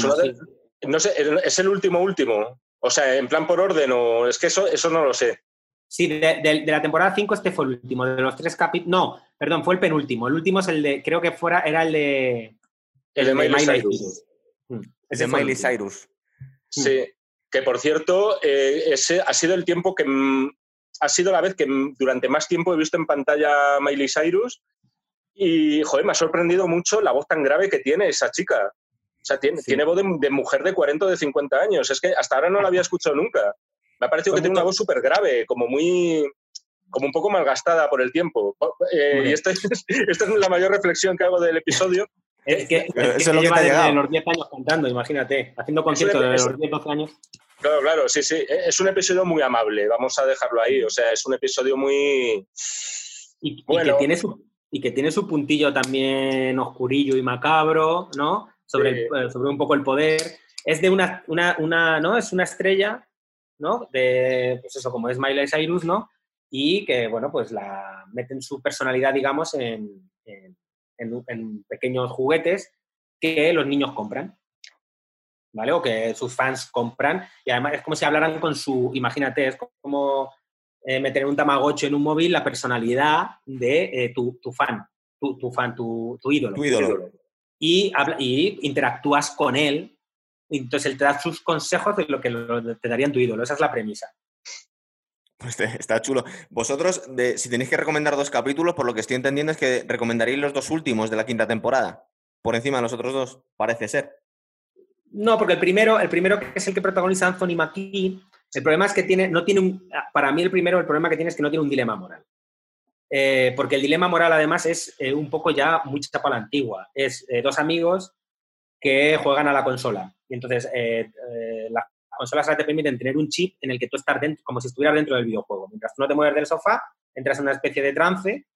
no sé, es el último último. O sea, en plan por orden, o es que eso, eso no lo sé. Sí, de, la temporada 5 este fue el último. De los tres capítulos. No, perdón, fue el penúltimo. El último es el de. Creo que fuera, era el de. El, de, Miley, Cyrus. Mm, de Miley Cyrus. Sí, que por cierto, eh, ese ha sido el tiempo que mm, ha sido la vez que durante más tiempo he visto en pantalla Miley Cyrus y, joder, me ha sorprendido mucho la voz tan grave que tiene esa chica. O sea, tiene, tiene voz de, mujer de 40 o de 50 años. Es que hasta ahora no la había escuchado nunca. Me ha parecido que tiene una voz súper grave, como muy como un poco malgastada por el tiempo. Eh, y esta es, esta es la mayor reflexión que hago del episodio. Es que, Eso es lo que te ha los 10 años cantando, imagínate, haciendo conciertos de los 10, 12 años. Claro, claro, sí, sí. E, es un episodio muy amable, vamos a dejarlo ahí. O sea, es un episodio muy. Y, que, tiene su, y que tiene su puntillo también oscurillo y macabro, ¿no? Sobre, sobre un poco el poder. Es de una, una, ¿no? Es una estrella, ¿no? De, pues eso, como es Miley Cyrus, ¿no? Y que, bueno, pues la meten su personalidad, digamos, en, en pequeños juguetes que los niños compran. ¿vale? O que sus fans compran. Y además es como si hablaran con su, imagínate, es como eh, meter en un tamagotchi en un móvil la personalidad de eh, tu, fan, tu, fan, tu, ídolo. Tu ídolo. Y, y interactúas con él, y entonces él te da sus consejos de lo que te daría tu ídolo. Esa es la premisa. Pues está chulo. Vosotros, si tenéis que recomendar dos capítulos, por lo que estoy entendiendo es que recomendaréis los dos últimos de la quinta temporada, por encima de los otros dos, parece ser. No, porque el primero, el primero que es el que protagoniza Anthony Mackie, el problema es que tiene, no tiene un, para mí el primero, el problema que tiene es que no tiene un dilema moral. Eh, porque el dilema moral además es eh, un poco ya muy chapa la antigua. Es eh, dos amigos que juegan a la consola. Y entonces consolas te permiten tener un chip en el que tú estás dentro, como si estuvieras dentro del videojuego. Mientras tú no te mueves del sofá, entras en una especie de trance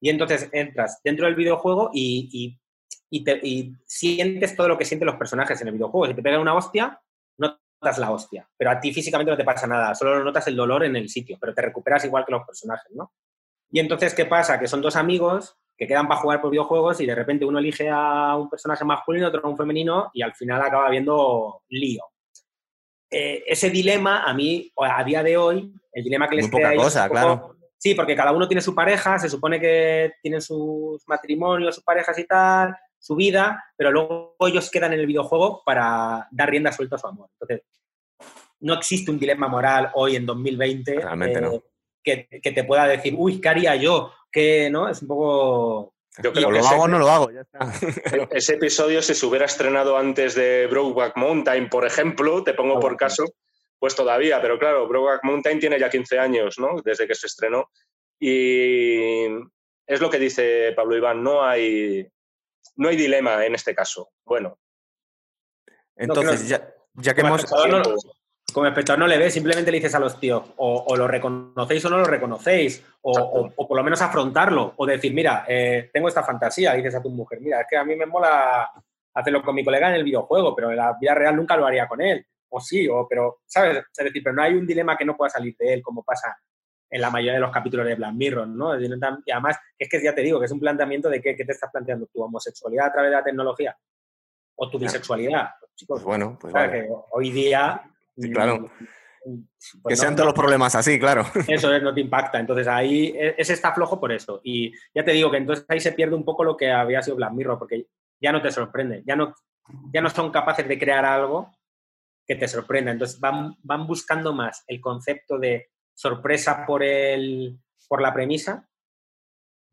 y entonces entras dentro del videojuego y y, sientes todo lo que sienten los personajes en el videojuego. Si te pegan una hostia, notas la hostia, pero a ti físicamente no te pasa nada, solo notas el dolor en el sitio, pero te recuperas igual que los personajes, ¿no? Y entonces, ¿qué pasa? Que son dos amigos que quedan para jugar por videojuegos y de repente uno elige a un personaje masculino, otro a un femenino y al final acaba viendo lío. Eh, ese dilema, a mí, a día de hoy, el dilema que les Muy poca cosa, claro. Sí, porque cada uno tiene su pareja, se supone que tienen sus matrimonios, sus parejas y tal, su vida, pero luego ellos quedan en el videojuego para dar rienda suelta a su amor. Entonces, no existe un dilema moral hoy en 2020 eh, que, te pueda decir, uy, ¿qué haría yo? Que, ¿no? Es un poco... Yo creo que lo hago o no lo hago, ya está. Ese episodio, si se hubiera estrenado antes de Brokeback Mountain, por ejemplo, te pongo por caso, pues todavía, pero claro, Brokeback Mountain tiene ya 15 años, ¿no? Desde que se estrenó. Y es lo que dice Pablo Iván, no hay, no hay dilema en este caso. Bueno. Entonces, ya, que hemos... como espectador no le ves, simplemente le dices a los tíos, o, lo reconocéis o no lo reconocéis, o, por lo menos afrontarlo, o decir, mira, eh, tengo esta fantasía, dices a tu mujer, mira, es que a mí me mola hacerlo con mi colega en el videojuego, pero en la vida real nunca lo haría con él, o sí, o pero, ¿sabes? Es decir, pero no hay un dilema que no pueda salir de él, como pasa en la mayoría de los capítulos de Black Mirror, ¿no? Y además, es que ya te digo, que es un planteamiento de qué, te estás planteando, tu homosexualidad a través de la tecnología o tu bisexualidad. Chicos, pues bueno, pues hoy día... claro. Mm, pues que sean todos los problemas así, claro. Eso es, no te impacta. Entonces ahí, e, ese está flojo por eso. Y ya te digo que entonces ahí se pierde un poco lo que había sido Black Mirror, porque ya no te sorprende, ya no, ya no son capaces de crear algo que te sorprenda. Entonces van, van buscando más el concepto de sorpresa por, el, por la premisa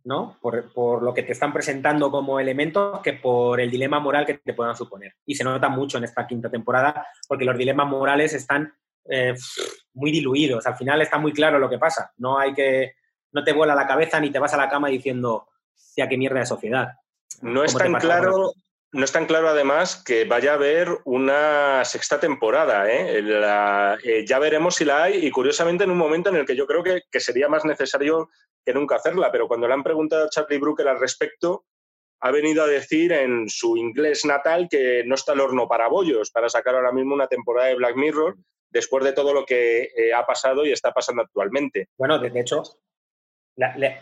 ¿no? Por, lo que te están presentando como elementos que por el dilema moral que te puedan suponer. Y se nota mucho en esta quinta temporada porque los dilemas morales están eh, muy diluidos. Al final está muy claro lo que pasa. No hay que, no te vuela la cabeza ni te vas a la cama diciendo, ya qué mierda de sociedad. No es tan claro, no es tan claro además que vaya a haber una sexta temporada. ¿eh? Eh, ya veremos si la hay y curiosamente en un momento en el que yo creo que, sería más necesario que nunca hacerla, pero cuando le han preguntado a Charlie Brooker al respecto, ha venido a decir en su inglés natal que no está el horno para bollos para sacar ahora mismo una temporada de Black Mirror después de todo lo que eh, ha pasado y está pasando actualmente. Bueno, de hecho,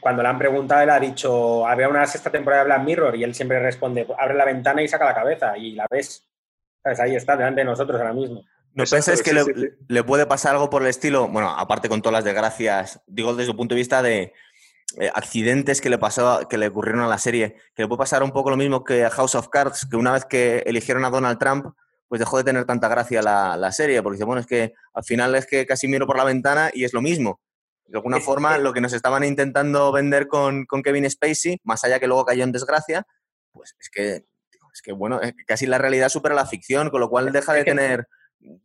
cuando le han preguntado, él ha dicho, había una sexta temporada de Black Mirror y él siempre responde, abre la ventana y saca la cabeza y la ves. Ahí está, delante de nosotros ahora mismo. ¿No pensáis que le, puede pasar algo por el estilo? Bueno, aparte con todas las desgracias, digo desde el punto de vista de eh, accidentes que le pasó, que le ocurrieron a la serie, que le puede pasar un poco lo mismo que a House of Cards, que una vez que eligieron a Donald Trump, pues dejó de tener tanta gracia la, la serie, porque dice, bueno, es que al final es que casi miro por la ventana y es lo mismo. De alguna forma, lo que nos estaban intentando vender con, Kevin Spacey, más allá que luego cayó en desgracia, pues es que, es que bueno, casi la realidad supera la ficción, con lo cual deja de tener,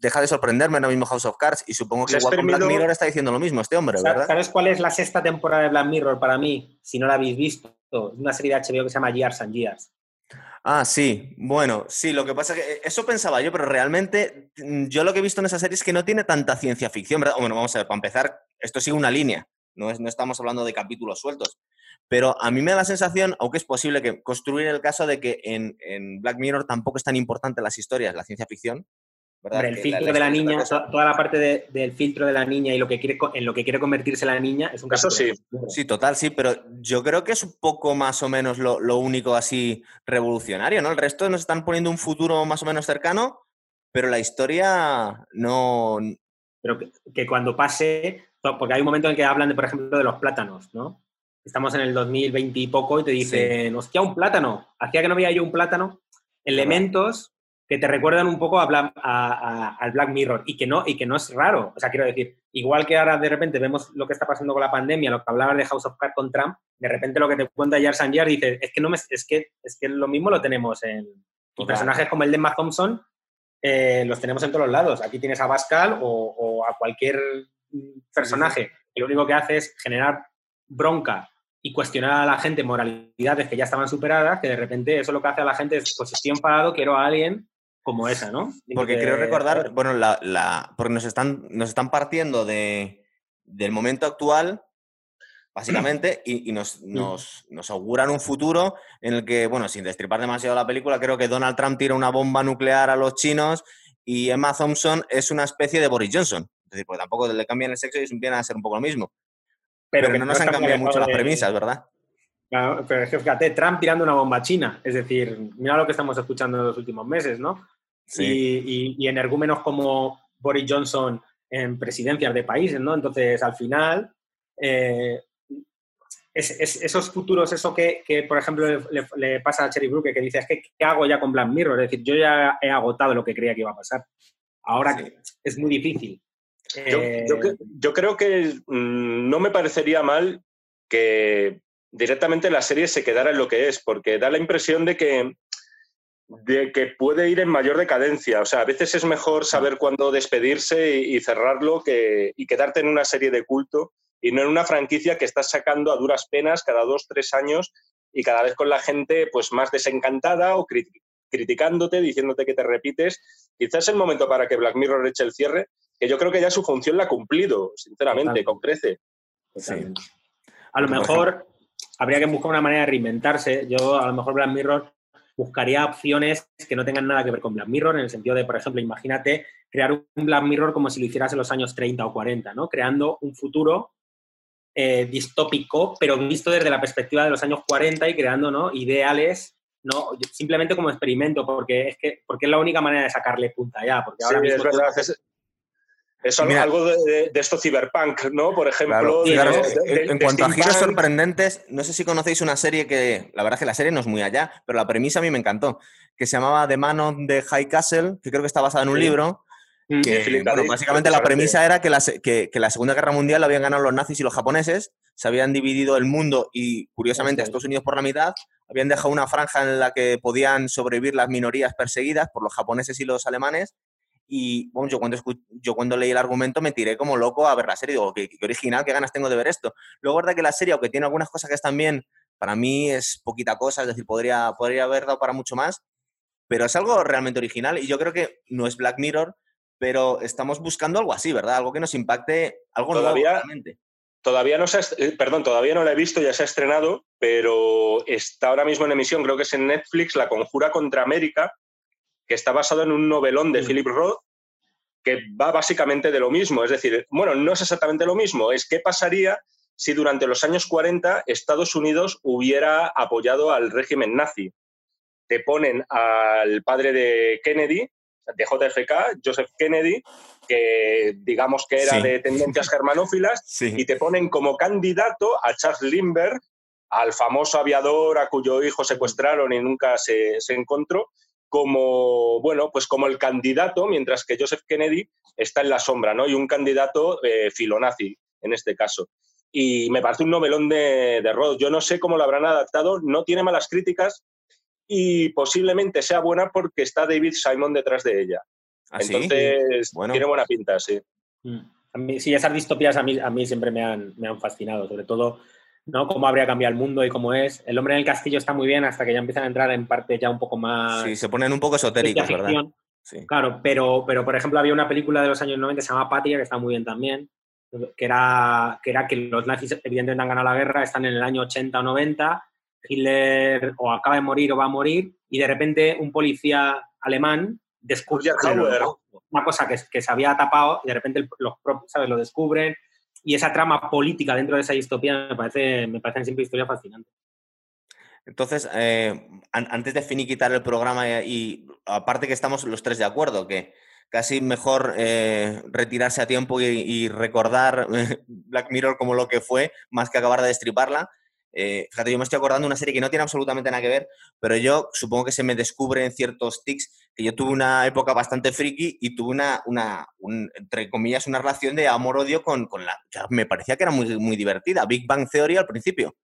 deja de sorprenderme ahora mismo House of Cards y supongo que igual con Black Mirror está diciendo lo mismo este hombre, ¿verdad? ¿Sabes cuál es la sexta temporada de Black Mirror para mí? Si no la habéis visto, una serie de HBO que se llama Years and Years. Ah, sí, bueno, sí, lo que pasa es que eh, eso pensaba yo, pero realmente mm, yo lo que he visto en esa serie es que no tiene tanta ciencia ficción, ¿verdad? Bueno, vamos a ver, para empezar, esto sigue una línea, no, es, no estamos hablando de capítulos sueltos, pero a mí me da la sensación, aunque es posible que construir el caso de que en, en Black Mirror tampoco es tan importante las historias, la ciencia ficción, el filtro de la niña, toda la parte del filtro de la niña y lo que quiere, en lo que quiere convertirse la niña es un caso. sí. Sí, total, sí, pero yo creo que es un poco más o menos lo, único así revolucionario, ¿no? El resto nos están poniendo un futuro más o menos cercano, pero la historia no. Pero que, cuando pase, porque hay un momento en que hablan, de, por ejemplo, de los plátanos, ¿no? Estamos en el 2020 y poco y te dicen, hostia, un plátano. Hacía que no veía yo un plátano. Elementos que te recuerdan un poco a al Black Mirror y que, no, y que no es raro. O sea, quiero decir, igual que ahora de repente vemos lo que está pasando con la pandemia, lo que hablabas de House of Cards con Trump, de repente lo que te cuenta Jars and Jars dice, es que, no me, es, que, es que lo mismo lo tenemos en... personajes como el de Emma Thompson eh, los tenemos en todos lados. Aquí tienes a Pascal o, a cualquier personaje que lo único que hace es generar bronca y cuestionar a la gente moralidades que ya estaban superadas, que de repente eso lo que hace a la gente es, pues estoy enfadado, quiero a alguien como esa, ¿no? Porque quiero recordar, bueno, la, porque nos están, nos están partiendo de, del momento actual, básicamente, y, nos, nos, nos, auguran un futuro en el que, bueno, sin destripar demasiado la película, creo que Donald Trump tira una bomba nuclear a los chinos y Emma Thompson es una especie de Boris Johnson. Es decir, porque tampoco le cambian el sexo y viene a ser un poco lo mismo. Pero, que no nos han cambiado mucho las premisas, ¿verdad? Pero es que fíjate, Trump tirando una bomba china. Es decir, mira lo que estamos escuchando en los últimos meses, ¿no? Y, y, energúmenos como Boris Johnson en presidencias de países, ¿no? Entonces, al final, eh, es, esos futuros, eso que, por ejemplo, le, pasa a Cherry Brooke, que dice, es que, ¿qué hago ya con Black Mirror? Es decir, yo ya he agotado lo que creía que iba a pasar. Ahora es muy difícil. Yo, yo eh, creo que mm, no me parecería mal que directamente la serie se quedara en lo que es, porque da la impresión de que de que puede ir en mayor decadencia. O sea, a veces es mejor saber cuándo despedirse y, cerrarlo que, y quedarte en una serie de culto y no en una franquicia que estás sacando a duras penas cada dos, tres años y cada vez con la gente pues más desencantada o criticándote, diciéndote que te repites. Quizás es el momento para que Black Mirror eche el cierre, que yo creo que ya su función la ha cumplido, sinceramente, con crece. A lo mejor habría que buscar una manera de reinventarse. Yo, a lo mejor, Black Mirror buscaría opciones que no tengan nada que ver con Black Mirror, en el sentido de, por ejemplo, imagínate crear un Black Mirror como si lo hicieras en los años 30 o 40, ¿no? Creando un futuro eh, distópico, pero visto desde la perspectiva de los años 40 y creando ¿no? ideales, ¿no? simplemente como experimento, porque es, que, porque es la única manera de sacarle punta ya. Porque ahora es verdad, es algo de, esto cyberpunk, ¿no? Por ejemplo. en, cuanto a giros sorprendentes, no sé si conocéis una serie que, la verdad es que la serie no es muy allá, pero la premisa a mí me encantó, que se llamaba The Man of the High Castle, que creo que está basada en un libro, bueno, básicamente la premisa era que la, que, la, Segunda Guerra Mundial la habían ganado los nazis y los japoneses, se habían dividido el mundo y, curiosamente, Estados Unidos por la mitad, habían dejado una franja en la que podían sobrevivir las minorías perseguidas por los japoneses y los alemanes. Y bueno, yo, cuando yo cuando leí el argumento me tiré como loco a ver la serie. Digo, qué, original, qué ganas tengo de ver esto. Luego, verdad que la serie, aunque tiene algunas cosas que están bien, para mí es poquita cosa, es decir, podría, podría haber dado para mucho más, pero es algo realmente original y yo creo que no es Black Mirror, pero estamos buscando algo así, ¿verdad? Algo que nos impacte, algo todavía, Todavía no se ha, eh, perdón, todavía no la he visto, ya se ha estrenado, pero está ahora mismo en emisión, creo que es en Netflix, La Conjura contra América, que está basado en un novelón de. Philip Roth, que va básicamente de lo mismo. Es decir, bueno, no es exactamente lo mismo, es qué pasaría si durante los años 40 Estados Unidos hubiera apoyado al régimen nazi. Te ponen al padre de Kennedy, de JFK, Joseph Kennedy, que digamos que era de tendencias germanófilas, y te ponen como candidato a Charles Lindbergh, al famoso aviador a cuyo hijo secuestraron y nunca se, encontró, como, bueno, pues como el candidato, mientras que Joseph Kennedy está en la sombra, ¿no? Y un candidato eh, filonazi, en este caso. Y me parece un novelón de, de Roth. Yo no sé cómo lo habrán adaptado, no tiene malas críticas, y posiblemente sea buena porque está David Simon detrás de ella. ¿Ah, Entonces, tiene buena pinta, sí. Mm. A mí, sí, esas distopías a mí, a mí siempre me han, me han fascinado, sobre todo ¿no? cómo habría cambiado el mundo y cómo es. El hombre en el castillo está muy bien hasta que ya empiezan a entrar en parte ya un poco más... Sí, se ponen un poco esotéricos, ¿verdad? Sí. Claro, pero, pero por ejemplo había una película de los años 90 que se llama Patria, que está muy bien también, que era, que era que los nazis evidentemente han ganado la guerra, están en el año 80 o 90 Hitler o acaba de morir o va a morir, y de repente un policía alemán descubre una cosa que, que, se había tapado y de repente los ¿sabes? lo descubren. Y esa trama política dentro de esa distopía me, parece, me parecen siempre historias fascinantes. Entonces, eh, antes de finiquitar el programa y, aparte que estamos los tres de acuerdo, que casi mejor eh, retirarse a tiempo y, recordar Black Mirror como lo que fue, más que acabar de destriparla, eh, fíjate, yo me estoy acordando de una serie que no tiene absolutamente nada que ver, pero yo supongo que se me descubre en ciertos tics que yo tuve una época bastante friki y tuve una, una entre comillas, una relación de amor-odio con, con, la me parecía que era muy, muy divertida. Big Bang Theory al principio.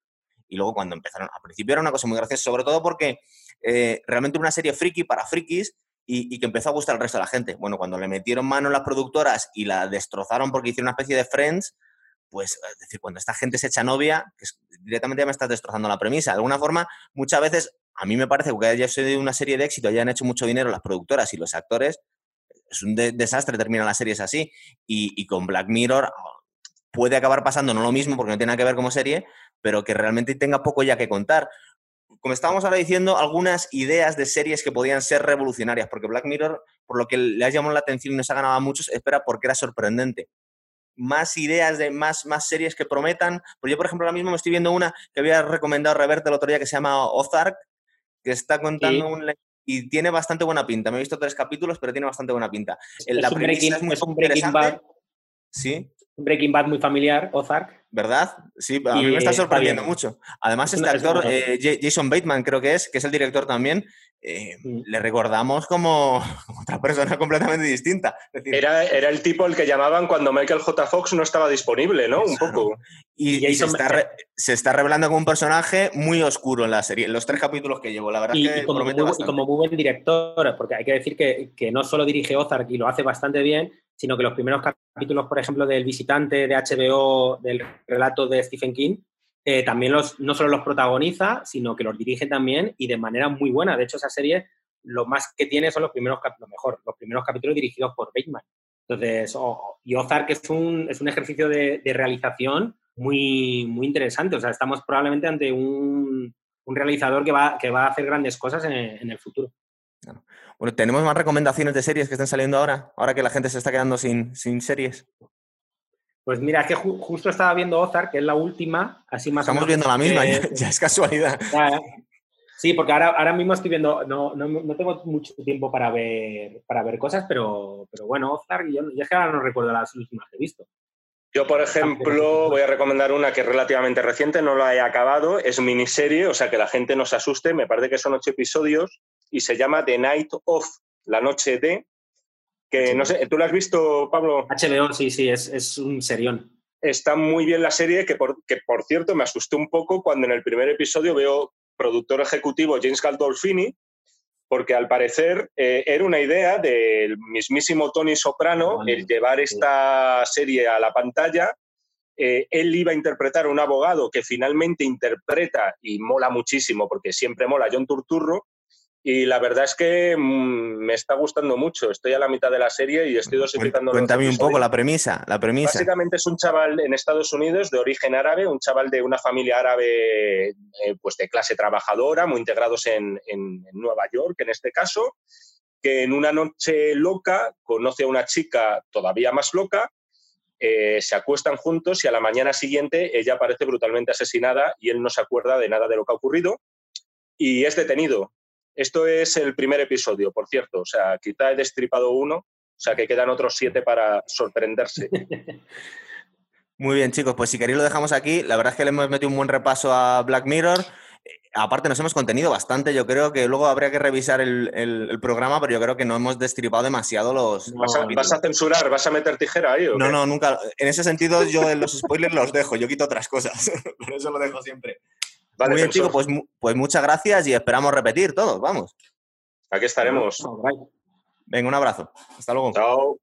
Y luego cuando empezaron, al principio era una cosa muy graciosa, sobre todo porque eh, realmente una serie friki para frikis y, que empezó a gustar al resto de la gente. Bueno, cuando le metieron mano las productoras y la destrozaron porque hicieron una especie de Friends, pues, es decir, cuando esta gente se echa novia, directamente ya me estás destrozando la premisa. De alguna forma, muchas veces, a mí me parece que haya sido una serie de éxito, hayan hecho mucho dinero las productoras y los actores, es un desastre terminar las series así. Y, con Black Mirror puede acabar pasando no lo mismo porque no tiene nada que ver como serie, pero que realmente tenga poco ya que contar. Como estábamos ahora diciendo, algunas ideas de series que podían ser revolucionarias, porque Black Mirror, por lo que le ha llamado la atención y nos ha ganado a muchos, espera porque era sorprendente más ideas de más, más series que prometan. Pues yo, por ejemplo, ahora mismo me estoy viendo una que había recomendado Reverte el otro día que se llama Ozark, que está contando un... Y tiene bastante buena pinta. Me he visto tres capítulos, pero tiene bastante buena pinta. Es, la un, breaking, es muy es un Breaking Bad. Sí. Un Breaking Bad muy familiar, Ozark. ¿Verdad? Sí, a mí me está sorprendiendo mucho. Además, este actor, eh, Jason Bateman creo que es, que es el director también, eh, mm. le recordamos como, otra persona completamente distinta. era, era el tipo el que llamaban cuando Michael J. Fox no estaba disponible, ¿no? Un poco. Y, se, está revelando como un personaje muy oscuro en la serie, en los tres capítulos que llevo, la verdad. Y, como, muy, como, muy, buen director, porque hay que decir que, que no solo dirige Ozark y lo hace bastante bien, sino que los primeros capítulos, por ejemplo, del visitante de HBO, del relato de Stephen King, eh, también los, no solo los protagoniza, sino que los dirige también y de manera muy buena. De hecho, esa serie lo más que tiene son los primeros capítulos, mejor, los primeros capítulos dirigidos por Bateman. Entonces, y Ozark es un, es un ejercicio de, realización muy, muy interesante. O sea, estamos probablemente ante un, un realizador que va, que va a hacer grandes cosas en, el futuro. Bueno, ¿tenemos más recomendaciones de series que están saliendo ahora? Ahora que la gente se está quedando sin, sin series. Pues mira, es que justo estaba viendo Ozark, que es la última, así más Estamos viendo la misma, ya, es casualidad. sí, porque ahora, ahora mismo estoy viendo, no, no, no, tengo mucho tiempo para ver, para ver cosas, pero, pero bueno, Ozark, yo, yo es que ahora no recuerdo las últimas que he visto. Yo, por ejemplo, voy a recomendar una que es relativamente reciente, no la he acabado, es miniserie, o sea que la gente no se asuste, me parece que son ocho episodios y se llama The Night of, la noche de, Que no sé, ¿tú lo has visto, Pablo? HBO, sí, sí, es, es un serión. Está muy bien la serie, que por, que por cierto me asustó un poco cuando en el primer episodio veo productor ejecutivo James Galdolfini, porque al parecer eh, era una idea del mismísimo Tony Soprano el llevar esta serie a la pantalla. Eh, él iba a interpretar a un abogado que finalmente interpreta y mola muchísimo, porque siempre mola John Turturro, y la verdad es que mm, me está gustando mucho. Estoy a la mitad de la serie y estoy dosificando. Cuéntame un poco la premisa, la premisa. Básicamente es un chaval en Estados Unidos de origen árabe, un chaval de una familia árabe eh, pues de clase trabajadora, muy integrados en, Nueva York en este caso, que en una noche loca conoce a una chica todavía más loca, eh, se acuestan juntos y a la mañana siguiente ella aparece brutalmente asesinada y él no se acuerda de nada de lo que ha ocurrido y es detenido esto es el primer episodio, por cierto. O sea, quizá he destripado uno, o sea que quedan otros siete para sorprenderse. Muy bien, chicos, pues si queréis lo dejamos aquí. La verdad es que le hemos metido un buen repaso a Black Mirror. Eh, aparte, nos hemos contenido bastante. Yo creo que luego habría que revisar el, programa, pero yo creo que no hemos destripado demasiado los. ¿Vas a, censurar? ¿Vas a meter tijera ahí? no, no, nunca. En ese sentido, yo los spoilers los dejo. Yo quito otras cosas. Por eso lo dejo siempre. Muy bien, chicos, pues, pues muchas gracias y esperamos repetir todos, vamos. Aquí estaremos. Venga, un abrazo. Hasta luego. Chao.